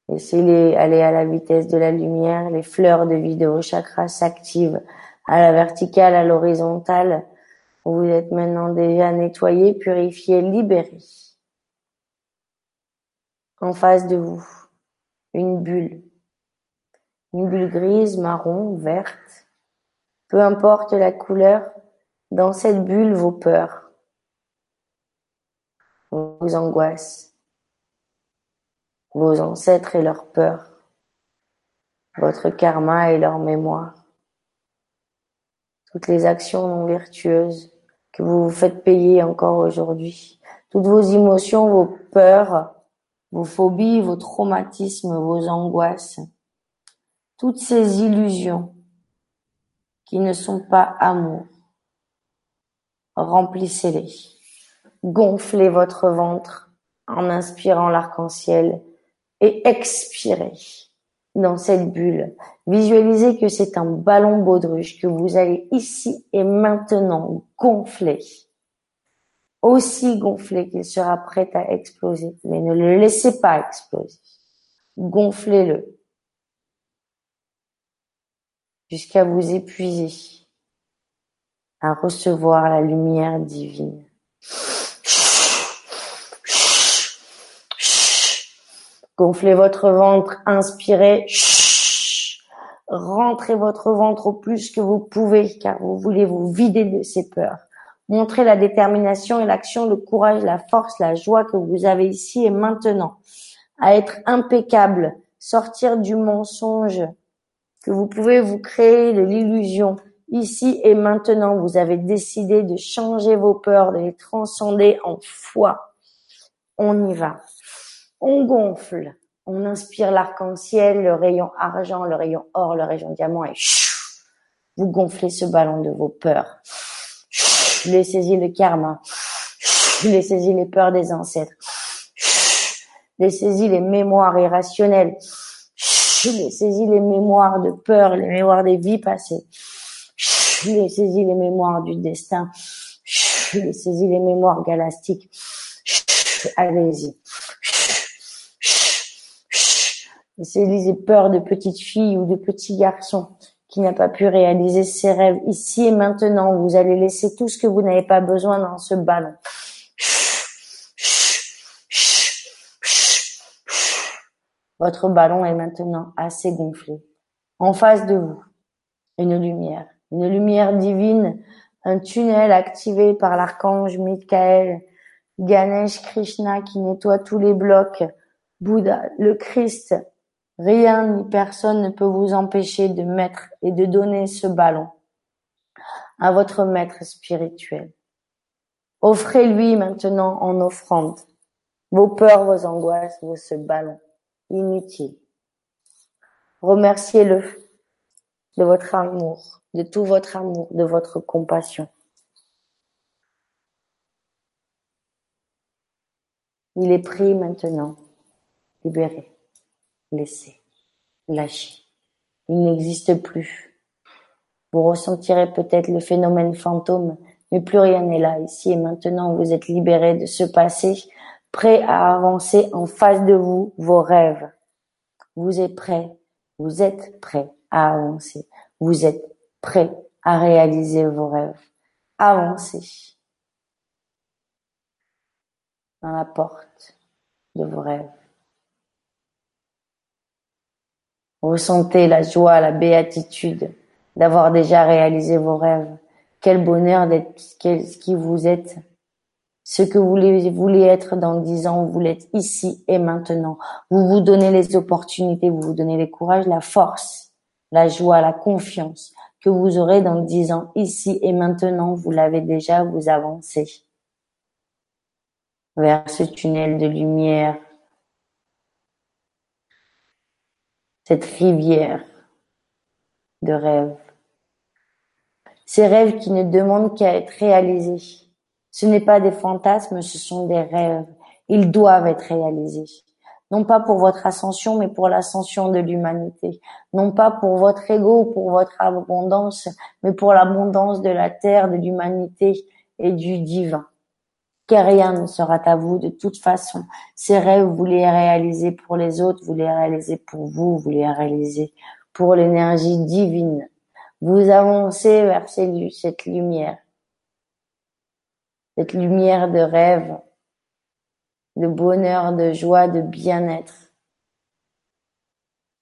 Laissez-les aller à la vitesse de la lumière. Les fleurs de vie de vos chakras s'activent à la verticale, à l'horizontale. Vous êtes maintenant déjà nettoyé, purifié, libéré. En face de vous, une bulle. Une bulle grise, marron, verte. Peu importe la couleur, dans cette bulle, vos peurs, vos angoisses, vos ancêtres et leurs peurs, votre karma et leur mémoire, toutes les actions non vertueuses que vous vous faites payer encore aujourd'hui, toutes vos émotions, vos peurs, vos phobies, vos traumatismes, vos angoisses, toutes ces illusions qui ne sont pas amour. Remplissez-les. Gonflez votre ventre en inspirant l'arc-en-ciel et expirez dans cette bulle. Visualisez que c'est un ballon baudruche que vous allez ici et maintenant gonfler. Aussi gonfler qu'il sera prêt à exploser. Mais ne le laissez pas exploser. Gonflez-le jusqu'à vous épuiser à recevoir la lumière divine. Gonflez votre ventre, inspirez. Rentrez votre ventre au plus que vous pouvez car vous voulez vous vider de ces peurs. Montrez la détermination et l'action, le courage, la force, la joie que vous avez ici et maintenant. À être impeccable, sortir du mensonge que vous pouvez vous créer de l'illusion. Ici et maintenant, vous avez décidé de changer vos peurs, de les transcender en foi. On y va. On gonfle, on inspire l'arc-en-ciel, le rayon argent, le rayon or, le rayon diamant et vous gonflez ce ballon de vos peurs. Laissez-y le karma. Laissez-y les peurs des ancêtres. Laissez-y les mémoires irrationnelles. Laissez-y les mémoires de peur, les mémoires des vies passées. Laissez-y les mémoires du destin. Laissez-y les mémoires galastiques. Allez-y. C'est les peurs de petites filles ou de petits garçons qui n'a pas pu réaliser ses rêves ici et maintenant. Vous allez laisser tout ce que vous n'avez pas besoin dans ce ballon. Votre ballon est maintenant assez gonflé. En face de vous, une lumière, une lumière divine, un tunnel activé par l'archange Michael, Ganesh Krishna qui nettoie tous les blocs, Bouddha, le Christ, Rien ni personne ne peut vous empêcher de mettre et de donner ce ballon à votre maître spirituel. Offrez-lui maintenant en offrande vos peurs, vos angoisses, vos ce ballon inutile. Remerciez-le de votre amour, de tout votre amour, de votre compassion. Il est pris maintenant, libéré laissez, lâchez. Il n'existe plus. Vous ressentirez peut-être le phénomène fantôme, mais plus rien n'est là. Ici et maintenant, vous êtes libéré de ce passé, prêt à avancer en face de vous vos rêves. Vous êtes prêt, vous êtes prêt à avancer. Vous êtes prêt à réaliser vos rêves. Avancez, dans la porte de vos rêves. Ressentez la joie, la béatitude d'avoir déjà réalisé vos rêves. Quel bonheur d'être ce qui vous êtes. Ce que vous voulez être dans dix ans, vous l'êtes ici et maintenant. Vous vous donnez les opportunités, vous vous donnez le courage, la force, la joie, la confiance que vous aurez dans dix ans, ici et maintenant. Vous l'avez déjà, vous avancez vers ce tunnel de lumière, cette rivière de rêves. Ces rêves qui ne demandent qu'à être réalisés. Ce n'est pas des fantasmes, ce sont des rêves. Ils doivent être réalisés. Non pas pour votre ascension, mais pour l'ascension de l'humanité. Non pas pour votre ego ou pour votre abondance, mais pour l'abondance de la terre, de l'humanité et du divin car rien ne sera à vous de toute façon. Ces rêves, vous les réalisez pour les autres, vous les réalisez pour vous, vous les réalisez pour l'énergie divine. Vous avancez vers cette lumière, cette lumière de rêve, de bonheur, de joie, de bien-être.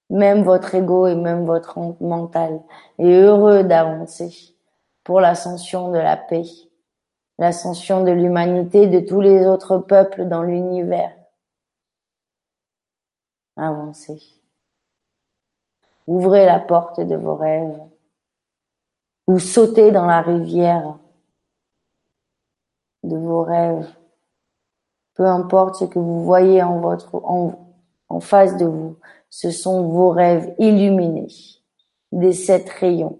Même votre ego et même votre mental est heureux d'avancer pour l'ascension de la paix l'ascension de l'humanité, de tous les autres peuples dans l'univers. Avancez. Ouvrez la porte de vos rêves ou sautez dans la rivière de vos rêves. Peu importe ce que vous voyez en votre, en face de vous, ce sont vos rêves illuminés des sept rayons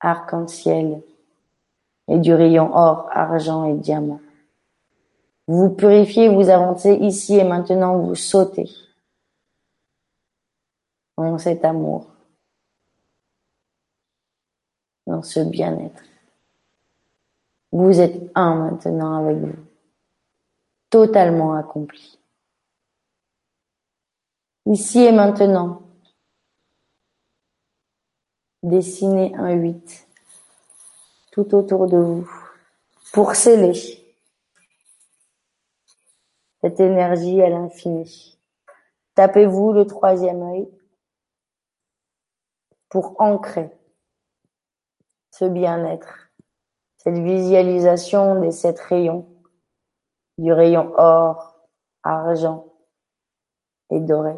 arc-en-ciel et du rayon or, argent et diamant. Vous purifiez, vous avancez ici et maintenant, vous sautez dans cet amour, dans ce bien-être. Vous êtes un maintenant avec vous, totalement accompli. Ici et maintenant, dessinez un 8 tout autour de vous pour sceller cette énergie à l'infini. Tapez-vous le troisième œil pour ancrer ce bien-être, cette visualisation des sept rayons, du rayon or, argent et doré.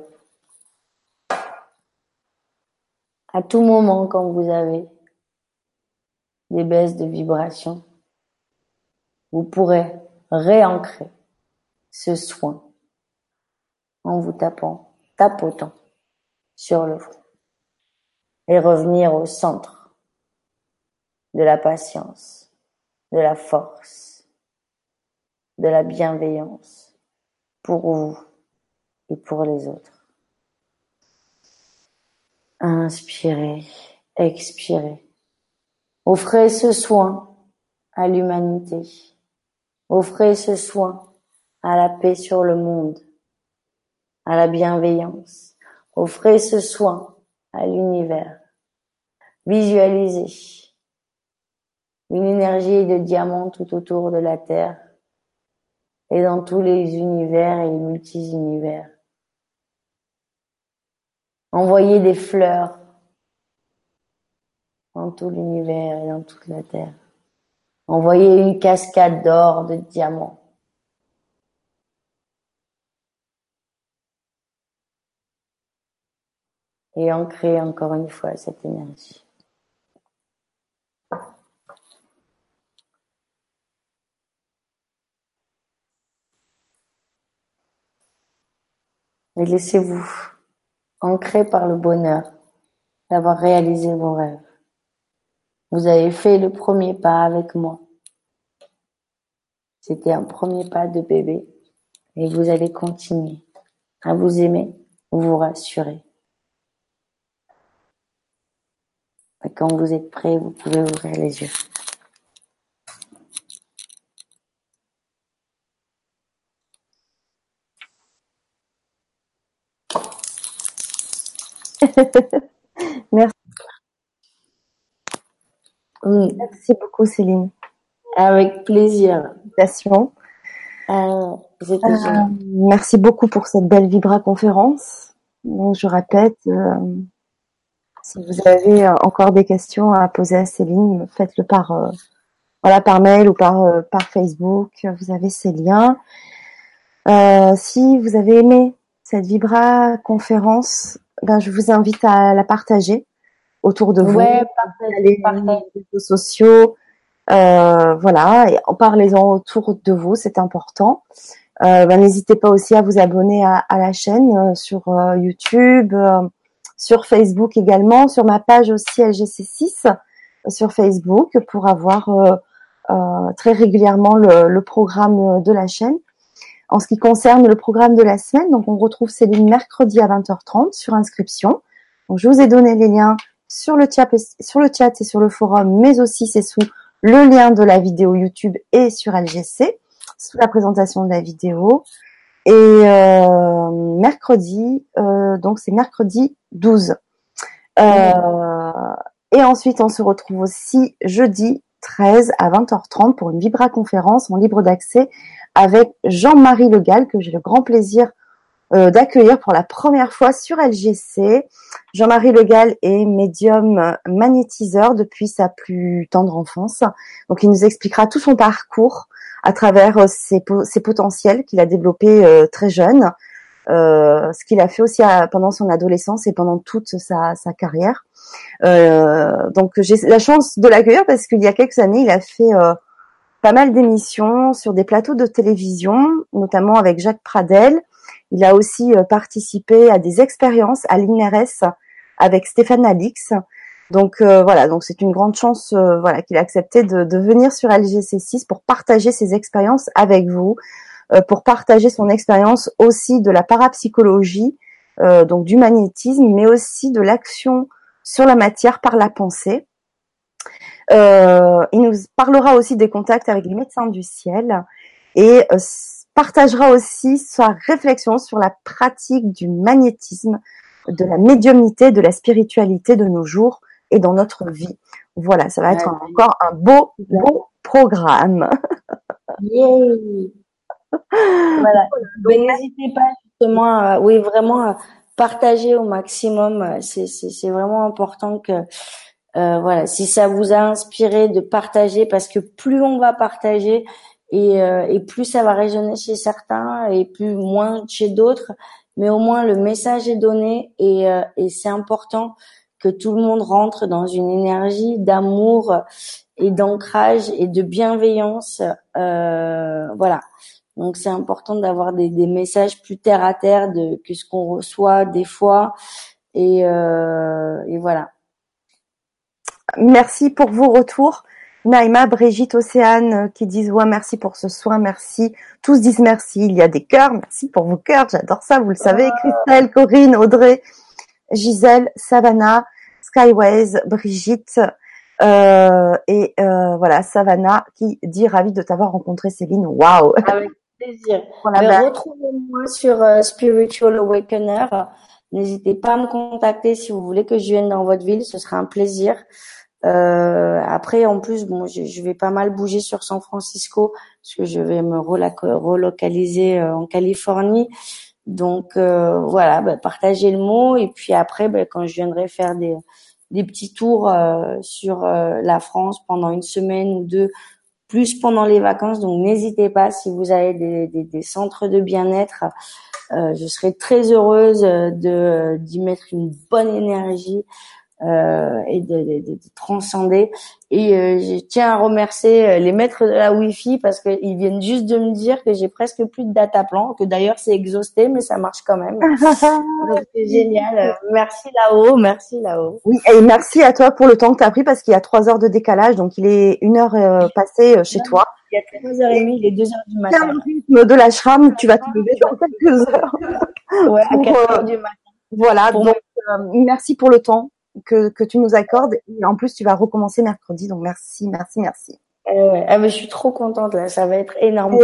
À tout moment quand vous avez des baisses de vibration, vous pourrez réancrer ce soin en vous tapant, tapotant sur le front et revenir au centre de la patience, de la force, de la bienveillance pour vous et pour les autres. Inspirez, expirez. Offrez ce soin à l'humanité. Offrez ce soin à la paix sur le monde, à la bienveillance. Offrez ce soin à l'univers. Visualisez une énergie de diamant tout autour de la Terre et dans tous les univers et multi-univers. Envoyez des fleurs dans tout l'univers et dans toute la Terre. Envoyez une cascade d'or, de diamants. Et ancrer encore une fois cette énergie. Et laissez-vous ancrer par le bonheur d'avoir réalisé vos rêves. Vous avez fait le premier pas avec moi. C'était un premier pas de bébé et vous allez continuer à vous aimer, vous rassurer. quand vous êtes prêt, vous pouvez ouvrir les yeux. Merci. Merci beaucoup, Céline. Avec plaisir. l'invitation. Euh, merci beaucoup pour cette belle Vibra conférence. Donc, je répète, si vous avez encore des questions à poser à Céline, faites-le par voilà par mail ou par par Facebook. Vous avez ces liens. si vous avez aimé cette Vibra conférence, ben, je vous invite à la partager autour de vous, ouais, les réseaux sociaux, euh, voilà, et en parlez-en autour de vous, c'est important. Euh, ben, n'hésitez pas aussi à vous abonner à, la chaîne euh, sur YouTube, sur Facebook également, sur ma page aussi LGC6 sur Facebook pour avoir très régulièrement le, le, programme de la chaîne. En ce qui concerne le programme de la semaine, donc on retrouve Céline mercredi à 20h30 sur inscription. Donc je vous ai donné les liens sur le chat, sur le chat et sur le forum, mais aussi c'est sous le lien de la vidéo YouTube et sur LGC, sous la présentation de la vidéo. Et euh, mercredi, euh, donc c'est mercredi 12. Euh, et ensuite, on se retrouve aussi jeudi 13 à 20h30 pour une Vibra conférence en libre d'accès avec Jean-Marie Le Gall, que j'ai le grand plaisir euh, d'accueillir pour la première fois sur LGC. Jean-Marie Le Gall est médium magnétiseur depuis sa plus tendre enfance. Donc il nous expliquera tout son parcours à travers euh, ses, potentiels qu'il a développés euh, très jeune, euh, ce qu'il a fait aussi pendant son adolescence et pendant toute sa, sa carrière. Donc j'ai la chance de l'accueillir parce qu'il y a quelques années, il a fait pas mal d'émissions sur des plateaux de télévision, notamment avec Jacques Pradel. Il a aussi euh, participé à des expériences à l'INRS avec Stéphane Alix. Donc euh, voilà, donc c'est une grande chance euh, voilà qu'il a accepté de, venir sur LGC6 pour partager ses expériences avec vous, pour partager son expérience aussi de la parapsychologie, donc du magnétisme, mais aussi de l'action sur la matière par la pensée. Il nous parlera aussi des contacts avec les médecins du ciel et partagera aussi sa réflexion sur la pratique du magnétisme, de la médiumnité, de la spiritualité de nos jours et dans notre vie. Voilà, ça va être encore un beau, beau programme. voilà. N'hésitez pas justement, à, oui, vraiment à partager au maximum. C'est, c'est, c'est vraiment important que euh, voilà, si ça vous a inspiré de partager, parce que plus on va partager et, euh, et plus ça va résonner chez certains et plus moins chez d'autres, mais au moins le message est donné et, euh, et c'est important que tout le monde rentre dans une énergie d'amour et d'ancrage et de bienveillance. voilà. Donc c'est important d'avoir des, des, messages plus terre à terre de, que ce qu'on reçoit des fois. Et, et voilà. Merci pour vos retours. Naïma, Brigitte, Océane euh, qui disent ouais merci pour ce soin, merci. Tous disent merci. Il y a des cœurs, merci pour vos cœurs, j'adore ça, vous le savez. Ah. Christelle, Corinne, Audrey, Gisèle, Savannah, Skyways, Brigitte euh, et euh, voilà Savannah qui dit ravi de t'avoir rencontré Céline. Waouh. Avec plaisir. Retrouvez-moi sur euh, Spiritual Awakener. N'hésitez pas à me contacter si vous voulez que je vienne dans votre ville, ce sera un plaisir. Euh, après, en plus, bon, je, je, vais pas mal bouger sur San Francisco parce que je vais me relocaliser euh, en Californie. Donc euh, voilà, bah, partagez le mot et puis après, bah, quand je viendrai faire des, des petits tours euh, sur euh, la France pendant une semaine ou deux, plus pendant les vacances. Donc n'hésitez pas si vous avez des, des, des centres de bien-être. je serai très heureuse de d'y mettre une bonne énergie euh, et de, de, de, transcender. Et euh, je tiens à remercier euh, les maîtres de la Wi-Fi parce qu'ils viennent juste de me dire que j'ai presque plus de data plan, que d'ailleurs c'est exhausté, mais ça marche quand même. c'est génial. Merci là-haut, merci là-haut. Oui, et merci à toi pour le temps que tu as pris parce qu'il y a trois heures de décalage, donc il est une heure passée chez toi. Il y a trois heures et demie, il est deux heures du matin. le rythme de l'ashram, tu vas te lever dans quelques heures. Ouais, à quatre heures du matin. Voilà, donc merci pour le temps que, que tu nous accordes. Et en plus, tu vas recommencer mercredi. Donc, merci, merci, merci. Euh, ah, mais je suis trop contente là, ça va être énorme.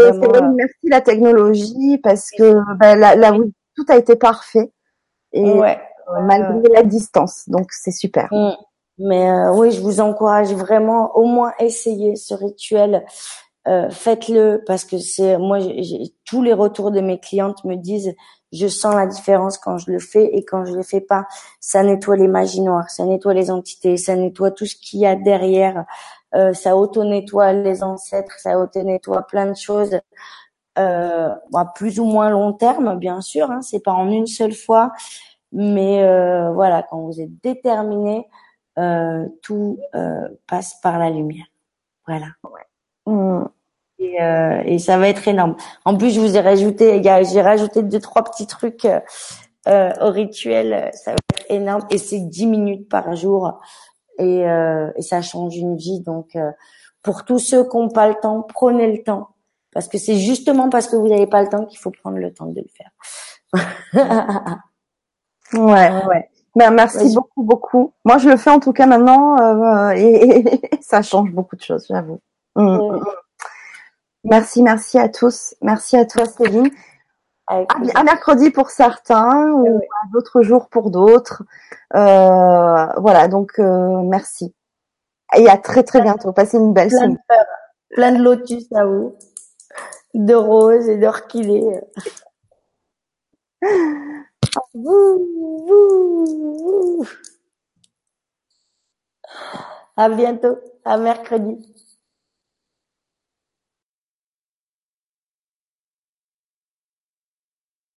merci la technologie parce que bah, là, là tout a été parfait et ouais. Euh, malgré la distance, donc c'est super. Mm. Mais euh, oui, je vous encourage vraiment au moins essayer ce rituel euh, faites-le parce que c'est moi tous les retours de mes clientes me disent je sens la différence quand je le fais et quand je le fais pas. Ça nettoie les magies noires ça nettoie les entités ça nettoie tout ce qu'il y a derrière. Euh, ça auto nettoie les ancêtres ça auto nettoie plein de choses. Euh, à plus ou moins long terme bien sûr hein, c'est pas en une seule fois. Mais euh, voilà quand vous êtes déterminé euh, tout passe par la lumière. Voilà. Mmh. Et, euh, et, ça va être énorme. En plus, je vous ai rajouté, j'ai rajouté deux trois petits trucs euh, au rituel. Ça va être énorme et c'est dix minutes par jour et, euh, et ça change une vie. Donc, euh, pour tous ceux qui n'ont pas le temps, prenez le temps parce que c'est justement parce que vous n'avez pas le temps qu'il faut prendre le temps de le faire. ouais, ouais. Ben, merci beaucoup, beaucoup. Moi, je le fais en tout cas maintenant euh, et, ça change beaucoup de choses, j'avoue. Mmh. Merci, merci à tous. Merci à toi, Céline. À, mercredi pour certains ou à d'autres jours pour d'autres. Euh, voilà, donc euh, merci. Et à très très bientôt. Passez une belle semaine. Plein de lotus à vous, de roses et d'orchidées. À bientôt, à mercredi.